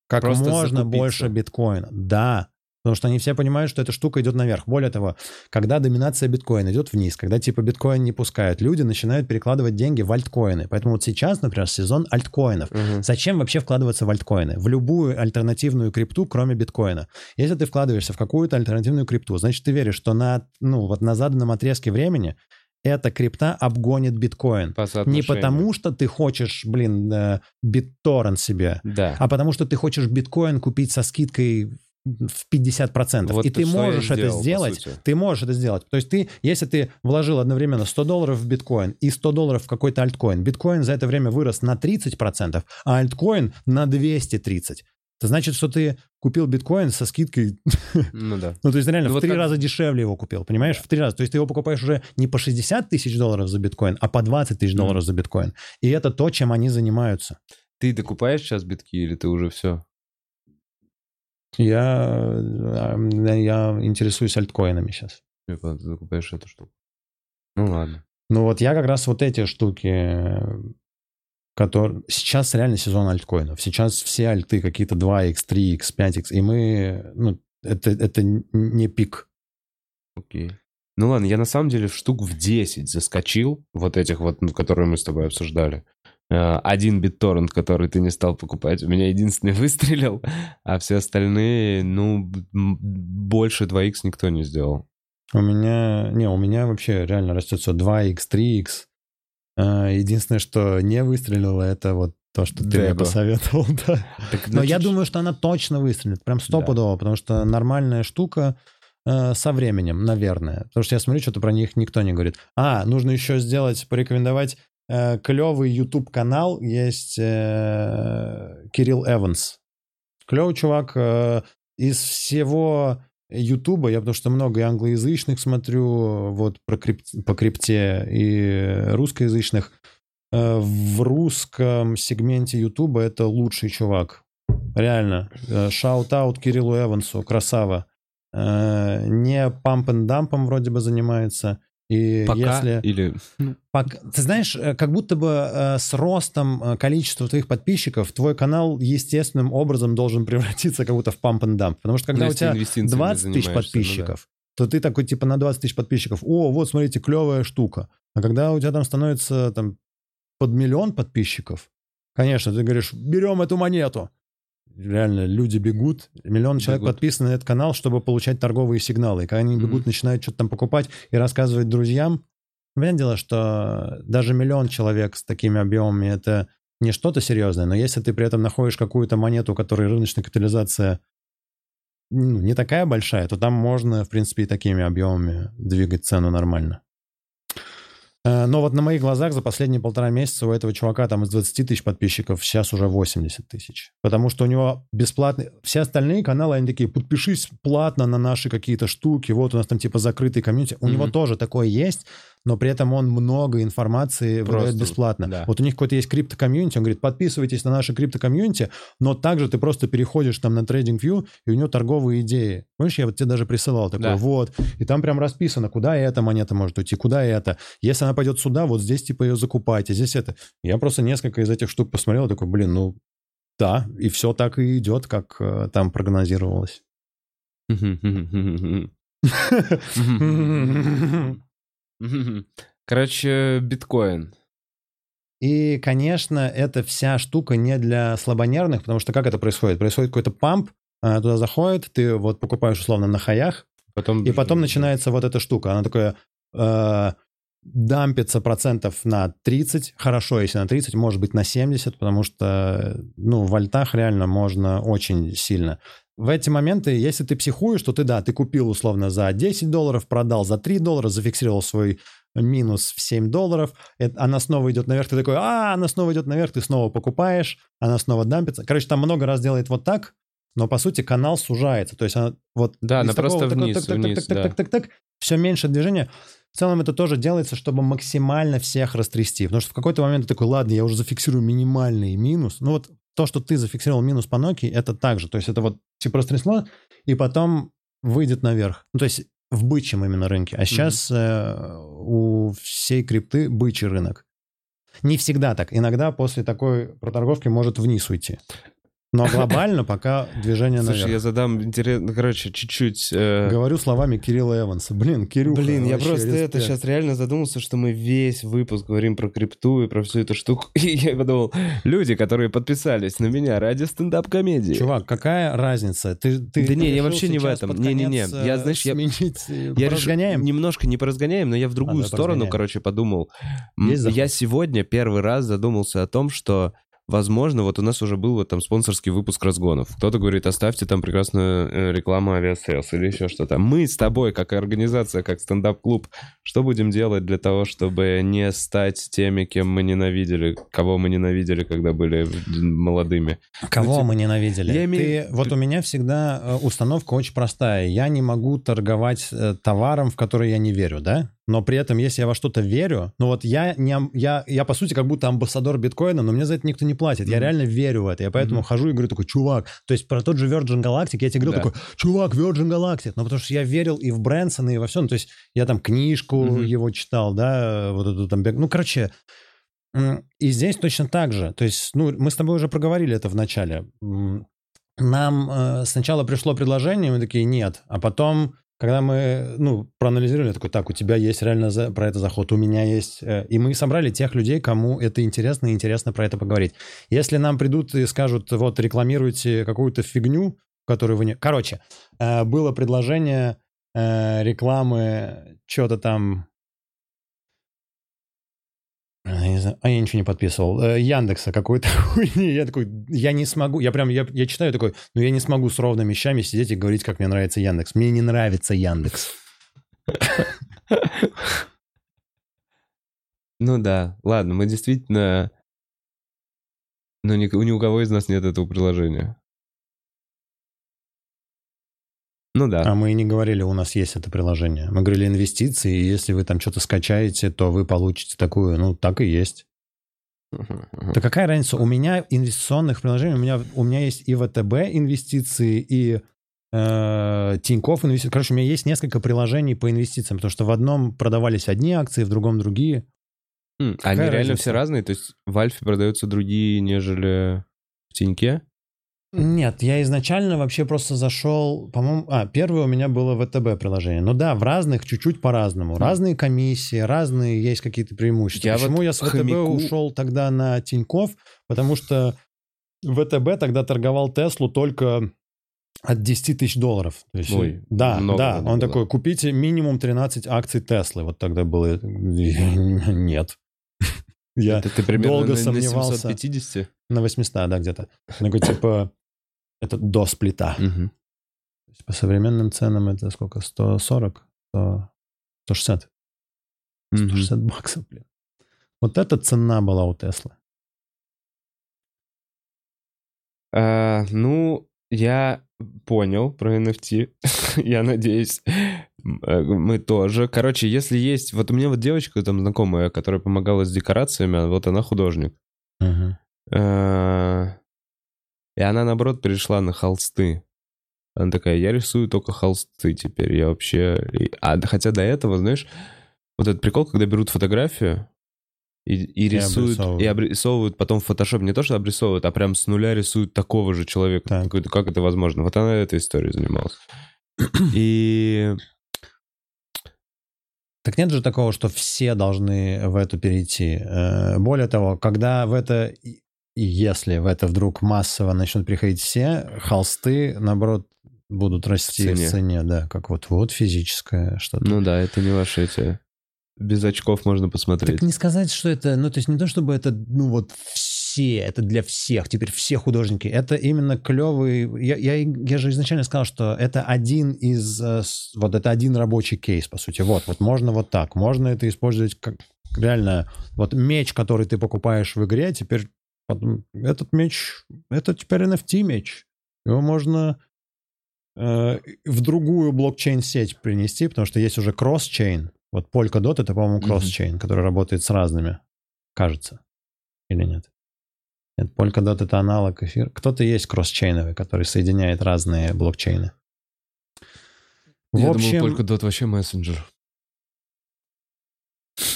[SPEAKER 1] Как
[SPEAKER 2] Просто
[SPEAKER 1] можно
[SPEAKER 2] закупиться.
[SPEAKER 1] больше биткоина. Да. Потому что они все понимают, что эта штука идет наверх. Более того, когда доминация биткоина идет вниз, когда типа биткоин не пускают, люди начинают перекладывать деньги в альткоины. Поэтому вот сейчас, например, сезон альткоинов.
[SPEAKER 2] Мгм.
[SPEAKER 1] Зачем вообще вкладываться в альткоины? В любую альтернативную крипту, кроме биткоина. Если ты вкладываешься в какую-то альтернативную крипту, значит, ты веришь, что на, ну, вот на заданном отрезке времени эта крипта обгонит биткоин.
[SPEAKER 2] По
[SPEAKER 1] Не потому, что ты хочешь, блин, э, битторрент себе,
[SPEAKER 2] Да.
[SPEAKER 1] а потому что ты хочешь биткоин купить со скидкой в 50%.
[SPEAKER 2] Вот
[SPEAKER 1] И ты можешь это
[SPEAKER 2] сделал,
[SPEAKER 1] сделать. Ты можешь это сделать. То есть ты, если ты вложил одновременно 100 долларов в биткоин и 100 долларов в какой-то альткоин, биткоин за это время вырос на 30%, а альткоин на 230%. Это значит, что ты купил биткоин со скидкой, [LAUGHS]
[SPEAKER 2] Ну да.
[SPEAKER 1] ну то есть реально
[SPEAKER 2] Ну
[SPEAKER 1] в
[SPEAKER 2] вот
[SPEAKER 1] три
[SPEAKER 2] как-
[SPEAKER 1] раза дешевле его купил, понимаешь? В три раза. То есть ты его покупаешь уже не по 60 тысяч долларов за биткоин, а по 20 тысяч долларов за биткоин. И это то, чем они занимаются.
[SPEAKER 2] Ты докупаешь сейчас битки или ты уже все?
[SPEAKER 1] Я, э, я интересуюсь альткоинами сейчас.
[SPEAKER 2] Ты докупаешь эту штуку. Ну ладно.
[SPEAKER 1] Ну вот я как раз вот эти штуки, которые... Сейчас реально сезон альткоинов. Сейчас все альты какие-то 2x, 3x, 5x. И мы... Ну, это, это не пик.
[SPEAKER 2] Окей. Ну ладно, я на самом деле штук в 10 заскочил, вот этих вот, ну, которые мы с тобой обсуждали. Э, Один BitTorrent, который ты не стал покупать, у меня единственный [LAUGHS] выстрелил, а все остальные, ну, больше 2x никто не сделал.
[SPEAKER 1] У меня... Не, у меня вообще реально растет все 2x, 3x. А, Единственное, что не выстрелило, это вот то, что ты мне
[SPEAKER 2] Деба.
[SPEAKER 1] посоветовал, [LAUGHS] да.
[SPEAKER 2] Так,
[SPEAKER 1] Но я
[SPEAKER 2] значит,
[SPEAKER 1] думаю, что она точно выстрелит, прям стопудово, потому что нормальная штука э, со временем, наверное. Потому что я смотрю, что-то про них никто не говорит. А, нужно еще сделать, порекомендовать э, клевый YouTube-канал, есть э, Кирилл Эванс. Клевый чувак. э, из всего Ютуба, я потому что много и англоязычных смотрю, вот про крип- по крипте, и русскоязычных. Э, В русском сегменте Ютуба это лучший чувак. Реально. Shout-out Кириллу Эвансу, красава. Э, Не pump-n-dump ом вроде бы занимается. И
[SPEAKER 2] пока
[SPEAKER 1] если...
[SPEAKER 2] или...
[SPEAKER 1] Пок- Ты знаешь, э, как будто бы э, с ростом э, количества твоих подписчиков твой канал естественным образом должен [LAUGHS] превратиться как будто в pump and dump. Потому что когда
[SPEAKER 2] Ну,
[SPEAKER 1] у тебя
[SPEAKER 2] инвестициями
[SPEAKER 1] 20 тысяч
[SPEAKER 2] занимаешься, ну да.
[SPEAKER 1] подписчиков, то ты такой типа на 20 тысяч подписчиков, о, вот смотрите, клевая штука. А когда у тебя там становится там под миллион подписчиков, конечно, ты говоришь, берем эту монету. Реально, люди бегут, миллион человек
[SPEAKER 2] Бегут.
[SPEAKER 1] подписаны на этот канал, чтобы получать торговые сигналы. И когда они бегут, начинают что-то там покупать и рассказывать друзьям, Понятное дело, что даже миллион человек с такими объемами это не что-то серьезное, но если ты при этом находишь какую-то монету, у которой рыночная капитализация ну, не такая большая, то там можно, в принципе, и такими объемами двигать цену нормально. Но вот на моих глазах за последние полтора месяца у этого чувака там из 20 тысяч подписчиков сейчас уже 80 тысяч. Потому что у него бесплатный... Все остальные каналы, они такие, подпишись платно на наши какие-то штуки, вот у нас там типа закрытый комьюнити. У него
[SPEAKER 2] Мгм.
[SPEAKER 1] тоже такое есть, но при этом он много информации выдает
[SPEAKER 2] Просто,
[SPEAKER 1] бесплатно.
[SPEAKER 2] да.
[SPEAKER 1] Вот у них какой-то есть крипто-комьюнити, он говорит, подписывайтесь на наше крипто-комьюнити, но также ты просто переходишь там на TradingView, и у него торговые идеи. Помнишь, я вот тебе даже присылал такое,
[SPEAKER 2] Да.
[SPEAKER 1] вот, и там прям расписано, куда эта монета может уйти, куда это. Если она пойдет сюда, вот здесь типа ее закупайте, здесь это. Я просто несколько из этих штук посмотрел, такой, блин, ну да, и все так и идет, как э, там прогнозировалось. [LAUGHS]
[SPEAKER 2] Короче, биткоин.
[SPEAKER 1] И, конечно, эта вся штука не для слабонервных, потому что как это происходит? Происходит какой-то памп, а, туда заходит, ты вот покупаешь условно на хаях,
[SPEAKER 2] Потом...
[SPEAKER 1] и потом начинается вот эта штука. Она такая э, дампится процентов на 30, хорошо, если на 30, может быть на 70, потому что, ну, в альтах реально можно очень сильно. В эти моменты, если ты психуешь, то ты, да, ты купил условно за 10 долларов, продал за 3 доллара, зафиксировал свой минус в 7 долларов, это- она снова идет наверх, ты такой, а, она снова идет наверх, ты снова покупаешь, она снова дампится. Короче, там много раз делает вот так, но по сути канал сужается. То есть она вот
[SPEAKER 2] Да, она
[SPEAKER 1] такого
[SPEAKER 2] просто
[SPEAKER 1] такого
[SPEAKER 2] вниз,
[SPEAKER 1] так, так,
[SPEAKER 2] вниз,
[SPEAKER 1] так, так,
[SPEAKER 2] да.
[SPEAKER 1] так, так, так, все меньше движения. В целом это тоже делается, чтобы максимально всех растрясти. Потому что в какой-то момент ты такой, ладно, я уже зафиксирую минимальный минус. Ну вот то, что ты зафиксировал минус по Nokia, это так же. То есть это вот типа растрясло, и потом выйдет наверх. Ну то есть в бычьем именно рынке. А сейчас э, у всей крипты бычий рынок. Не всегда так. Иногда после такой проторговки может вниз уйти. Но глобально пока движение
[SPEAKER 2] Слушай,
[SPEAKER 1] наверх.
[SPEAKER 2] я задам интересно, короче, чуть-чуть... э,
[SPEAKER 1] Говорю словами Кирилла Эванса. Блин, Кирюха,
[SPEAKER 2] Блин, я просто это
[SPEAKER 1] респект.
[SPEAKER 2] сейчас реально задумался, что мы весь выпуск говорим про крипту и про всю эту штуку. [LAUGHS] И я подумал, люди, которые подписались на меня ради стендап-комедии.
[SPEAKER 1] Чувак, какая разница? Ты, ты
[SPEAKER 2] Да не, я вообще не в этом. Не-не-не. Я, знаешь, я-
[SPEAKER 1] сменить, э,
[SPEAKER 2] Я
[SPEAKER 1] разгоняем?
[SPEAKER 2] немножко не поразгоняем, но я в другую
[SPEAKER 1] А, да,
[SPEAKER 2] сторону,
[SPEAKER 1] поразгоняем.
[SPEAKER 2] короче, подумал.
[SPEAKER 1] Есть?
[SPEAKER 2] Я сегодня первый раз задумался о том, что Возможно, вот у нас уже был вот там спонсорский выпуск разгонов. Кто-то говорит, оставьте там прекрасную э, рекламу Aviasales или еще что-то. Мы с тобой, как организация, как стендап-клуб, что будем делать для того, чтобы не стать теми, кем мы ненавидели, кого мы ненавидели, когда были молодыми?
[SPEAKER 1] Кого
[SPEAKER 2] Ну, типа,
[SPEAKER 1] мы ненавидели?
[SPEAKER 2] я имею-
[SPEAKER 1] Ты- вот у меня всегда э, установка очень простая. Я не могу торговать э, товаром, в который я не верю, да? Но при этом, если я во что-то верю, ну вот я, не, я, я по сути как будто амбассадор биткоина, но мне за это никто не платит. Я
[SPEAKER 2] Мгм.
[SPEAKER 1] реально верю в это. Я поэтому
[SPEAKER 2] Мгм.
[SPEAKER 1] хожу и говорю такой, чувак, то есть про тот же Virgin Galactic я тебе говорю
[SPEAKER 2] Да.
[SPEAKER 1] такой, чувак, Virgin Galactic. Ну потому что я верил и в Брэнсона, и во всем. То есть я там книжку
[SPEAKER 2] Мгм.
[SPEAKER 1] его читал, да, вот эту там... Ну, короче, И здесь точно так же. То есть, ну, мы с тобой уже проговорили это в начале. Нам э, сначала пришло предложение, мы такие, нет. А потом, когда мы, ну, проанализировали, такой, так, у тебя есть реально за- про это заход, у меня есть. э, И мы собрали тех людей, кому это интересно, и интересно про это поговорить. Если нам придут и скажут, вот, рекламируйте какую-то фигню, которую вы не... Короче, э, было предложение э, рекламы, что-то там... Я знаю, а я ничего не подписывал. Э, Яндекса какой-то [LAUGHS] хуйни. Я такой, я не смогу. Я прям, я, я читаю такой, ну я не смогу с ровными вещами сидеть и говорить, как мне нравится Яндекс. Мне не нравится Яндекс. [LAUGHS]
[SPEAKER 2] Ну да, ладно, мы действительно... Но ни, ни у кого из нас нет этого приложения. Ну да.
[SPEAKER 1] А мы и не говорили, у нас есть это приложение. Мы говорили инвестиции, и если вы там что-то скачаете, то вы получите такую, ну так и есть. Да какая разница? У меня инвестиционных приложений, у меня, у меня есть и ВТБ инвестиции, и э, Тинькофф инвестиции. Короче, у меня есть несколько приложений по инвестициям, потому что в одном продавались одни акции, в другом другие.
[SPEAKER 2] М, Они реально
[SPEAKER 1] разница?
[SPEAKER 2] все разные? То есть в Альфе продаются другие, нежели в Тиньке?
[SPEAKER 1] Нет, я изначально вообще просто зашел, по-моему, а, первое у меня было ВТБ приложение. Ну да, в разных чуть-чуть по-разному.
[SPEAKER 2] Хм.
[SPEAKER 1] Разные комиссии, разные есть какие-то преимущества.
[SPEAKER 2] Я
[SPEAKER 1] Почему
[SPEAKER 2] вот
[SPEAKER 1] я с ВТБ
[SPEAKER 2] хомяку-
[SPEAKER 1] ушел тогда на Тиньков? Потому что ВТБ тогда торговал Теслу только от 10 тысяч долларов. То есть,
[SPEAKER 2] Ой,
[SPEAKER 1] да, да. Он
[SPEAKER 2] было.
[SPEAKER 1] такой, купите минимум 13 акций Теслы. Вот тогда было. [LAUGHS] Нет. [LAUGHS] Я
[SPEAKER 2] Это ты примерно
[SPEAKER 1] долго
[SPEAKER 2] на- на
[SPEAKER 1] сомневался.
[SPEAKER 2] 750?
[SPEAKER 1] на 800, да, где-то. Такой, типа, это до сплита. Есть По современным ценам это сколько? 140? 100, 160?
[SPEAKER 2] Мгм.
[SPEAKER 1] 160 баксов, блин. Вот эта цена была у Теслы.
[SPEAKER 2] А, ну, я понял про NFT. [LAUGHS] я надеюсь, э, мы тоже. Короче, если есть... Вот у меня вот девочка там знакомая, которая помогала с декорациями, а вот она художник.
[SPEAKER 1] Мгм.
[SPEAKER 2] А, И она, наоборот, перешла на холсты. Она такая, я рисую только холсты теперь, я вообще... А, хотя до этого, знаешь, вот этот прикол, когда берут фотографию и, и рисуют, и обрисовывают потом в фотошоп, не то, что обрисовывают, а прям с нуля рисуют такого же человека.
[SPEAKER 1] Так.
[SPEAKER 2] Такой, «Да как это возможно? Вот она этой историей занималась. [CLEARS THROAT] И...
[SPEAKER 1] Так нет же такого, что все должны в это перейти. Э, Более того, когда в это, и если в это вдруг массово начнут приходить все, холсты, наоборот, будут расти в
[SPEAKER 2] цене.
[SPEAKER 1] цене, да, как вот вот физическое что-то.
[SPEAKER 2] Ну да, это не ваши эти... Без очков можно посмотреть.
[SPEAKER 1] Так не сказать, что это, ну, то есть не то, чтобы это, ну, вот все, это для всех, теперь все художники. Это именно клевый... Я, я, я же изначально сказал, что это один из... э, Вот это один рабочий кейс, по сути. Вот, вот можно вот так. Можно это использовать как реально... Вот меч, который ты покупаешь в игре, теперь этот меч... Это теперь NFT меч. Его можно э, в другую блокчейн-сеть принести, потому что есть уже кросс-чейн. Вот Polkadot — это, по-моему, кросс-чейн, который работает с разными, кажется. Или нет? Нет, Polkadot — это аналог эфир. Кто-то есть кросс-чейновый, который соединяет разные блокчейны. В
[SPEAKER 2] Я
[SPEAKER 1] общем...
[SPEAKER 2] думал, только Dot вообще мессенджер.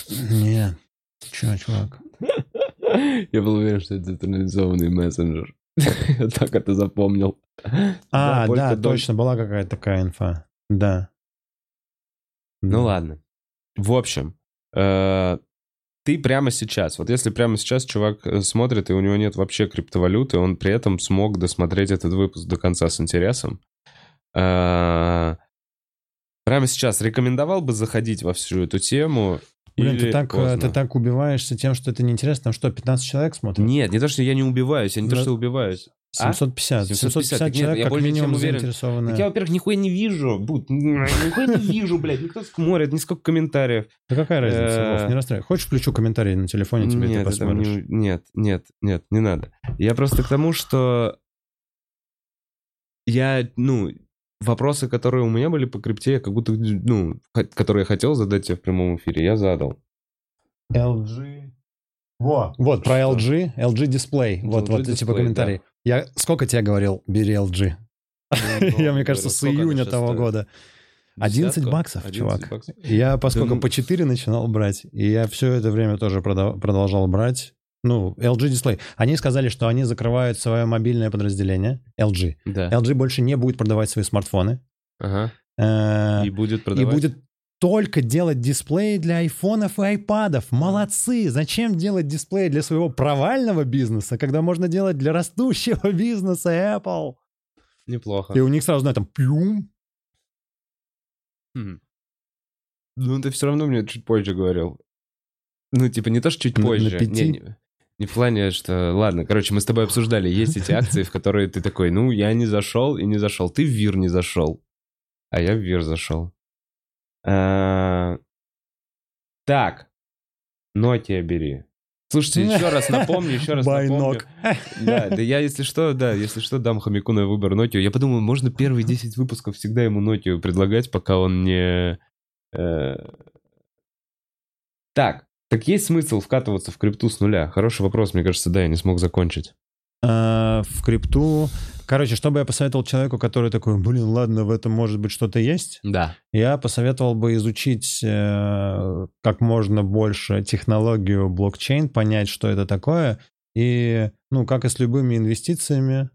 [SPEAKER 1] Нет. Че, чувак?
[SPEAKER 2] Я был уверен, что это централизованный мессенджер. [LAUGHS] Я так это запомнил.
[SPEAKER 1] А, да, точно, была какая-то такая инфа. Да.
[SPEAKER 2] Ну ладно. В общем, э, ты прямо сейчас, вот если прямо сейчас чувак э, смотрит, и у него нет вообще криптовалюты, он при этом смог досмотреть этот выпуск до конца с интересом, э, прямо сейчас рекомендовал бы заходить во всю эту тему?
[SPEAKER 1] Блин, ты так, э,
[SPEAKER 2] поздно?
[SPEAKER 1] ты так убиваешься тем, что это неинтересно. Там что, 15 человек смотрят?
[SPEAKER 2] Нет, не то, что я не убиваюсь, я не то,
[SPEAKER 1] Да.
[SPEAKER 2] что убиваюсь. А?
[SPEAKER 1] 750.
[SPEAKER 2] 750,
[SPEAKER 1] 750
[SPEAKER 2] так нет,
[SPEAKER 1] человек,
[SPEAKER 2] я
[SPEAKER 1] как
[SPEAKER 2] более чем
[SPEAKER 1] минимум,
[SPEAKER 2] уверен.
[SPEAKER 1] заинтересованы.
[SPEAKER 2] Так я, во-первых, нихуя не вижу, Бут, [LAUGHS] нихуя не вижу, блядь, никто смотрит, ни сколько комментариев.
[SPEAKER 1] Да какая разница,
[SPEAKER 2] Э,
[SPEAKER 1] Вов, не расстраивай. Хочешь, включу комментарий на телефоне, тебе
[SPEAKER 2] нет,
[SPEAKER 1] ты посмотришь?
[SPEAKER 2] не- нет, нет, нет, не надо. Я просто к тому, что я, ну, вопросы, которые у меня были по крипте, я как будто, ну, которые я хотел задать тебе в прямом эфире, я задал.
[SPEAKER 1] LG. Во. Вот, про? LG, LG дисплей. Вот,
[SPEAKER 2] LG
[SPEAKER 1] вот, типа
[SPEAKER 2] дисплей,
[SPEAKER 1] комментарий. Я сколько тебе говорил, бери LG? [LAUGHS] Я, мне кажется, с июня того года. 11
[SPEAKER 2] Десятку?
[SPEAKER 1] баксов,
[SPEAKER 2] 11
[SPEAKER 1] чувак. Я, поскольку
[SPEAKER 2] ну-
[SPEAKER 1] по 4 начинал брать, и я все это время тоже продолжал брать. Ну, LG дисплей. Они сказали, что они закрывают свое мобильное подразделение, LG.
[SPEAKER 2] Да.
[SPEAKER 1] LG больше не будет продавать свои смартфоны.
[SPEAKER 2] Ага.
[SPEAKER 1] Э,
[SPEAKER 2] И будет
[SPEAKER 1] И
[SPEAKER 2] продавать.
[SPEAKER 1] будет только делать дисплеи для айфонов и айпадов. Молодцы! Зачем делать дисплеи для своего провального бизнеса, когда можно делать для растущего [LAUGHS] бизнеса Apple?
[SPEAKER 2] Неплохо.
[SPEAKER 1] И у них сразу, там плюм.
[SPEAKER 2] Хм. Ну, ты все равно мне чуть позже говорил. Ну, типа, не то, что чуть
[SPEAKER 1] На- на
[SPEAKER 2] позже.
[SPEAKER 1] пяти?
[SPEAKER 2] Не, не, не в плане, что... Ладно, короче, мы с тобой обсуждали, есть эти акции, в которые ты такой, ну, я не зашел и не зашел. Ты в ВИР не зашел, а я в ВИР зашел. А, Так, Nokia бери. Слушайте, еще раз напомню, еще раз напомню. Да, да я, если что, да, если что, дам хомяку на выбор Nokia. Я подумал, можно первые 10 выпусков всегда ему Nokia предлагать, пока он не... э, Так, так есть смысл вкатываться в крипту с нуля? Хороший вопрос, мне кажется, да, я не смог закончить.
[SPEAKER 1] Э, В крипту... Короче, что бы я посоветовал человеку, который такой, блин, ладно, в этом может быть что-то есть,
[SPEAKER 2] Да.
[SPEAKER 1] я посоветовал бы изучить э, как можно больше технологию блокчейн, понять, что это такое, и, ну, как и с любыми инвестициями,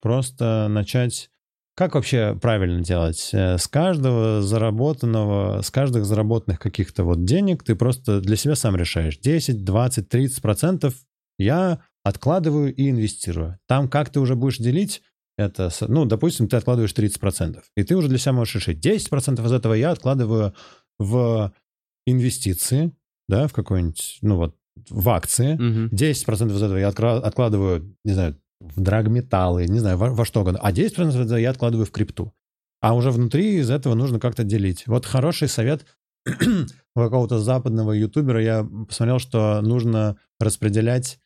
[SPEAKER 1] просто начать... Как вообще правильно делать? Э, С каждого заработанного, с каждых заработанных каких-то вот денег ты просто для себя сам решаешь. 10, 20, 30 процентов я откладываю и инвестирую. Там как ты уже будешь делить, это, ну, допустим, ты откладываешь 30%, и ты уже для себя можешь решить, 10% из этого я откладываю в инвестиции, да, в какой-нибудь, ну вот, в акции,
[SPEAKER 2] Мгм.
[SPEAKER 1] 10% из этого я откладываю, не знаю, в драгметаллы, не знаю, во, во что угодно, а 10% из этого я откладываю в крипту. А уже внутри из этого нужно как-то делить. Вот хороший совет [CLEARS THROAT] у какого-то западного ютубера я посмотрел, что нужно распределять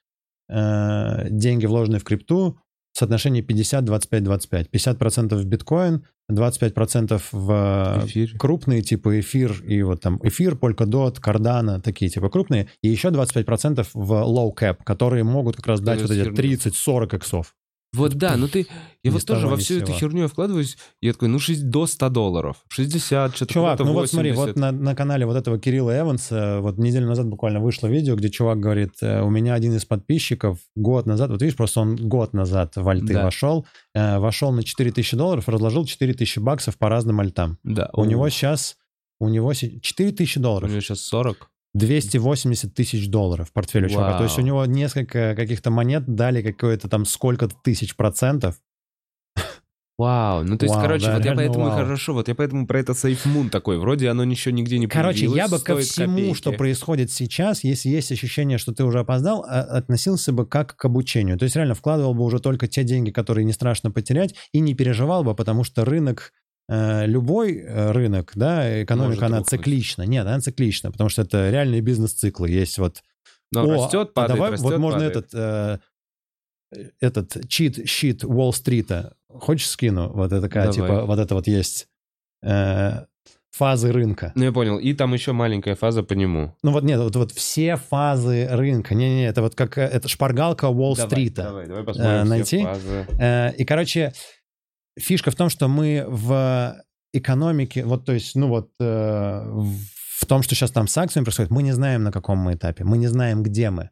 [SPEAKER 1] э, деньги, вложенные в крипту, в соотношении 50-25-25. 50% в биткоин, 25% в
[SPEAKER 2] Эфир.
[SPEAKER 1] крупные, типа эфир и вот там эфир, Polkadot, Cardano, такие типа крупные, и еще 25% в low cap, которые могут как раз дать вот эти
[SPEAKER 2] Херню.
[SPEAKER 1] 30-40 иксов.
[SPEAKER 2] Вот да, ну ты... Я вот тоже во всю эту
[SPEAKER 1] сего.
[SPEAKER 2] херню я вкладываюсь, я такой, ну, 6, до 100 долларов. 60, что-то
[SPEAKER 1] Чувак, ну вот смотри,
[SPEAKER 2] 80.
[SPEAKER 1] вот на, на канале вот этого Кирилла Эванса, вот неделю назад буквально вышло видео, где чувак говорит, э, у меня один из подписчиков год назад, вот видишь, просто он год назад в альты
[SPEAKER 2] Да.
[SPEAKER 1] вошел, э, вошел на 4000 долларов, разложил 4000 баксов по разным альтам.
[SPEAKER 2] Да.
[SPEAKER 1] У него
[SPEAKER 2] О,
[SPEAKER 1] сейчас, у него се- 4000
[SPEAKER 2] У
[SPEAKER 1] долларов,
[SPEAKER 2] него сейчас 40.
[SPEAKER 1] 280 тысяч долларов в портфеле у чувака. То есть у него несколько каких-то монет дали какое-то там сколько-то тысяч процентов.
[SPEAKER 2] Вау, ну то есть,
[SPEAKER 1] Вау,
[SPEAKER 2] короче,
[SPEAKER 1] да,
[SPEAKER 2] вот я поэтому
[SPEAKER 1] вау.
[SPEAKER 2] хорошо, вот я поэтому про это Safe Moon такой, вроде оно ничего нигде не
[SPEAKER 1] Короче, я бы ко всему,
[SPEAKER 2] копейки.
[SPEAKER 1] что происходит сейчас, если есть ощущение, что ты уже опоздал, а- относился бы как к обучению. То есть реально вкладывал бы уже только те деньги, которые не страшно потерять, и не переживал бы, потому что рынок, любой э, рынок, да, экономика,
[SPEAKER 2] Может
[SPEAKER 1] она
[SPEAKER 2] рухнуть.
[SPEAKER 1] циклична. Нет, она циклична, потому что это реальные бизнес-циклы. Есть вот
[SPEAKER 2] Но
[SPEAKER 1] О,
[SPEAKER 2] растет,
[SPEAKER 1] а
[SPEAKER 2] падает,
[SPEAKER 1] давай
[SPEAKER 2] растет,
[SPEAKER 1] вот можно
[SPEAKER 2] падает.
[SPEAKER 1] этот, э, этот чит-щит Уолл-стрита хочешь скину? Вот это такая,
[SPEAKER 2] Давай.
[SPEAKER 1] типа, вот это вот есть э, фазы рынка.
[SPEAKER 2] Ну, я понял. И там еще маленькая фаза по нему.
[SPEAKER 1] Ну вот нет, вот, вот все фазы рынка. Не-не-не, это вот как, э, это шпаргалка Уолл-стрита.
[SPEAKER 2] Давай, давай посмотрим
[SPEAKER 1] Э,
[SPEAKER 2] все
[SPEAKER 1] найти?
[SPEAKER 2] фазы.
[SPEAKER 1] Э, И, короче, фишка в том, что мы в экономике, вот, то есть, ну вот, э, в том, что сейчас там с акциями происходит, мы не знаем, на каком мы этапе, мы не знаем, где мы.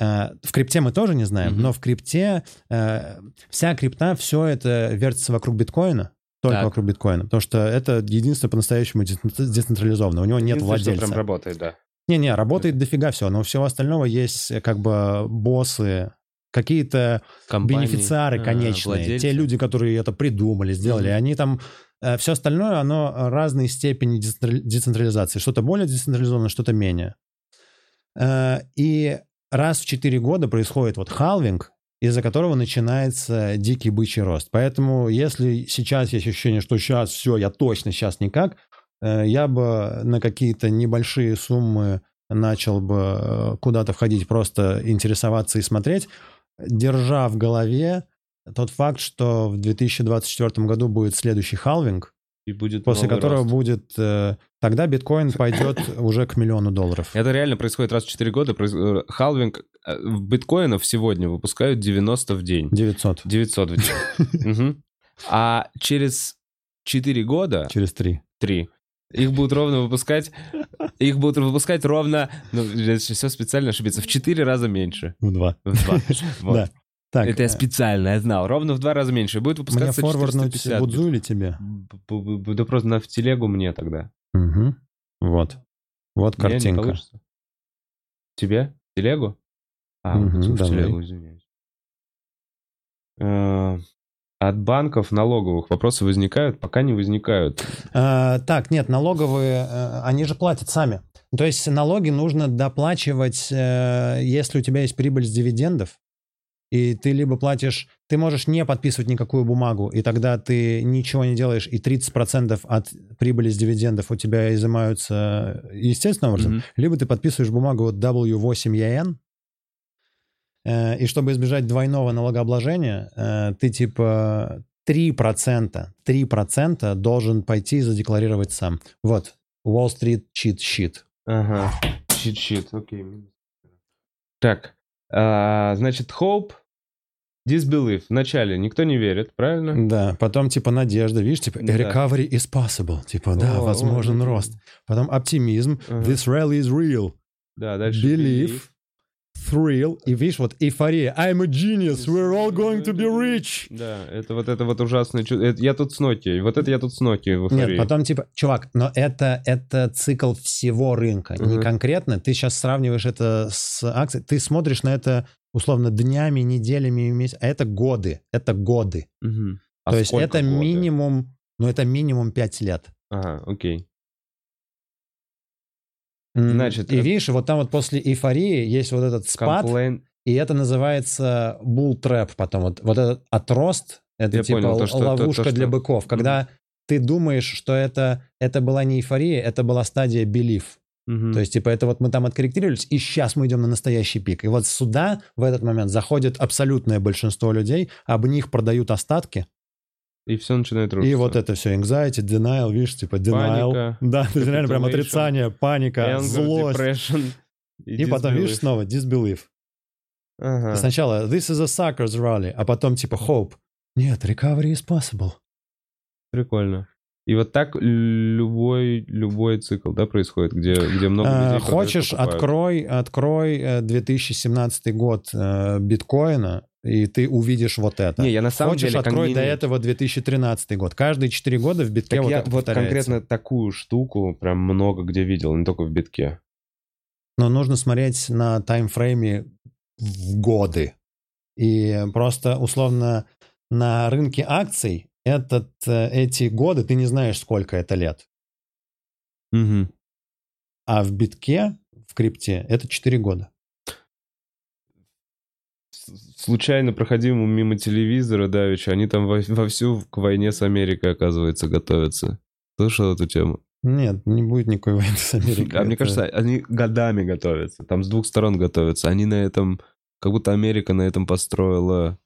[SPEAKER 1] Э, В крипте мы тоже не знаем,
[SPEAKER 2] Мгм.
[SPEAKER 1] но в крипте э, вся крипта, все это вертится вокруг биткоина, только
[SPEAKER 2] Так.
[SPEAKER 1] вокруг биткоина, потому что это единственное по-настоящему децен- децентрализованное, у него нет
[SPEAKER 2] Единственное, что
[SPEAKER 1] владельца.
[SPEAKER 2] прям работает, да.
[SPEAKER 1] Не-не, работает дофига все, но у всего остального есть э, как бы боссы, какие-то
[SPEAKER 2] Компании,
[SPEAKER 1] бенефициары
[SPEAKER 2] а,
[SPEAKER 1] конечные,
[SPEAKER 2] владельцы.
[SPEAKER 1] те люди, которые это придумали, сделали,
[SPEAKER 2] Мгм.
[SPEAKER 1] они там все остальное, оно разной степени децентрали- децентрализации. Что-то более децентрализованное, что-то менее. Э, И раз в 4 года происходит вот халвинг, из-за которого начинается дикий бычий рост. Поэтому если сейчас есть ощущение, что сейчас все, я точно сейчас никак, э, я бы на какие-то небольшие суммы начал бы э, куда-то входить, просто интересоваться и смотреть, держа в голове тот факт, что в 2024 году будет следующий халвинг,
[SPEAKER 2] И будет
[SPEAKER 1] после которого
[SPEAKER 2] рост.
[SPEAKER 1] будет... э, Тогда биткоин пойдет [COUGHS] уже к миллиону долларов.
[SPEAKER 2] Это реально происходит раз в 4 года. Произ- э, Халвинг э, биткоинов сегодня выпускают 90 в день.
[SPEAKER 1] 900
[SPEAKER 2] 900 в день. [LAUGHS] А через 4 года,
[SPEAKER 1] через 3.
[SPEAKER 2] 3, их будут ровно выпускать, их будут выпускать ровно, ну, все специально ошибиться, в 4 раза меньше.
[SPEAKER 1] В 2.
[SPEAKER 2] В два. [LAUGHS] Вот.
[SPEAKER 1] Да. Так,
[SPEAKER 2] Это я
[SPEAKER 1] э,
[SPEAKER 2] специально, я знал. Ровно в два раза меньше. Будет
[SPEAKER 1] мне
[SPEAKER 2] выпускаться
[SPEAKER 1] форварднуть
[SPEAKER 2] 450.
[SPEAKER 1] Будзу или тебе?
[SPEAKER 2] Да просто на в телегу мне тогда.
[SPEAKER 1] Мгм. Вот. Вот картинка.
[SPEAKER 2] Тебе? Телегу? А,
[SPEAKER 1] Мгм,
[SPEAKER 2] в телегу, извиняюсь. От банков налоговых вопросы возникают? Пока не возникают.
[SPEAKER 1] А, так, нет, налоговые, э, они же платят сами. То есть налоги нужно доплачивать, э, если у тебя есть прибыль с дивидендов, и ты либо платишь, ты можешь не подписывать никакую бумагу, и тогда ты ничего не делаешь, и 30% от прибыли с дивидендов у тебя изымаются естественным образом,
[SPEAKER 2] Мгм.
[SPEAKER 1] либо ты подписываешь бумагу вот W8EN, э, и чтобы избежать двойного налогообложения, э, ты типа 3%, 3% должен пойти и задекларировать сам. Вот, Wall Street cheat sheet.
[SPEAKER 2] Ага. Чит-чит, окей. Так, а, значит, hope, disbelief. Вначале никто не верит, правильно?
[SPEAKER 1] Да, потом типа надежда, видишь, типа
[SPEAKER 2] Да.
[SPEAKER 1] recovery is possible, типа да,
[SPEAKER 2] О,
[SPEAKER 1] возможен
[SPEAKER 2] о,
[SPEAKER 1] рост. Потом оптимизм,
[SPEAKER 2] Ага.
[SPEAKER 1] this rally is real,
[SPEAKER 2] Да, дальше.
[SPEAKER 1] belief, thrill, и видишь, вот эйфория, I'm a genius, we're all going to be rich.
[SPEAKER 2] Да, это вот это вот ужасное чувство. Я тут с Nokia, вот это я тут с Nokia в эйфории.
[SPEAKER 1] Нет, потом типа, чувак, но это, это цикл всего рынка, не
[SPEAKER 2] Мгм.
[SPEAKER 1] конкретно. Ты сейчас сравниваешь это с акцией, ты смотришь на это условно днями, неделями, месяцами, а это годы, это годы.
[SPEAKER 2] Мгм. А
[SPEAKER 1] То есть это
[SPEAKER 2] года?
[SPEAKER 1] минимум, ну это минимум 5 лет.
[SPEAKER 2] Ага, окей. Значит,
[SPEAKER 1] и
[SPEAKER 2] э,
[SPEAKER 1] видишь, вот там вот после эйфории есть вот этот спад,
[SPEAKER 2] Комплейн.
[SPEAKER 1] и это называется bull trap потом. Вот, вот этот отрост, это
[SPEAKER 2] Я
[SPEAKER 1] типа
[SPEAKER 2] понял, то, что- то-
[SPEAKER 1] ловушка
[SPEAKER 2] то,
[SPEAKER 1] для
[SPEAKER 2] что-
[SPEAKER 1] быков. Когда ты думаешь, что это, это была не эйфория, это была стадия belief.
[SPEAKER 2] Мгм.
[SPEAKER 1] То есть, типа, это вот мы там откорректировались, и сейчас мы идем на настоящий пик. И вот сюда в этот момент заходит абсолютное большинство людей, об них продают остатки,
[SPEAKER 2] И все начинает рушиться.
[SPEAKER 1] и вот это все anxiety, denial, видишь, типа denial.
[SPEAKER 2] Паника, [LAUGHS]
[SPEAKER 1] да, то есть реально прям отрицание, паника,
[SPEAKER 2] Anger,
[SPEAKER 1] злость.
[SPEAKER 2] depression
[SPEAKER 1] И, потом,
[SPEAKER 2] disbelief.
[SPEAKER 1] видишь, снова disbelief.
[SPEAKER 2] Ага.
[SPEAKER 1] Сначала this is a suckers rally, а потом типа hope. Нет, recovery is possible.
[SPEAKER 2] Прикольно. И вот так любой, любой цикл, да, происходит, где, где много
[SPEAKER 1] Э,
[SPEAKER 2] людей... продают,
[SPEAKER 1] Хочешь, открой, открой э, 2017 год э, биткоина, и ты увидишь вот это.
[SPEAKER 2] Не, я на самом
[SPEAKER 1] Хочешь,
[SPEAKER 2] деле...
[SPEAKER 1] открой
[SPEAKER 2] не-
[SPEAKER 1] до этого 2013 год. Каждые 4 года в битке
[SPEAKER 2] Так
[SPEAKER 1] вот
[SPEAKER 2] я
[SPEAKER 1] это
[SPEAKER 2] вот
[SPEAKER 1] повторяется.
[SPEAKER 2] конкретно такую штуку прям много где видел, не только в битке.
[SPEAKER 1] Но нужно смотреть на таймфрейме в годы. И просто условно на рынке акций этот, э, эти годы ты не знаешь, сколько это лет.
[SPEAKER 2] Мгм.
[SPEAKER 1] А в битке, в крипте, это 4 года.
[SPEAKER 2] Случайно проходил мимо телевизора давеча, они там во- вовсю к войне с Америкой, оказывается, готовятся. Слышал эту тему?
[SPEAKER 1] Нет, не будет никакой войны с [LAUGHS] Америкой.
[SPEAKER 2] А мне кажется, они годами готовятся. Там с двух сторон готовятся. Они на этом... Как будто Америка на этом построила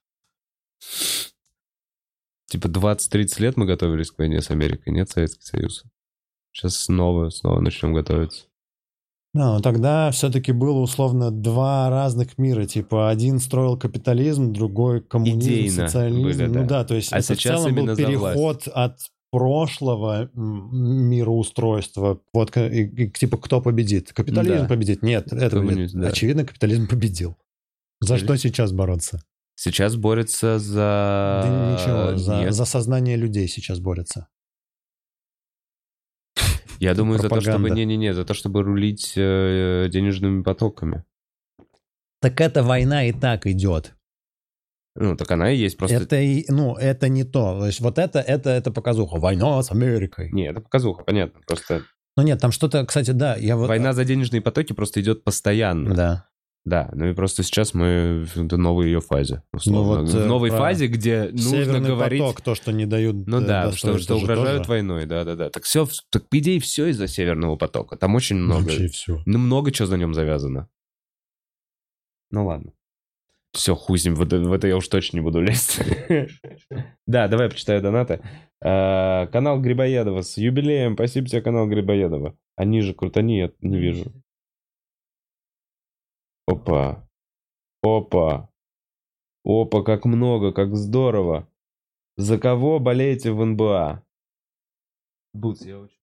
[SPEAKER 2] Типа 20-30 лет мы готовились к войне с Америкой, нет, Советский Союз. Сейчас снова, снова начнем готовиться.
[SPEAKER 1] Да, но тогда все-таки было условно два разных мира. Типа один строил капитализм, другой коммунизм,
[SPEAKER 2] Идейно
[SPEAKER 1] социализм.
[SPEAKER 2] были,
[SPEAKER 1] ну
[SPEAKER 2] да.
[SPEAKER 1] да, то есть
[SPEAKER 2] А
[SPEAKER 1] это в целом был переход от прошлого мироустройства. Вот и- и, типа кто победит? Капитализм
[SPEAKER 2] Да.
[SPEAKER 1] победит? Нет, это
[SPEAKER 2] Коммунизм, да.
[SPEAKER 1] очевидно капитализм победил. За что сейчас бороться?
[SPEAKER 2] Сейчас борется за...
[SPEAKER 1] Да ничего, за,
[SPEAKER 2] Нет.
[SPEAKER 1] за сознание людей сейчас борется.
[SPEAKER 2] Я думаю, за то, чтобы...
[SPEAKER 1] пропаганда.
[SPEAKER 2] Не-не-не, за то, чтобы рулить э, денежными потоками.
[SPEAKER 1] Так эта война и так идет.
[SPEAKER 2] Ну, так она и есть, просто...
[SPEAKER 1] Это ну, это не то. То есть вот это, это, это показуха. Война с Америкой.
[SPEAKER 2] Не, это показуха, понятно. Просто
[SPEAKER 1] Ну нет, там что-то, кстати, да, я вот...
[SPEAKER 2] война за денежные потоки просто идет постоянно.
[SPEAKER 1] Да.
[SPEAKER 2] Да, ну и просто сейчас мы в новой ее фазе. условно.
[SPEAKER 1] Ну вот,
[SPEAKER 2] в
[SPEAKER 1] э,
[SPEAKER 2] новой фазе, где нужно говорить...
[SPEAKER 1] поток, то, что не дают...
[SPEAKER 2] Ну
[SPEAKER 1] э,
[SPEAKER 2] да, что, что угрожают
[SPEAKER 1] тоже
[SPEAKER 2] войной, да-да-да. Так все, так по идее все из-за Северного потока. Там очень много,
[SPEAKER 1] Вообще все.
[SPEAKER 2] ну много чего на нем завязано. Ну ладно. Все, хуй с ним, в это, в это я уж точно не буду лезть. [LAUGHS] Да, давай почитаю донаты. Э, Канал Грибоедова с юбилеем. Спасибо тебе, канал Грибоедова. А ниже крутани, я не вижу. Опа. Опа. Опа, как много, как здорово. За кого болеете в НБА? Бутс, я очень...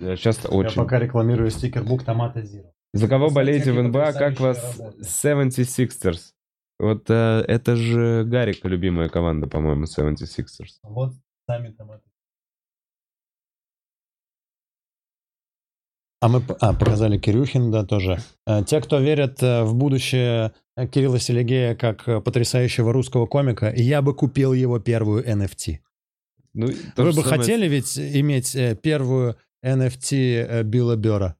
[SPEAKER 2] Я часто
[SPEAKER 1] Я
[SPEAKER 2] очень...
[SPEAKER 1] пока рекламирую стикербук Томата Зира.
[SPEAKER 2] За кого
[SPEAKER 1] Кстати,
[SPEAKER 2] болеете в НБА? Как вас
[SPEAKER 1] потрясающие
[SPEAKER 2] 76ers? Вот э, это же Гарика любимая команда, по-моему, 76ers.
[SPEAKER 1] Вот сами Томаты. А мы а, показали Кирюхин, да, тоже. Э, Те, кто верят э, в будущее э, Кирилла Селегея как потрясающего русского комика, я бы купил его первую NFT.
[SPEAKER 2] Ну,
[SPEAKER 1] Вы бы
[SPEAKER 2] самое-
[SPEAKER 1] хотели ведь иметь первую NFT Билла Бера?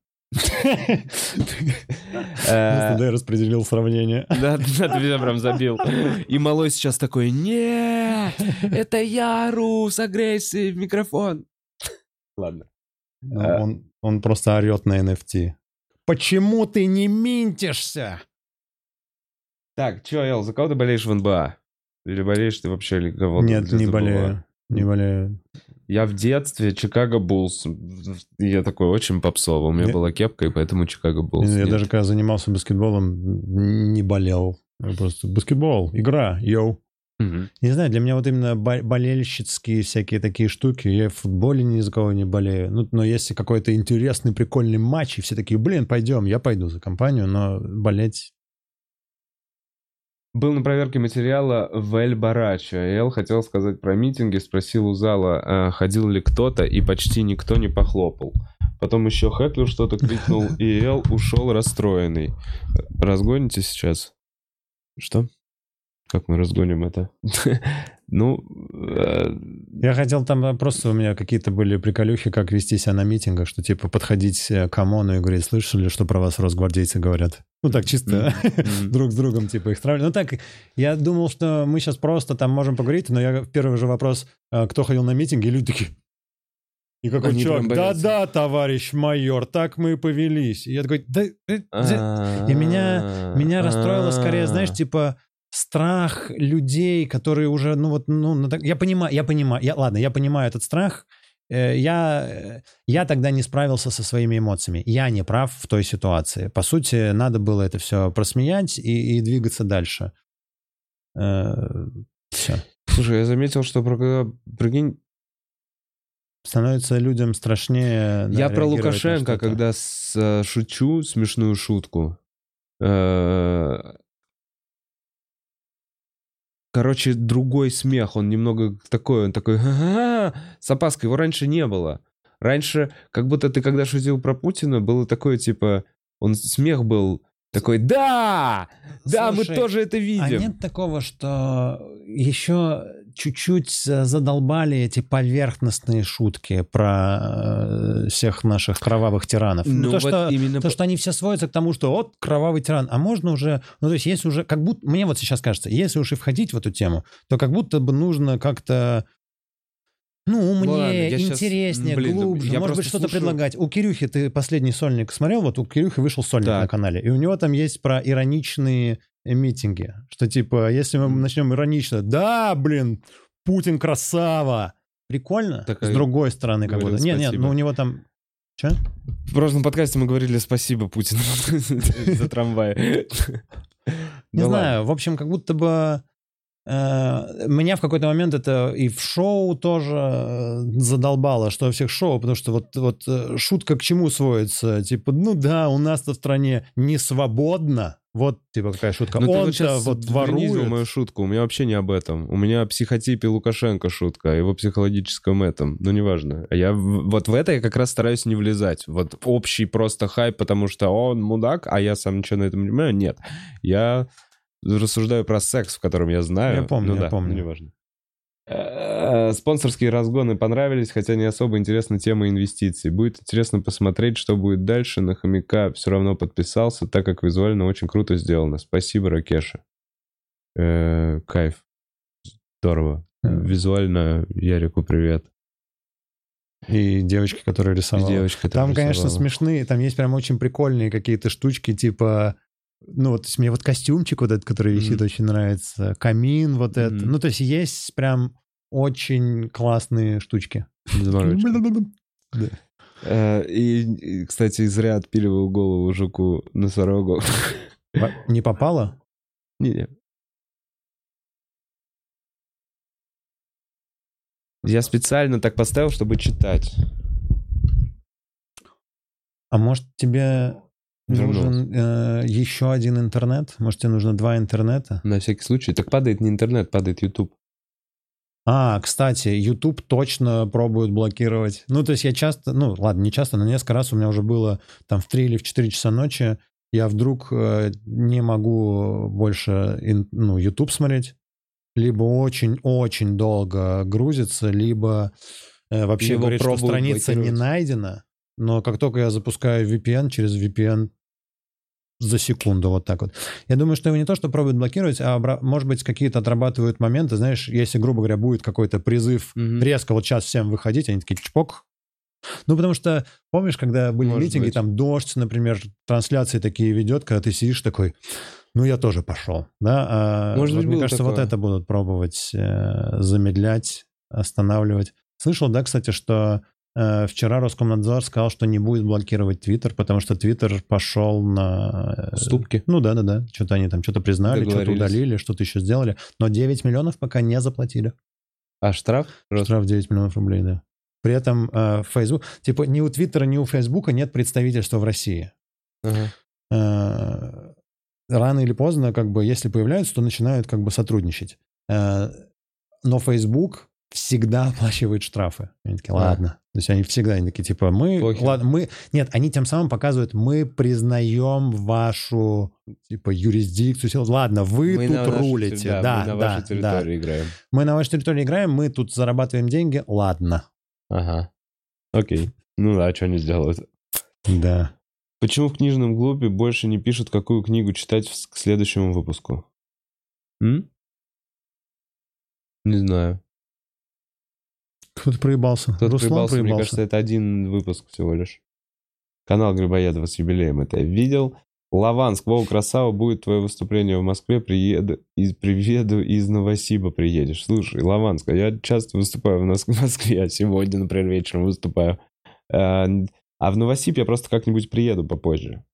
[SPEAKER 1] Я распределил сравнение.
[SPEAKER 2] Да, да, ты меня прям забил. И малой сейчас такой, нет, это я ору с агрессией в микрофон. Ладно.
[SPEAKER 1] Ну,
[SPEAKER 2] А.
[SPEAKER 1] Он, он просто орет на NFT. Почему ты не минтишься?
[SPEAKER 2] Так, чё, Эл, за кого ты болеешь в НБА? Или болеешь ты вообще или кого
[SPEAKER 1] Нет, не болею. Не болею.
[SPEAKER 2] Я в детстве Чикаго Буллс. Я такой очень попсовый. У меня
[SPEAKER 1] Я-
[SPEAKER 2] была кепка, и поэтому Чикаго Буллс.
[SPEAKER 1] Я
[SPEAKER 2] Нет.
[SPEAKER 1] даже когда занимался баскетболом, не болел. Я просто баскетбол, игра,
[SPEAKER 2] yo.
[SPEAKER 1] Не знаю, для меня вот именно бо- болельщицкие всякие такие штуки, я в футболе ни за кого не болею. Ну, но если какой-то интересный, прикольный матч, и все такие, блин, пойдем, я пойду за компанию, но болеть...
[SPEAKER 2] Был на проверке материала в Эль Барачо. Эл хотел сказать про митинги, спросил у зала, а, ходил ли кто-то, и почти никто не похлопал. Потом еще Хэклер что-то крикнул, [LAUGHS] и Эл ушел расстроенный. Разгоните сейчас? Что? Как мы разгоним это? [LAUGHS] Ну, э,
[SPEAKER 1] Я хотел там просто у меня какие-то были приколюхи, как вести себя на митингах, что типа подходить э, к ОМОНу и говорить, слышали, что про вас росгвардейцы говорят? Ну так чисто [LAUGHS] друг с другом типа их травили. Ну так, я думал, что мы сейчас просто там можем поговорить, но я первый же вопрос, э, кто ходил на митинги, и люди такие... И какой
[SPEAKER 2] Они
[SPEAKER 1] чувак, да-да, товарищ майор, так мы и повелись. И я такой, да... э, да». И меня- Меня расстроило скорее, знаешь,
[SPEAKER 2] А.
[SPEAKER 1] типа страх людей, которые уже, ну вот, ну, я понимаю, я понимаю, я, ладно, я понимаю этот страх. Э, Я, э, я тогда не справился со своими эмоциями. Я не прав в той ситуации. По сути, надо было это все просмеять и, и двигаться дальше. Все.
[SPEAKER 2] Слушай, я заметил, что про- прикинь,
[SPEAKER 1] Становится людям страшнее. да,
[SPEAKER 2] Я про Лукашенко, когда с- э, шучу смешную шутку. э, Короче, другой смех, он немного такой, он такой, «Ха-ха-ха», с опаской, его раньше не было. Раньше, как будто ты когда шутил про Путина, было такое, типа, он смех был такой, да, да, мы
[SPEAKER 1] Слушай,
[SPEAKER 2] тоже это
[SPEAKER 1] А
[SPEAKER 2] видим.
[SPEAKER 1] нет такого, что еще чуть-чуть за- задолбали эти поверхностные шутки про э, всех наших кровавых тиранов?
[SPEAKER 2] Ну,
[SPEAKER 1] то,
[SPEAKER 2] вот
[SPEAKER 1] что,
[SPEAKER 2] именно
[SPEAKER 1] то, что они все сводятся к тому, что вот кровавый тиран, а можно уже, ну то есть если уже, как будто, мне вот сейчас кажется, если уж и входить в эту тему, то как будто бы нужно как-то ну, умнее,
[SPEAKER 2] Ладно,
[SPEAKER 1] интереснее,
[SPEAKER 2] блин, да
[SPEAKER 1] глубже.
[SPEAKER 2] я
[SPEAKER 1] Может быть, что-то
[SPEAKER 2] слушаю-
[SPEAKER 1] предлагать. У Кирюхи ты последний сольник смотрел? Вот у Кирюхи вышел сольник
[SPEAKER 2] Так.
[SPEAKER 1] на канале. И у него там есть про ироничные митинги, что типа, если мы начнем иронично, да, блин, Путин красава, прикольно,
[SPEAKER 2] Так,
[SPEAKER 1] с
[SPEAKER 2] а
[SPEAKER 1] другой стороны как будто. Нет, нет, ну у него там... Че?
[SPEAKER 2] В прошлом подкасте мы говорили спасибо Путину [LAUGHS] за трамвай.
[SPEAKER 1] Не знаю, в общем, как будто бы э, меня в какой-то момент это и в шоу тоже э, задолбало, что во всех шоу, потому что вот, вот э, шутка к чему сводится? Типа, ну да, у нас-то в стране не свободно. Вот, типа, какая шутка.
[SPEAKER 2] Ну, ты вот
[SPEAKER 1] Он-то вот ворует.
[SPEAKER 2] мою шутку. У меня вообще не об этом. У меня о психотипе Лукашенко шутка, о его психологическом этом. Ну, неважно. Я вот в это я как раз стараюсь не влезать. Вот общий просто хайп, потому что он мудак, а я сам ничего на этом не понимаю. Нет. Я рассуждаю про секс, в котором я знаю.
[SPEAKER 1] Я помню,
[SPEAKER 2] ну,
[SPEAKER 1] я
[SPEAKER 2] да,
[SPEAKER 1] помню.
[SPEAKER 2] ну, неважно. Э, Спонсорские разгоны понравились, хотя не особо интересна тема инвестиций. Будет интересно посмотреть, что будет дальше. На хомяка все равно подписался, так как визуально очень круто сделано. Спасибо, Ракеша. Э, кайф. Здорово. Визуально Ярику привет.
[SPEAKER 1] И девочки, которые рисовала.
[SPEAKER 2] Девочка
[SPEAKER 1] Там, конечно,
[SPEAKER 2] рисовала.
[SPEAKER 1] смешные, там есть прям очень прикольные какие-то штучки, типа, ну вот то есть мне вот костюмчик вот этот, который висит,
[SPEAKER 2] Мгм.
[SPEAKER 1] очень нравится, камин вот этот.
[SPEAKER 2] Мгм.
[SPEAKER 1] Ну, то есть есть прям очень классные штучки. Да.
[SPEAKER 2] Э, И, кстати, зря отпиливал голову жуку носорогу.
[SPEAKER 1] Не попало?
[SPEAKER 2] Не-не. Я специально так поставил, чтобы читать.
[SPEAKER 1] А может тебе. Нужен э, еще один интернет? Может тебе нужно два интернета?
[SPEAKER 2] На всякий случай. Так падает не интернет, падает YouTube.
[SPEAKER 1] А, кстати, YouTube точно пробуют блокировать. Ну, то есть я часто, ну, ладно, не часто, но несколько раз у меня уже было там в 3 или в 4 часа ночи, я вдруг э, не могу больше ин- ну, YouTube смотреть, либо очень-очень долго грузится, либо э, вообще
[SPEAKER 2] Его
[SPEAKER 1] говорит, что страница не найдена, но как только я запускаю VPN, через VPN за секунду, вот так вот. Я думаю, что его не то, что пробуют блокировать, а, может быть, какие-то отрабатывают моменты, знаешь, если, грубо говоря, будет какой-то призыв
[SPEAKER 2] Мгм.
[SPEAKER 1] резко вот сейчас всем выходить, они такие чпок. Ну, потому что, помнишь, когда были
[SPEAKER 2] Может
[SPEAKER 1] митинги,
[SPEAKER 2] быть.
[SPEAKER 1] там дождь, например, трансляции такие ведет, когда ты сидишь такой, ну, я тоже пошел, да? А
[SPEAKER 2] Может
[SPEAKER 1] вот
[SPEAKER 2] быть,
[SPEAKER 1] мне кажется, вот
[SPEAKER 2] такое.
[SPEAKER 1] это будут пробовать э, замедлять, останавливать. Слышал, да, кстати, что вчера Роскомнадзор сказал, что не будет блокировать Твиттер, потому что Твиттер пошел на... э,
[SPEAKER 2] Уступки.
[SPEAKER 1] Ну да, да, да. Что-то они там что-то признали, что-то удалили, что-то еще сделали. Но 9 миллионов пока не заплатили.
[SPEAKER 2] А штраф?
[SPEAKER 1] Штраф 9 миллионов рублей, да. При этом э, Facebook... Типа ни у Твиттера, ни у Фейсбука нет представительства в России.
[SPEAKER 2] Ага.
[SPEAKER 1] Э, рано или поздно, как бы, если появляются, то начинают как бы сотрудничать. Э, но Facebook всегда оплачивает штрафы. Они такие,
[SPEAKER 2] А.
[SPEAKER 1] ладно. То есть они всегда, они такие, типа, мы...
[SPEAKER 2] Похер.
[SPEAKER 1] Ладно, мы... Нет, они тем самым показывают, мы признаем вашу, типа, юрисдикцию. Ладно, вы
[SPEAKER 2] Мы
[SPEAKER 1] тут рулите.
[SPEAKER 2] терри-
[SPEAKER 1] Да,
[SPEAKER 2] мы на
[SPEAKER 1] да,
[SPEAKER 2] вашей
[SPEAKER 1] да.
[SPEAKER 2] территории играем.
[SPEAKER 1] Мы на вашей территории играем, мы тут зарабатываем деньги. Ладно.
[SPEAKER 2] Ага. Окей. Ну да, что они сделают?
[SPEAKER 1] Да.
[SPEAKER 2] Почему в книжном клубе больше не пишут, какую книгу читать к следующему выпуску? М? Не знаю.
[SPEAKER 1] Кто-то проебался.
[SPEAKER 2] Кто-то
[SPEAKER 1] Руслан
[SPEAKER 2] проебался, мне
[SPEAKER 1] проебался.
[SPEAKER 2] кажется, это один выпуск всего лишь. Канал Грибоедова с юбилеем это я видел. Лаванск, Вова, красава, будет твое выступление в Москве, приеду из, приеду из Новосиба приедешь. Слушай, Лаванск, а я часто выступаю в [LAUGHS] в Москве, а сегодня, например, вечером выступаю. А а в Новосиб я просто как-нибудь приеду попозже.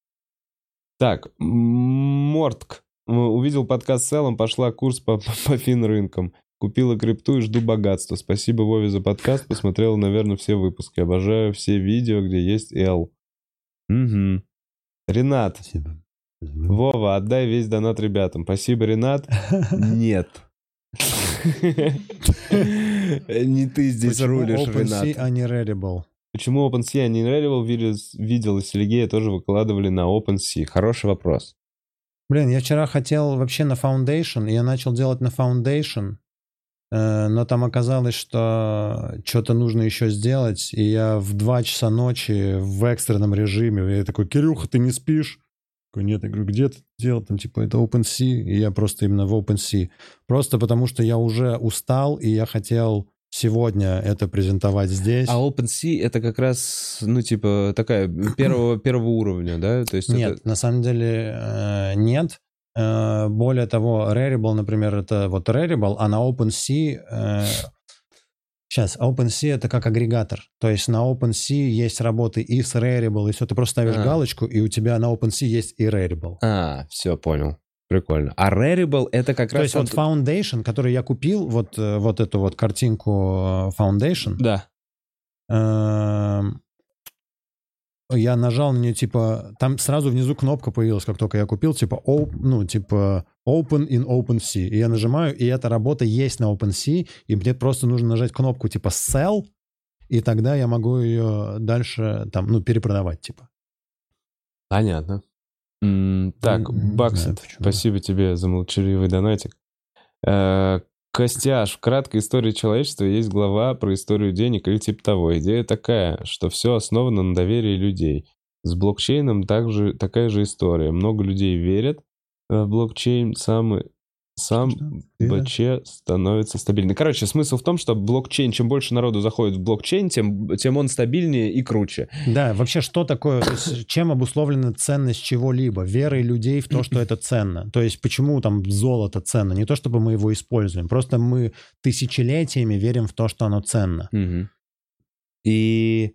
[SPEAKER 2] Так, Мортк. Увидел подкаст с Эллом, пошла курс по, [LAUGHS] по финрынкам. Купила крипту и жду богатства. Спасибо Вове за подкаст. Посмотрел, наверное, все выпуски. Обожаю все видео, где есть Эл. Угу. Ренат.
[SPEAKER 1] Спасибо.
[SPEAKER 2] Вова, отдай весь донат ребятам. Спасибо, Ренат. [LAUGHS] Нет. [LAUGHS] Не ты здесь
[SPEAKER 1] Почему
[SPEAKER 2] рулишь, Ренат.
[SPEAKER 1] а не Rarible?
[SPEAKER 2] Почему OpenSea не Rarible видел, и Сергея тоже выкладывали на OpenSea? Хороший вопрос.
[SPEAKER 1] Блин, я вчера хотел вообще на Foundation, и я начал делать на Foundation, но там оказалось, что что-то нужно еще сделать, и я в 2 часа ночи в экстренном режиме, я такой, Кирюха, ты не спишь? Такой, нет, я говорю, где ты делал? Там, типа, это OpenSea, и я просто именно в OpenSea. Просто потому, что я уже устал, и я хотел сегодня это презентовать здесь.
[SPEAKER 2] А OpenSea это как раз, ну, типа, такая [CLEARS THROAT] первого, первого уровня, да? То есть
[SPEAKER 1] Нет,
[SPEAKER 2] это...
[SPEAKER 1] на самом деле э, нет. Э, более того, Rarible, например, это вот Rarible, а на OpenSea... Э, сейчас, OpenSea это как агрегатор. То есть на OpenSea есть работы и с Rarible, и все. Ты просто ставишь
[SPEAKER 2] А.
[SPEAKER 1] галочку, и у тебя на OpenSea есть и Rarible.
[SPEAKER 2] А, все, понял. Прикольно. А Rarible это как
[SPEAKER 1] То
[SPEAKER 2] раз...
[SPEAKER 1] есть вот Foundation, который я купил, вот, э, вот эту вот картинку э, Foundation,
[SPEAKER 2] Да.
[SPEAKER 1] эм, я нажал на нее, типа, там сразу внизу кнопка появилась, как только я купил, типа, op- ну, типа, Open in OpenSea. И я нажимаю, и эта работа есть на OpenSea, и мне просто нужно нажать кнопку, типа, Sell, и тогда я могу ее дальше, там, ну, перепродавать, типа.
[SPEAKER 2] Понятно. М, Так,
[SPEAKER 1] Ну, знаю,
[SPEAKER 2] Баксет, спасибо тебе за молчаливый донатик. Э, Костяш, в краткой истории человечества есть глава про историю денег или типа того. Идея такая, что все основано на доверии людей. С блокчейном также, такая же история. Много людей верят в блокчейн, сам, сам? БЧ становится стабильным. Короче, смысл в том, что блокчейн, чем больше народу заходит в блокчейн, тем, тем он стабильнее и круче.
[SPEAKER 1] Да, вообще что такое, есть чем обусловлена ценность чего-либо? Верой людей в то, что это ценно. То есть почему там золото ценно? Не то, чтобы мы его используем, просто мы тысячелетиями верим в то, что оно ценно.
[SPEAKER 2] И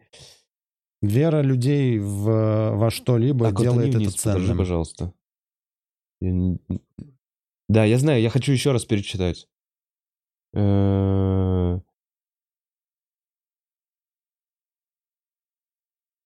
[SPEAKER 1] Вера людей в, во что-либо
[SPEAKER 2] вот
[SPEAKER 1] делает это
[SPEAKER 2] вниз,
[SPEAKER 1] ценным.
[SPEAKER 2] пожалуйста. Я Да, я знаю, я хочу еще раз перечитать. Э,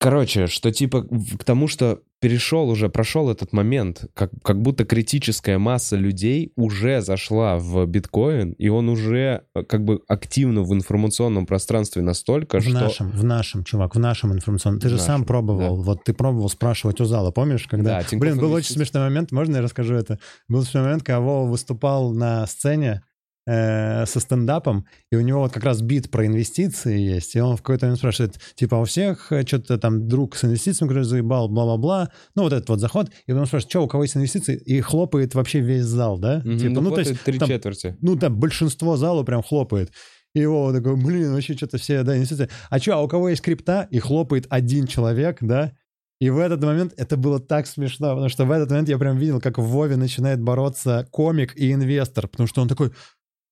[SPEAKER 2] Короче, что типа к тому, что перешел уже, прошел этот момент, как, как будто критическая масса людей уже зашла в биткоин, и он уже э, как бы активно в информационном пространстве настолько,
[SPEAKER 1] В
[SPEAKER 2] что...
[SPEAKER 1] нашем, в нашем, чувак, в нашем информационном. Ты
[SPEAKER 2] В
[SPEAKER 1] же сам
[SPEAKER 2] нашем,
[SPEAKER 1] пробовал. Вот ты пробовал спрашивать у зала, помнишь, когда...
[SPEAKER 2] Да,
[SPEAKER 1] Блин, был очень смешной момент, можно я расскажу это? Был смешной момент, когда Вова выступал на сцене э, со стендапом, и у него вот как раз бит про инвестиции есть, и он в какой-то момент спрашивает, типа, у всех э, что-то там друг с инвестициями, который заебал, бла-бла-бла, ну вот этот вот заход, и он спрашивает, что, у кого есть инвестиции? И хлопает вообще весь зал, да?
[SPEAKER 2] Мгм,
[SPEAKER 1] Типа, ну, то есть,
[SPEAKER 2] три
[SPEAKER 1] там
[SPEAKER 2] четверти.
[SPEAKER 1] ну, там большинство зала прям хлопает. И его такой, блин, вообще что-то все, да, инвестиции. А что, а у кого есть крипта? И хлопает один человек, да? И в этот момент это было так смешно, потому что в этот момент я прям видел, как в Вове начинает бороться комик и инвестор, потому что он такой,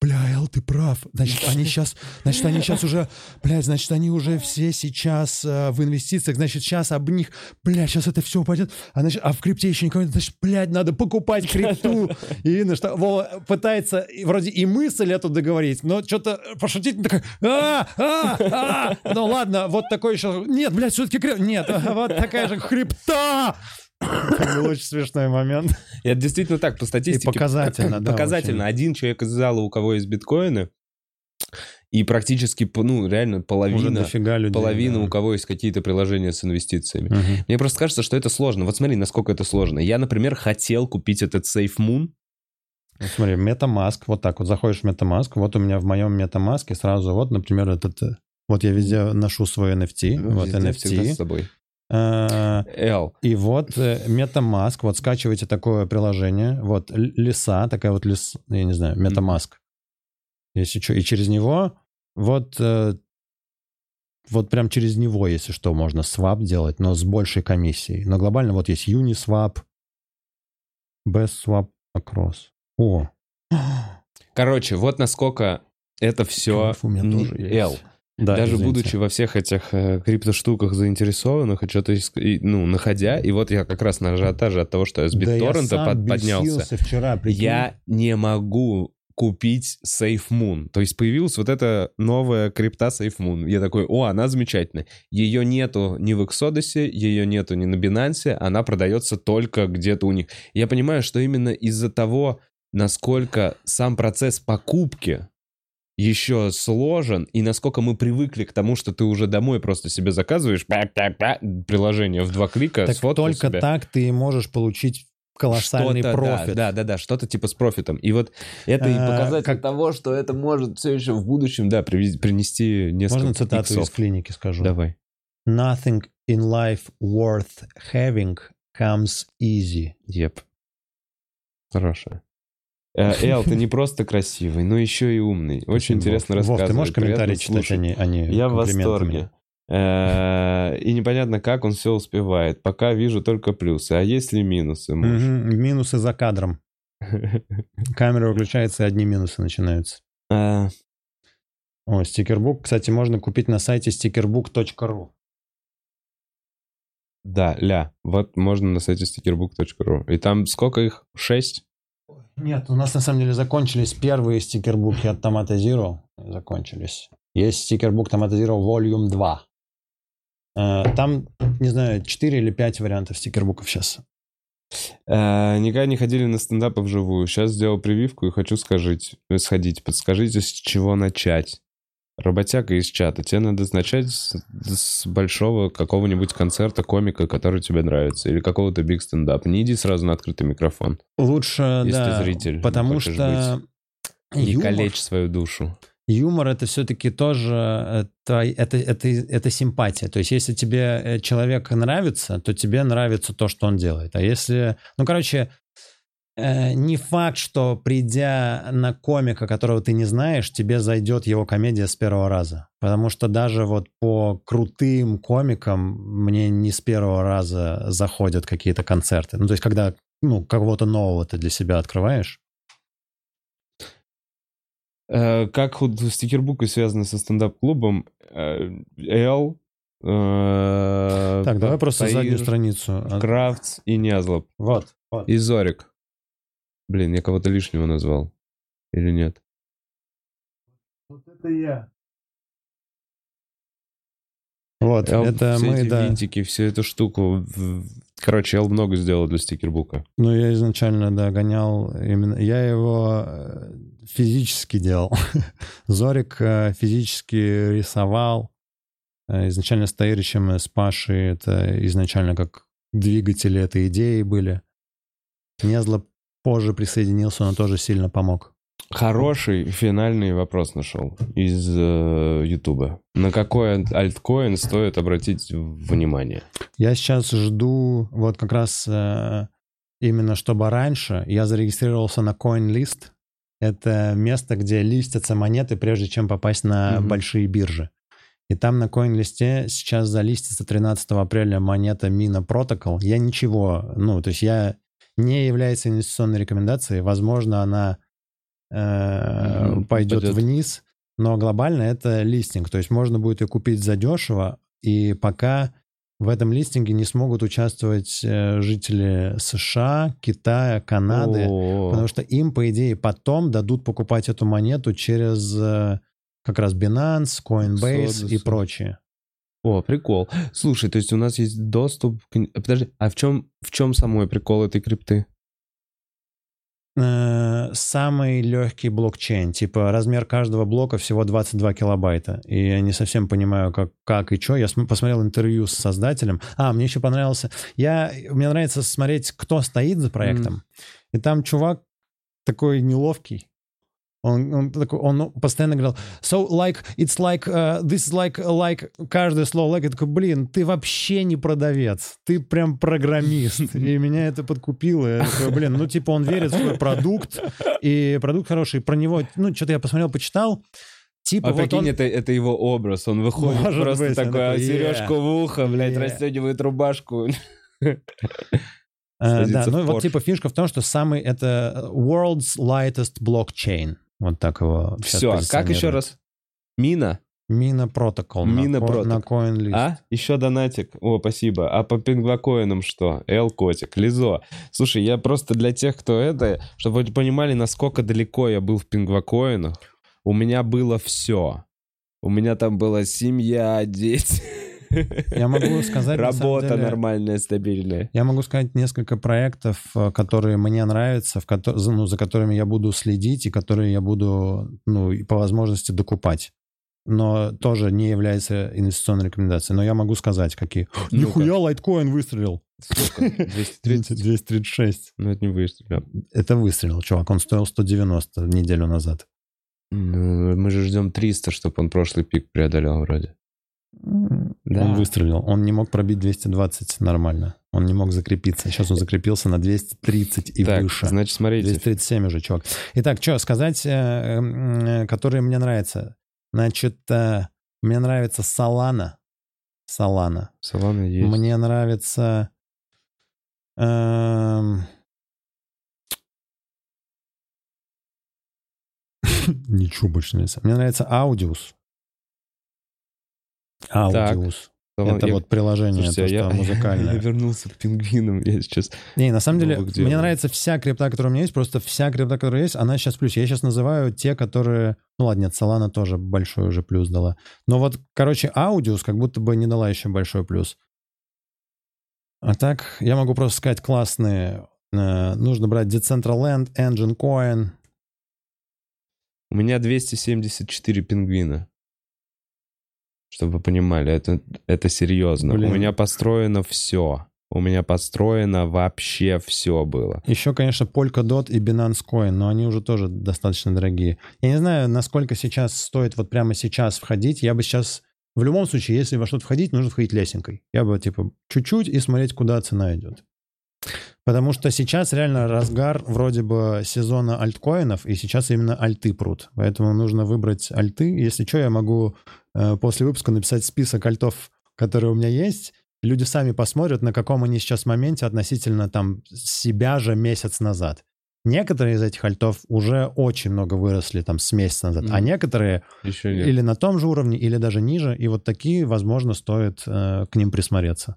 [SPEAKER 1] бля, Эл, ты прав. Значит, они [LAUGHS] сейчас, значит, они сейчас уже, блядь, значит, они уже все сейчас э, в инвестициях, значит, сейчас об них, бля, сейчас это все упадет, а, значит, а в крипте еще никого нет, значит, блядь, надо покупать крипту. И видно, что Вова пытается и вроде и мысль эту договорить, но что-то пошутить, такой, а, а, а, ну ладно, вот такой еще, нет, блядь, все-таки крип... нет, [LAUGHS] вот такая же крипта. Это очень смешной момент.
[SPEAKER 2] И Это действительно так, по статистике.
[SPEAKER 1] показательно, да,
[SPEAKER 2] Показательно.
[SPEAKER 1] очень.
[SPEAKER 2] Один человек из зала, у кого есть биткоины, и практически, ну, реально половина,
[SPEAKER 1] людей.
[SPEAKER 2] половина
[SPEAKER 1] да.
[SPEAKER 2] у кого есть какие-то приложения с инвестициями.
[SPEAKER 1] Мгм.
[SPEAKER 2] Мне просто кажется, что это сложно. Вот смотри, насколько это сложно. Я, например, хотел купить этот SafeMoon.
[SPEAKER 1] Вот смотри, MetaMask, вот так вот заходишь в MetaMask, вот у меня в моем MetaMask сразу вот, например, этот, э, вот я везде ношу свой NFT, вот
[SPEAKER 2] Везде, всегда с
[SPEAKER 1] NFT,
[SPEAKER 2] собой.
[SPEAKER 1] Э,
[SPEAKER 2] L.
[SPEAKER 1] и вот э, MetaMask, вот скачиваете такое приложение, вот лиса, такая вот лис, я не знаю, MetaMask, если что, и через него вот э, вот прям через него, если что, можно свап делать, но с большей комиссией. Но глобально вот есть Uniswap, Best Swap Across. О,
[SPEAKER 2] Короче, вот насколько это все
[SPEAKER 1] у меня тоже есть. Да,
[SPEAKER 2] Даже
[SPEAKER 1] извините.
[SPEAKER 2] будучи во всех этих э, криптоштуках заинтересованных и что-то, ну, находя, и вот я как раз на ажиотаже от того, что я с
[SPEAKER 1] Да
[SPEAKER 2] BitTorrent
[SPEAKER 1] сам
[SPEAKER 2] под- поднялся,
[SPEAKER 1] вчера, прикинь.
[SPEAKER 2] я не могу купить SafeMoon. То есть появилась вот эта новая крипта SafeMoon. Я такой, о, она замечательная. Ее нету ни в Exodus, ее нету ни на Binance, она продается только где-то у них. Я понимаю, что именно из-за того, насколько сам процесс покупки еще сложен, и насколько мы привыкли к тому, что ты уже домой просто себе заказываешь приложение в два клика,
[SPEAKER 1] Так только
[SPEAKER 2] себе.
[SPEAKER 1] так ты можешь получить колоссальный
[SPEAKER 2] Что-то,
[SPEAKER 1] профит.
[SPEAKER 2] Да, да, да, да, что-то типа с профитом. И вот это и
[SPEAKER 1] А,
[SPEAKER 2] показатель
[SPEAKER 1] как-
[SPEAKER 2] того, что это может все еще в будущем, да, привез- принести несколько
[SPEAKER 1] Можно цитату
[SPEAKER 2] иксов.
[SPEAKER 1] из клиники скажу?
[SPEAKER 2] Давай.
[SPEAKER 1] Nothing in life worth having comes easy.
[SPEAKER 2] Еп. Хорошая. Э, [LAUGHS] Эл, ты не просто красивый, но еще и умный. Очень интересно рассказывать.
[SPEAKER 1] Вов, ты можешь комментарии читать, а не, а не
[SPEAKER 2] Я в восторге. Э, И непонятно, как он все успевает. Пока вижу только плюсы. А есть ли минусы.
[SPEAKER 1] Минусы за кадром. [LAUGHS] Камера выключается, и одни минусы начинаются.
[SPEAKER 2] А,
[SPEAKER 1] О, стикербук, кстати, можно купить на сайте stickerbook.ru.
[SPEAKER 2] Да, ля. Вот можно на сайте stickerbook.ru. И там сколько их? Шесть?
[SPEAKER 1] Нет, у нас на самом деле закончились первые стикербуки от Tomato Zero. Закончились. Есть стикербук Tomato Zero Volume 2. Э, Там, не знаю, 4 или 5 вариантов стикербуков сейчас.
[SPEAKER 2] Э, никогда не ходили на стендапы вживую. Сейчас сделал прививку и хочу скажить, сходить. Подскажите, с чего начать? Работяга из чата. Тебе надо начать с, с большого какого-нибудь концерта комика, который тебе нравится. Или какого-то биг стендапа. Не иди сразу на открытый микрофон.
[SPEAKER 1] Лучше,
[SPEAKER 2] Если
[SPEAKER 1] да,
[SPEAKER 2] зритель
[SPEAKER 1] потому что
[SPEAKER 2] Не
[SPEAKER 1] юмор,
[SPEAKER 2] калечь свою душу.
[SPEAKER 1] юмор это все-таки тоже это, это, это, это симпатия. То есть, если тебе э, человек нравится, то тебе нравится то, что он делает. А если, ну, короче, не факт, что придя на комика, которого ты не знаешь, тебе зайдет его комедия с первого раза. Потому что даже вот по крутым комикам мне не с первого раза заходят какие-то концерты. Ну, то есть, когда ну, кого-то нового ты для себя открываешь.
[SPEAKER 2] Э, Как вот стикербуки связаны со стендап-клубом? Э, Эл, э,
[SPEAKER 1] Так, давай просто
[SPEAKER 2] Таир,
[SPEAKER 1] заднюю страницу. А,
[SPEAKER 2] Крафтс и Нязлоб.
[SPEAKER 1] Вот, вот.
[SPEAKER 2] И Зорик. Блин, я кого-то лишнего назвал. Или нет?
[SPEAKER 1] Вот это я. Вот,
[SPEAKER 2] Эл,
[SPEAKER 1] это
[SPEAKER 2] все
[SPEAKER 1] мы,
[SPEAKER 2] эти
[SPEAKER 1] да.
[SPEAKER 2] винтики, всю эту штуку. Короче, Эл много сделал для стикербука.
[SPEAKER 1] Ну, я изначально, да, гонял именно... Я его э, физически делал. [LAUGHS] Зорик э, физически рисовал. Э, Изначально с Таиричем и с Пашей это изначально как двигатели этой идеи были. Незло позже присоединился, он тоже сильно помог.
[SPEAKER 2] Хороший финальный вопрос нашел из э, Ютуба. На какой альткоин стоит обратить внимание?
[SPEAKER 1] Я сейчас жду, вот как раз э, именно чтобы раньше, я зарегистрировался на CoinList. Это место, где листятся монеты, прежде чем попасть на
[SPEAKER 2] Мгм.
[SPEAKER 1] большие биржи. И там на CoinList сейчас залистится 13 апреля монета Mina Protocol. Я ничего, ну, то есть я не является инвестиционной рекомендацией. Возможно, она э,
[SPEAKER 2] Мгм,
[SPEAKER 1] пойдет
[SPEAKER 2] упадет.
[SPEAKER 1] вниз, но глобально это листинг. То есть можно будет ее купить задешево, и пока в этом листинге не смогут участвовать э, жители США, Китая, Канады, потому что им, по идее, потом дадут покупать эту монету через э, как раз Binance, Coinbase и
[SPEAKER 2] Содусы.
[SPEAKER 1] прочие.
[SPEAKER 2] О, прикол. Слушай, то есть у нас есть доступ к... Подожди, а в чем, в чем самой прикол этой крипты?
[SPEAKER 1] Э, Самый легкий блокчейн. Типа размер каждого блока всего 22 килобайта. И я не совсем понимаю, как, как и что. Я см- посмотрел интервью с создателем. А, мне еще понравился... Я, мне нравится смотреть, кто стоит за проектом. И там чувак такой неловкий. Он, он, такой, он постоянно говорил, so like, it's like, uh, this is like, like, каждое слово like, я такой, блин, ты вообще не продавец, ты прям программист. [LAUGHS] И меня это подкупило. Я такой, блин, ну типа он верит в свой продукт, и продукт хороший, про него, ну что-то я посмотрел, почитал, типа
[SPEAKER 2] А
[SPEAKER 1] вот
[SPEAKER 2] прикинь,
[SPEAKER 1] он...
[SPEAKER 2] это, это его образ. Он выходит
[SPEAKER 1] Может
[SPEAKER 2] просто
[SPEAKER 1] быть,
[SPEAKER 2] такой, а
[SPEAKER 1] такой,
[SPEAKER 2] сережку
[SPEAKER 1] «Yeah,
[SPEAKER 2] в ухо, блядь,
[SPEAKER 1] yeah».
[SPEAKER 2] расстегивает рубашку.
[SPEAKER 1] Э, да, ну вот типа фишка в том, что самый это world's lightest blockchain. Вот так его
[SPEAKER 2] Все, как еще раз? Мина?
[SPEAKER 1] Мина протокол.
[SPEAKER 2] Мина
[SPEAKER 1] на, ко- на. CoinList.
[SPEAKER 2] А? Еще донатик. О, спасибо. А по пингвакоинам что? Эл Котик, Лизо. Слушай, я просто для тех, кто это, чтобы вы понимали, насколько далеко я был в пингвакоинах, у меня было все. У меня там была семья, дети.
[SPEAKER 1] Я могу сказать,
[SPEAKER 2] Работа
[SPEAKER 1] деле-
[SPEAKER 2] нормальная, стабильная.
[SPEAKER 1] Я могу сказать несколько проектов, э, которые мне нравятся, в за- ну, за которыми я буду следить и которые я буду, ну, по возможности докупать. Но тоже не является инвестиционной рекомендацией. Но я могу сказать, какие. [GASPS] Нихуя, лайткоин выстрелил.
[SPEAKER 2] Сколько? [LAUGHS] 230?
[SPEAKER 1] 236.
[SPEAKER 2] Ну, это не выстрелил.
[SPEAKER 1] Это выстрелил, чувак. Он стоил 190 неделю назад.
[SPEAKER 2] Ну, мы же ждем 300, чтобы он прошлый пик преодолел вроде. Да.
[SPEAKER 1] Он выстрелил. Он не мог пробить 220 нормально. Он не мог закрепиться. Сейчас он закрепился на 230 и
[SPEAKER 2] так,
[SPEAKER 1] выше.
[SPEAKER 2] значит, смотрите.
[SPEAKER 1] 237 уже, чувак. Итак, что сказать, э, э, которые мне нравятся? Значит, мне нравится Solana. Solana.
[SPEAKER 2] Солана есть.
[SPEAKER 1] Мне нравится... эм, [LAUGHS] Ничего больше не нравится. Мне нравится Аудиус. Аудиус. Это
[SPEAKER 2] Я-
[SPEAKER 1] вот приложение,
[SPEAKER 2] Слушайте,
[SPEAKER 1] то,
[SPEAKER 2] а я,
[SPEAKER 1] что музыкальное. [LAUGHS]
[SPEAKER 2] я вернулся к пингвинам. Я сейчас...
[SPEAKER 1] Не, на самом деле,
[SPEAKER 2] Новых
[SPEAKER 1] мне нравится вся крипта, которая у меня есть, просто вся крипта, которая есть, она сейчас плюс. Я сейчас называю те, которые... Ну ладно, нет, Solana тоже большой уже плюс дала. Но вот, короче, Audius как будто бы не дала еще большой плюс. А так, я могу просто сказать классные. Э, нужно брать Decentraland, Engine Coin.
[SPEAKER 2] У меня 274 пингвина. Чтобы вы понимали, это, это серьезно.
[SPEAKER 1] Блин.
[SPEAKER 2] У меня построено все. У меня построено вообще все было.
[SPEAKER 1] Еще, конечно, Polkadot и Binance Coin, но они уже тоже достаточно дорогие. Я не знаю, насколько сейчас стоит вот прямо сейчас входить. Я бы сейчас... В любом случае, если во что-то входить, нужно входить лесенкой. Я бы, типа, чуть-чуть и смотреть, куда цена идет. Потому что сейчас реально разгар вроде бы сезона альткоинов, и сейчас именно альты прут. Поэтому нужно выбрать альты. Если что, я могу после выпуска написать список альтов, которые у меня есть. Люди сами посмотрят, на каком они сейчас моменте относительно там себя же месяц назад. Некоторые из этих альтов уже очень много выросли там с месяца назад, а
[SPEAKER 2] Мгм.
[SPEAKER 1] некоторые
[SPEAKER 2] Еще нет.
[SPEAKER 1] или на том же уровне, или даже ниже, и вот такие, возможно, стоит э, к ним присмотреться.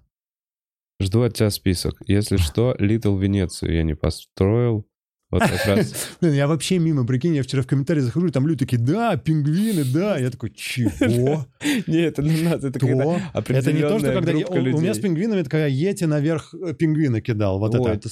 [SPEAKER 2] Жду от тебя список. Если что, Little Венецию я не построил. Вот как раз... [LAUGHS]
[SPEAKER 1] Блин, я вообще мимо, прикинь, я вчера в комментарии захожу, и там люди такие, да, пингвины, да. Я такой, чего? [LAUGHS]
[SPEAKER 2] Нет, это не надо. Это когда
[SPEAKER 1] Это не то, что когда... у, меня с
[SPEAKER 2] людей.
[SPEAKER 1] пингвином это когда Йети наверх э, пингвина кидал. Вот это.
[SPEAKER 2] это.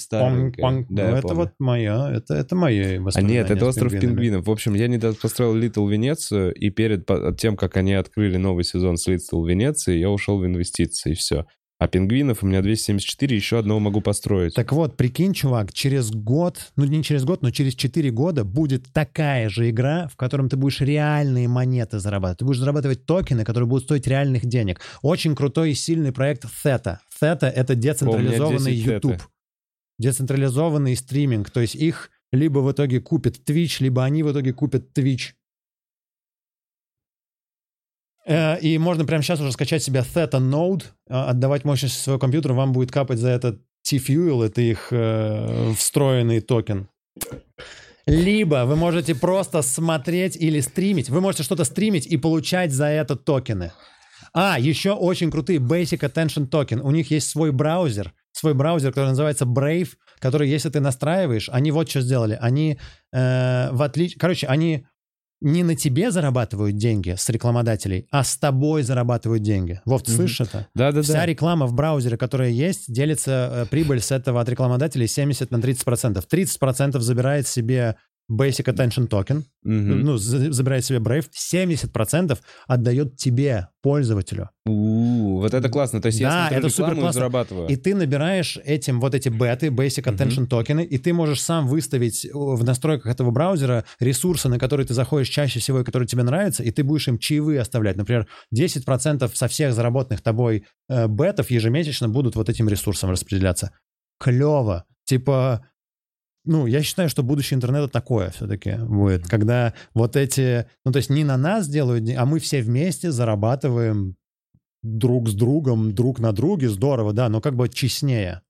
[SPEAKER 2] Да,
[SPEAKER 1] Ну, вот моя, это, мои
[SPEAKER 2] А нет, это остров
[SPEAKER 1] пингвинами.
[SPEAKER 2] пингвинов. В общем, я недавно построил Little Венецию, и перед тем, как они открыли новый сезон с Little Венеции, я ушел в инвестиции, и все. А пингвинов у меня 274, еще одного могу построить.
[SPEAKER 1] Так вот, прикинь, чувак, через год, ну не через год, но через 4 года будет такая же игра, в котором ты будешь реальные монеты зарабатывать. Ты будешь зарабатывать токены, которые будут стоить реальных денег. Очень крутой и сильный проект Theta. Theta — это децентрализованный
[SPEAKER 2] 10 Theta.
[SPEAKER 1] YouTube. Децентрализованный стриминг. То есть их либо в итоге купит Twitch, либо они в итоге купят Twitch. Э, И можно прямо сейчас уже скачать себе Theta Node, э, отдавать мощность своего компьютера, вам будет капать за это T-Fuel, это их э, встроенный токен. Либо вы можете просто смотреть или стримить. Вы можете что-то стримить и получать за это токены. А, еще очень крутые Basic Attention Token. У них есть свой браузер, свой браузер, который называется Brave, который, если ты настраиваешь, они вот что сделали. Они, э, в отличие... Короче, они не на тебе зарабатывают деньги с рекламодателей, а с тобой зарабатывают деньги. Вов, ты слышишь это?
[SPEAKER 2] Да-да-да.
[SPEAKER 1] Вся реклама в браузере, которая есть, делится э, прибыль с этого от рекламодателей 70 на 30%. 30% забирает себе Basic Attention Token, ну, за- забирает себе Brave, 70% отдает тебе, пользователю.
[SPEAKER 2] У, Вот это классно. То есть я
[SPEAKER 1] Да,
[SPEAKER 2] смотрю
[SPEAKER 1] это
[SPEAKER 2] рекламу и
[SPEAKER 1] суперклассно.
[SPEAKER 2] зарабатываю.
[SPEAKER 1] И ты набираешь этим вот эти беты, Basic Attention токены, и ты можешь сам выставить э, в настройках этого браузера ресурсы, на которые ты заходишь чаще всего и которые тебе нравятся, и ты будешь им чаевые оставлять. Например, 10% со всех заработанных тобой э, бетов ежемесячно будут вот этим ресурсом распределяться. Клево. Типа, ну, я считаю, что будущее интернета такое все-таки будет, когда вот эти, ну, то есть не на нас делают, де- а мы все вместе зарабатываем друг с другом, друг на друге, здорово, да, но как бы честнее.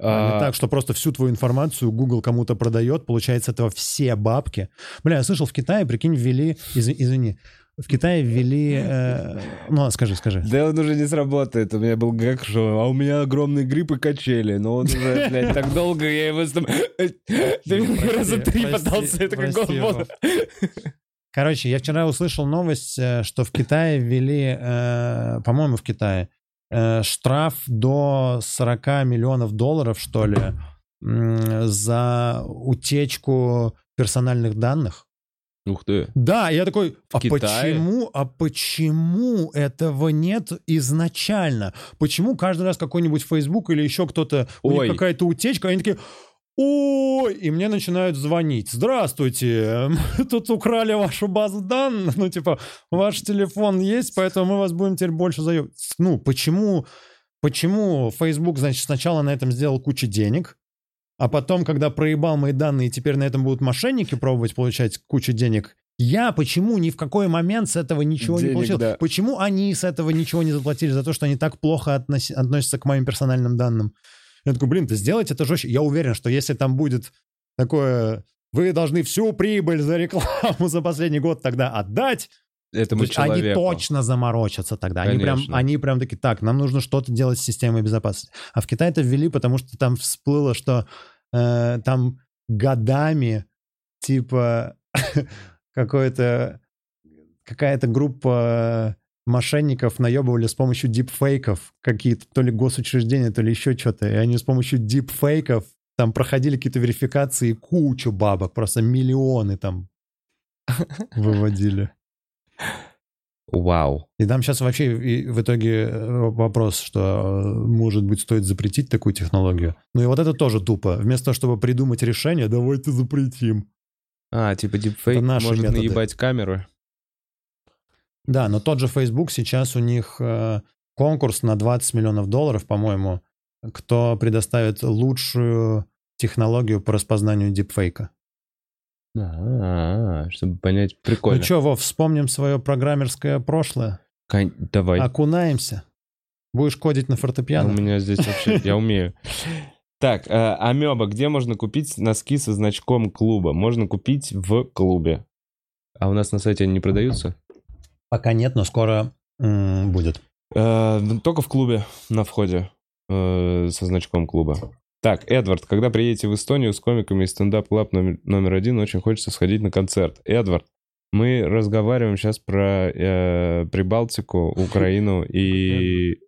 [SPEAKER 1] А, не
[SPEAKER 2] А,
[SPEAKER 1] так, что просто всю твою информацию Google кому-то продает, получается, этого все бабки. Бля, я слышал, в Китае, прикинь, ввели, из- извини, в Китае ввели, э, ну, скажи, скажи.
[SPEAKER 2] Да он уже не сработает. У меня был гэг, что а у меня огромный грипп и качели. Но он уже, блядь, так долго я его. [LAUGHS] Ты раза три пытался.
[SPEAKER 1] Прости,
[SPEAKER 2] «Господи».
[SPEAKER 1] Вов. Короче, я вчера услышал новость, э, что в Китае ввели, э, по-моему, в Китае, э, штраф до 40 миллионов долларов, что ли, м, за утечку персональных данных.
[SPEAKER 2] Ух ты.
[SPEAKER 1] Да, я такой, а
[SPEAKER 2] Китае?
[SPEAKER 1] почему, а почему этого нет изначально? Почему каждый раз какой-нибудь Facebook или еще кто-то, у
[SPEAKER 2] Ой.
[SPEAKER 1] них какая-то утечка, они такие, ой, и мне начинают звонить. Здравствуйте, мы тут украли вашу базу данных, ну типа, ваш телефон есть, поэтому мы вас будем теперь больше заебать. Ну, почему, почему Facebook, значит, сначала на этом сделал кучу денег, а потом, когда проебал мои данные, теперь на этом будут мошенники пробовать получать кучу денег, я почему ни в какой момент с этого ничего не
[SPEAKER 2] Денег,
[SPEAKER 1] получил?
[SPEAKER 2] да.
[SPEAKER 1] Почему они с этого ничего не заплатили за то, что они так плохо относи- относятся к моим персональным данным? Я такой, блин, ты сделайте это жестче. Я уверен, что если там будет такое вы должны всю прибыль за рекламу за последний год тогда отдать.
[SPEAKER 2] Этому
[SPEAKER 1] То есть они
[SPEAKER 2] человеку.
[SPEAKER 1] точно заморочатся тогда. Они прям, они прям такие, так, нам нужно что-то делать с системой безопасности. А в Китае это ввели, потому что там всплыло, что э, там годами типа [LAUGHS] какой-то какая-то группа мошенников наебывали с помощью дипфейков какие-то то ли госучреждения, то ли еще что-то. И они с помощью дипфейков там проходили какие-то верификации, кучу бабок, просто миллионы там [LAUGHS] выводили.
[SPEAKER 2] Вау.
[SPEAKER 1] И там сейчас вообще и в итоге э, вопрос, что, э, может быть, стоит запретить такую технологию. Ну и вот это тоже тупо. Вместо того, чтобы придумать решение, давайте запретим.
[SPEAKER 2] А, типа дипфейк может наебать камеру.
[SPEAKER 1] Да, но тот же Facebook сейчас у них э, конкурс на 20 миллионов долларов, по-моему, кто предоставит лучшую технологию по распознанию дипфейка.
[SPEAKER 2] А, чтобы понять, прикольно.
[SPEAKER 1] Ну что, Вов, вспомним свое программерское прошлое,
[SPEAKER 2] Кон- Давай.
[SPEAKER 1] окунаемся. Будешь кодить на
[SPEAKER 2] У
[SPEAKER 1] фортепиано?
[SPEAKER 2] меня здесь вообще, я умею. Так, э, Амеба, где можно купить носки со значком клуба? Можно купить в клубе. А у нас на сайте они не продаются?
[SPEAKER 1] Пока нет, но скоро м, будет.
[SPEAKER 2] Э, только в клубе на входе э, со значком клуба. Так, Эдвард, когда приедете в Эстонию с комиками из стендап клаб номер, номер один, очень хочется сходить на концерт. Эдвард, мы разговариваем сейчас про э, Прибалтику, Украину [LAUGHS] и...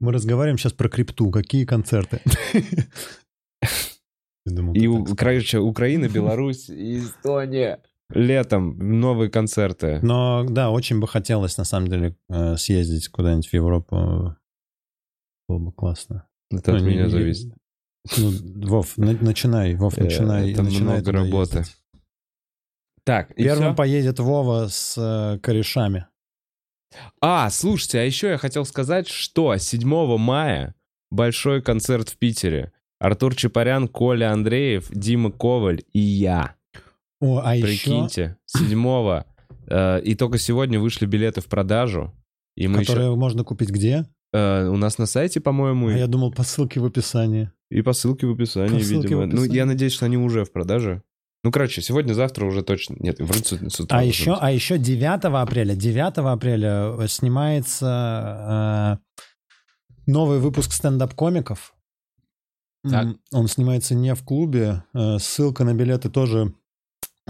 [SPEAKER 1] Мы разговариваем сейчас про крипту. Какие концерты? [LAUGHS]
[SPEAKER 2] И, короче, Украина, Беларусь и Эстония. Летом новые концерты.
[SPEAKER 1] Но да, очень бы хотелось на самом деле э, съездить куда-нибудь в Европу. Было бы классно.
[SPEAKER 2] Это от
[SPEAKER 1] Ну, не-
[SPEAKER 2] меня
[SPEAKER 1] не-
[SPEAKER 2] зависит.
[SPEAKER 1] Ну, Вов, на- начинай, Вов,
[SPEAKER 2] Э,
[SPEAKER 1] начинай.
[SPEAKER 2] это
[SPEAKER 1] начинай
[SPEAKER 2] много работы.
[SPEAKER 1] ездить.
[SPEAKER 2] Так,
[SPEAKER 1] Первым поедет Вова с э, корешами.
[SPEAKER 2] А, слушайте, а еще я хотел сказать, что 7 мая большой концерт в Питере. Артур Чапарян, Коля Андреев, Дима Коваль и я.
[SPEAKER 1] О, а еще...
[SPEAKER 2] Прикиньте, 7 э, И только сегодня вышли билеты в продажу. И мы
[SPEAKER 1] Которые можно купить где?
[SPEAKER 2] еще... э, у нас на сайте, по-моему,
[SPEAKER 1] А
[SPEAKER 2] и-
[SPEAKER 1] я думал, по ссылке в описании.
[SPEAKER 2] и по ссылке в описании,
[SPEAKER 1] По ссылке в
[SPEAKER 2] видимо. Ну,
[SPEAKER 1] описании.
[SPEAKER 2] я надеюсь, что они уже в продаже. Ну, короче, сегодня-завтра уже точно... Нет, вроде с, утра.
[SPEAKER 1] А еще,
[SPEAKER 2] быть.
[SPEAKER 1] а еще 9 апреля, 9 апреля э, снимается э, новый выпуск стендап-комиков.
[SPEAKER 2] Так.
[SPEAKER 1] Он снимается не в клубе. э, Ссылка на билеты тоже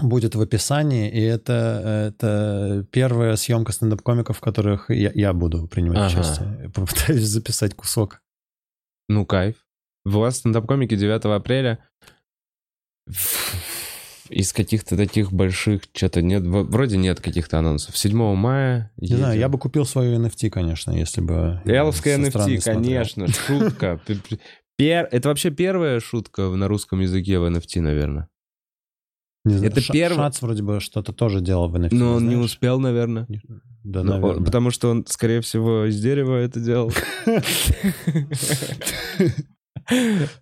[SPEAKER 1] будет в описании. И это, это первая съемка стендап-комиков, в которых я, я буду принимать
[SPEAKER 2] Ага.
[SPEAKER 1] участие. Попытаюсь записать кусок.
[SPEAKER 2] Ну, кайф. У вас стендап-комики 9 апреля. Из каких-то таких больших что-то нет. Вроде нет каких-то анонсов. 7 мая.
[SPEAKER 1] Не знаю, я бы купил свою NFT, конечно, если бы...
[SPEAKER 2] Эловская NFT,
[SPEAKER 1] смотрел.
[SPEAKER 2] конечно. Шутка. П- пер- Это вообще первая шутка на русском языке в NFT, наверное.
[SPEAKER 1] Не знаю,
[SPEAKER 2] Это
[SPEAKER 1] Ша-
[SPEAKER 2] первый-
[SPEAKER 1] Шац вроде бы что-то тоже делал в NFT.
[SPEAKER 2] Но он не
[SPEAKER 1] знаешь?
[SPEAKER 2] успел, наверное.
[SPEAKER 1] Да,
[SPEAKER 2] Ну, он-
[SPEAKER 1] наверное.
[SPEAKER 2] потому что он, скорее всего, из дерева это делал.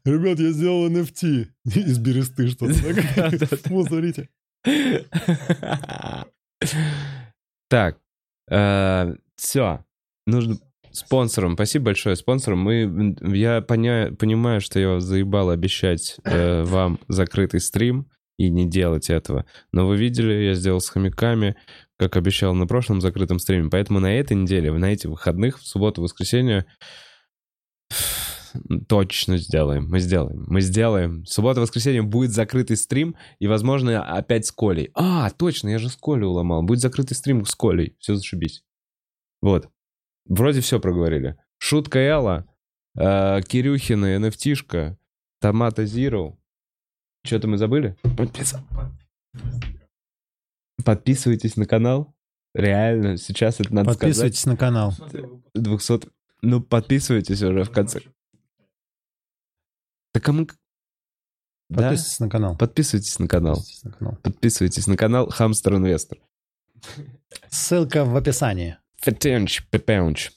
[SPEAKER 1] Ребят, я сделал NFT из бересты что-то. [LAUGHS] [LAUGHS] Вот, смотрите.
[SPEAKER 2] Так, все. Нужно спонсорам. Спасибо большое спонсорам. Мы, я поня- понимаю, что я заебал обещать э, вам закрытый стрим и не делать этого. Но вы видели, я сделал с хомяками, как обещал на прошлом закрытом стриме. Поэтому на этой неделе, на этих выходных, в субботу, воскресенье, [SIGHS] точно сделаем. Мы сделаем. Мы сделаем. Суббота, воскресенье будет закрытый стрим, и, возможно, опять с Колей. А, точно, я же с Колей уломал. Будет закрытый стрим с Колей. Все, зашибись. Вот. Вроде все проговорили. Шутка Элла, э, Кирюхина, NFT-шка, Томата Zero. Что-то мы забыли? Подпис- Подписывайтесь на канал. Реально, сейчас это надо сказать.
[SPEAKER 1] Подписывайтесь на канал.
[SPEAKER 2] 200... Ну, подписывайтесь уже в конце. Так кому... Да?
[SPEAKER 1] Подписывайтесь на канал.
[SPEAKER 2] Подписывайтесь на канал.
[SPEAKER 1] Подписывайтесь на канал.
[SPEAKER 2] Подписывайтесь на канал Хамстер Инвестор.
[SPEAKER 1] Ссылка в описании.
[SPEAKER 2] Фетенч, пепенч.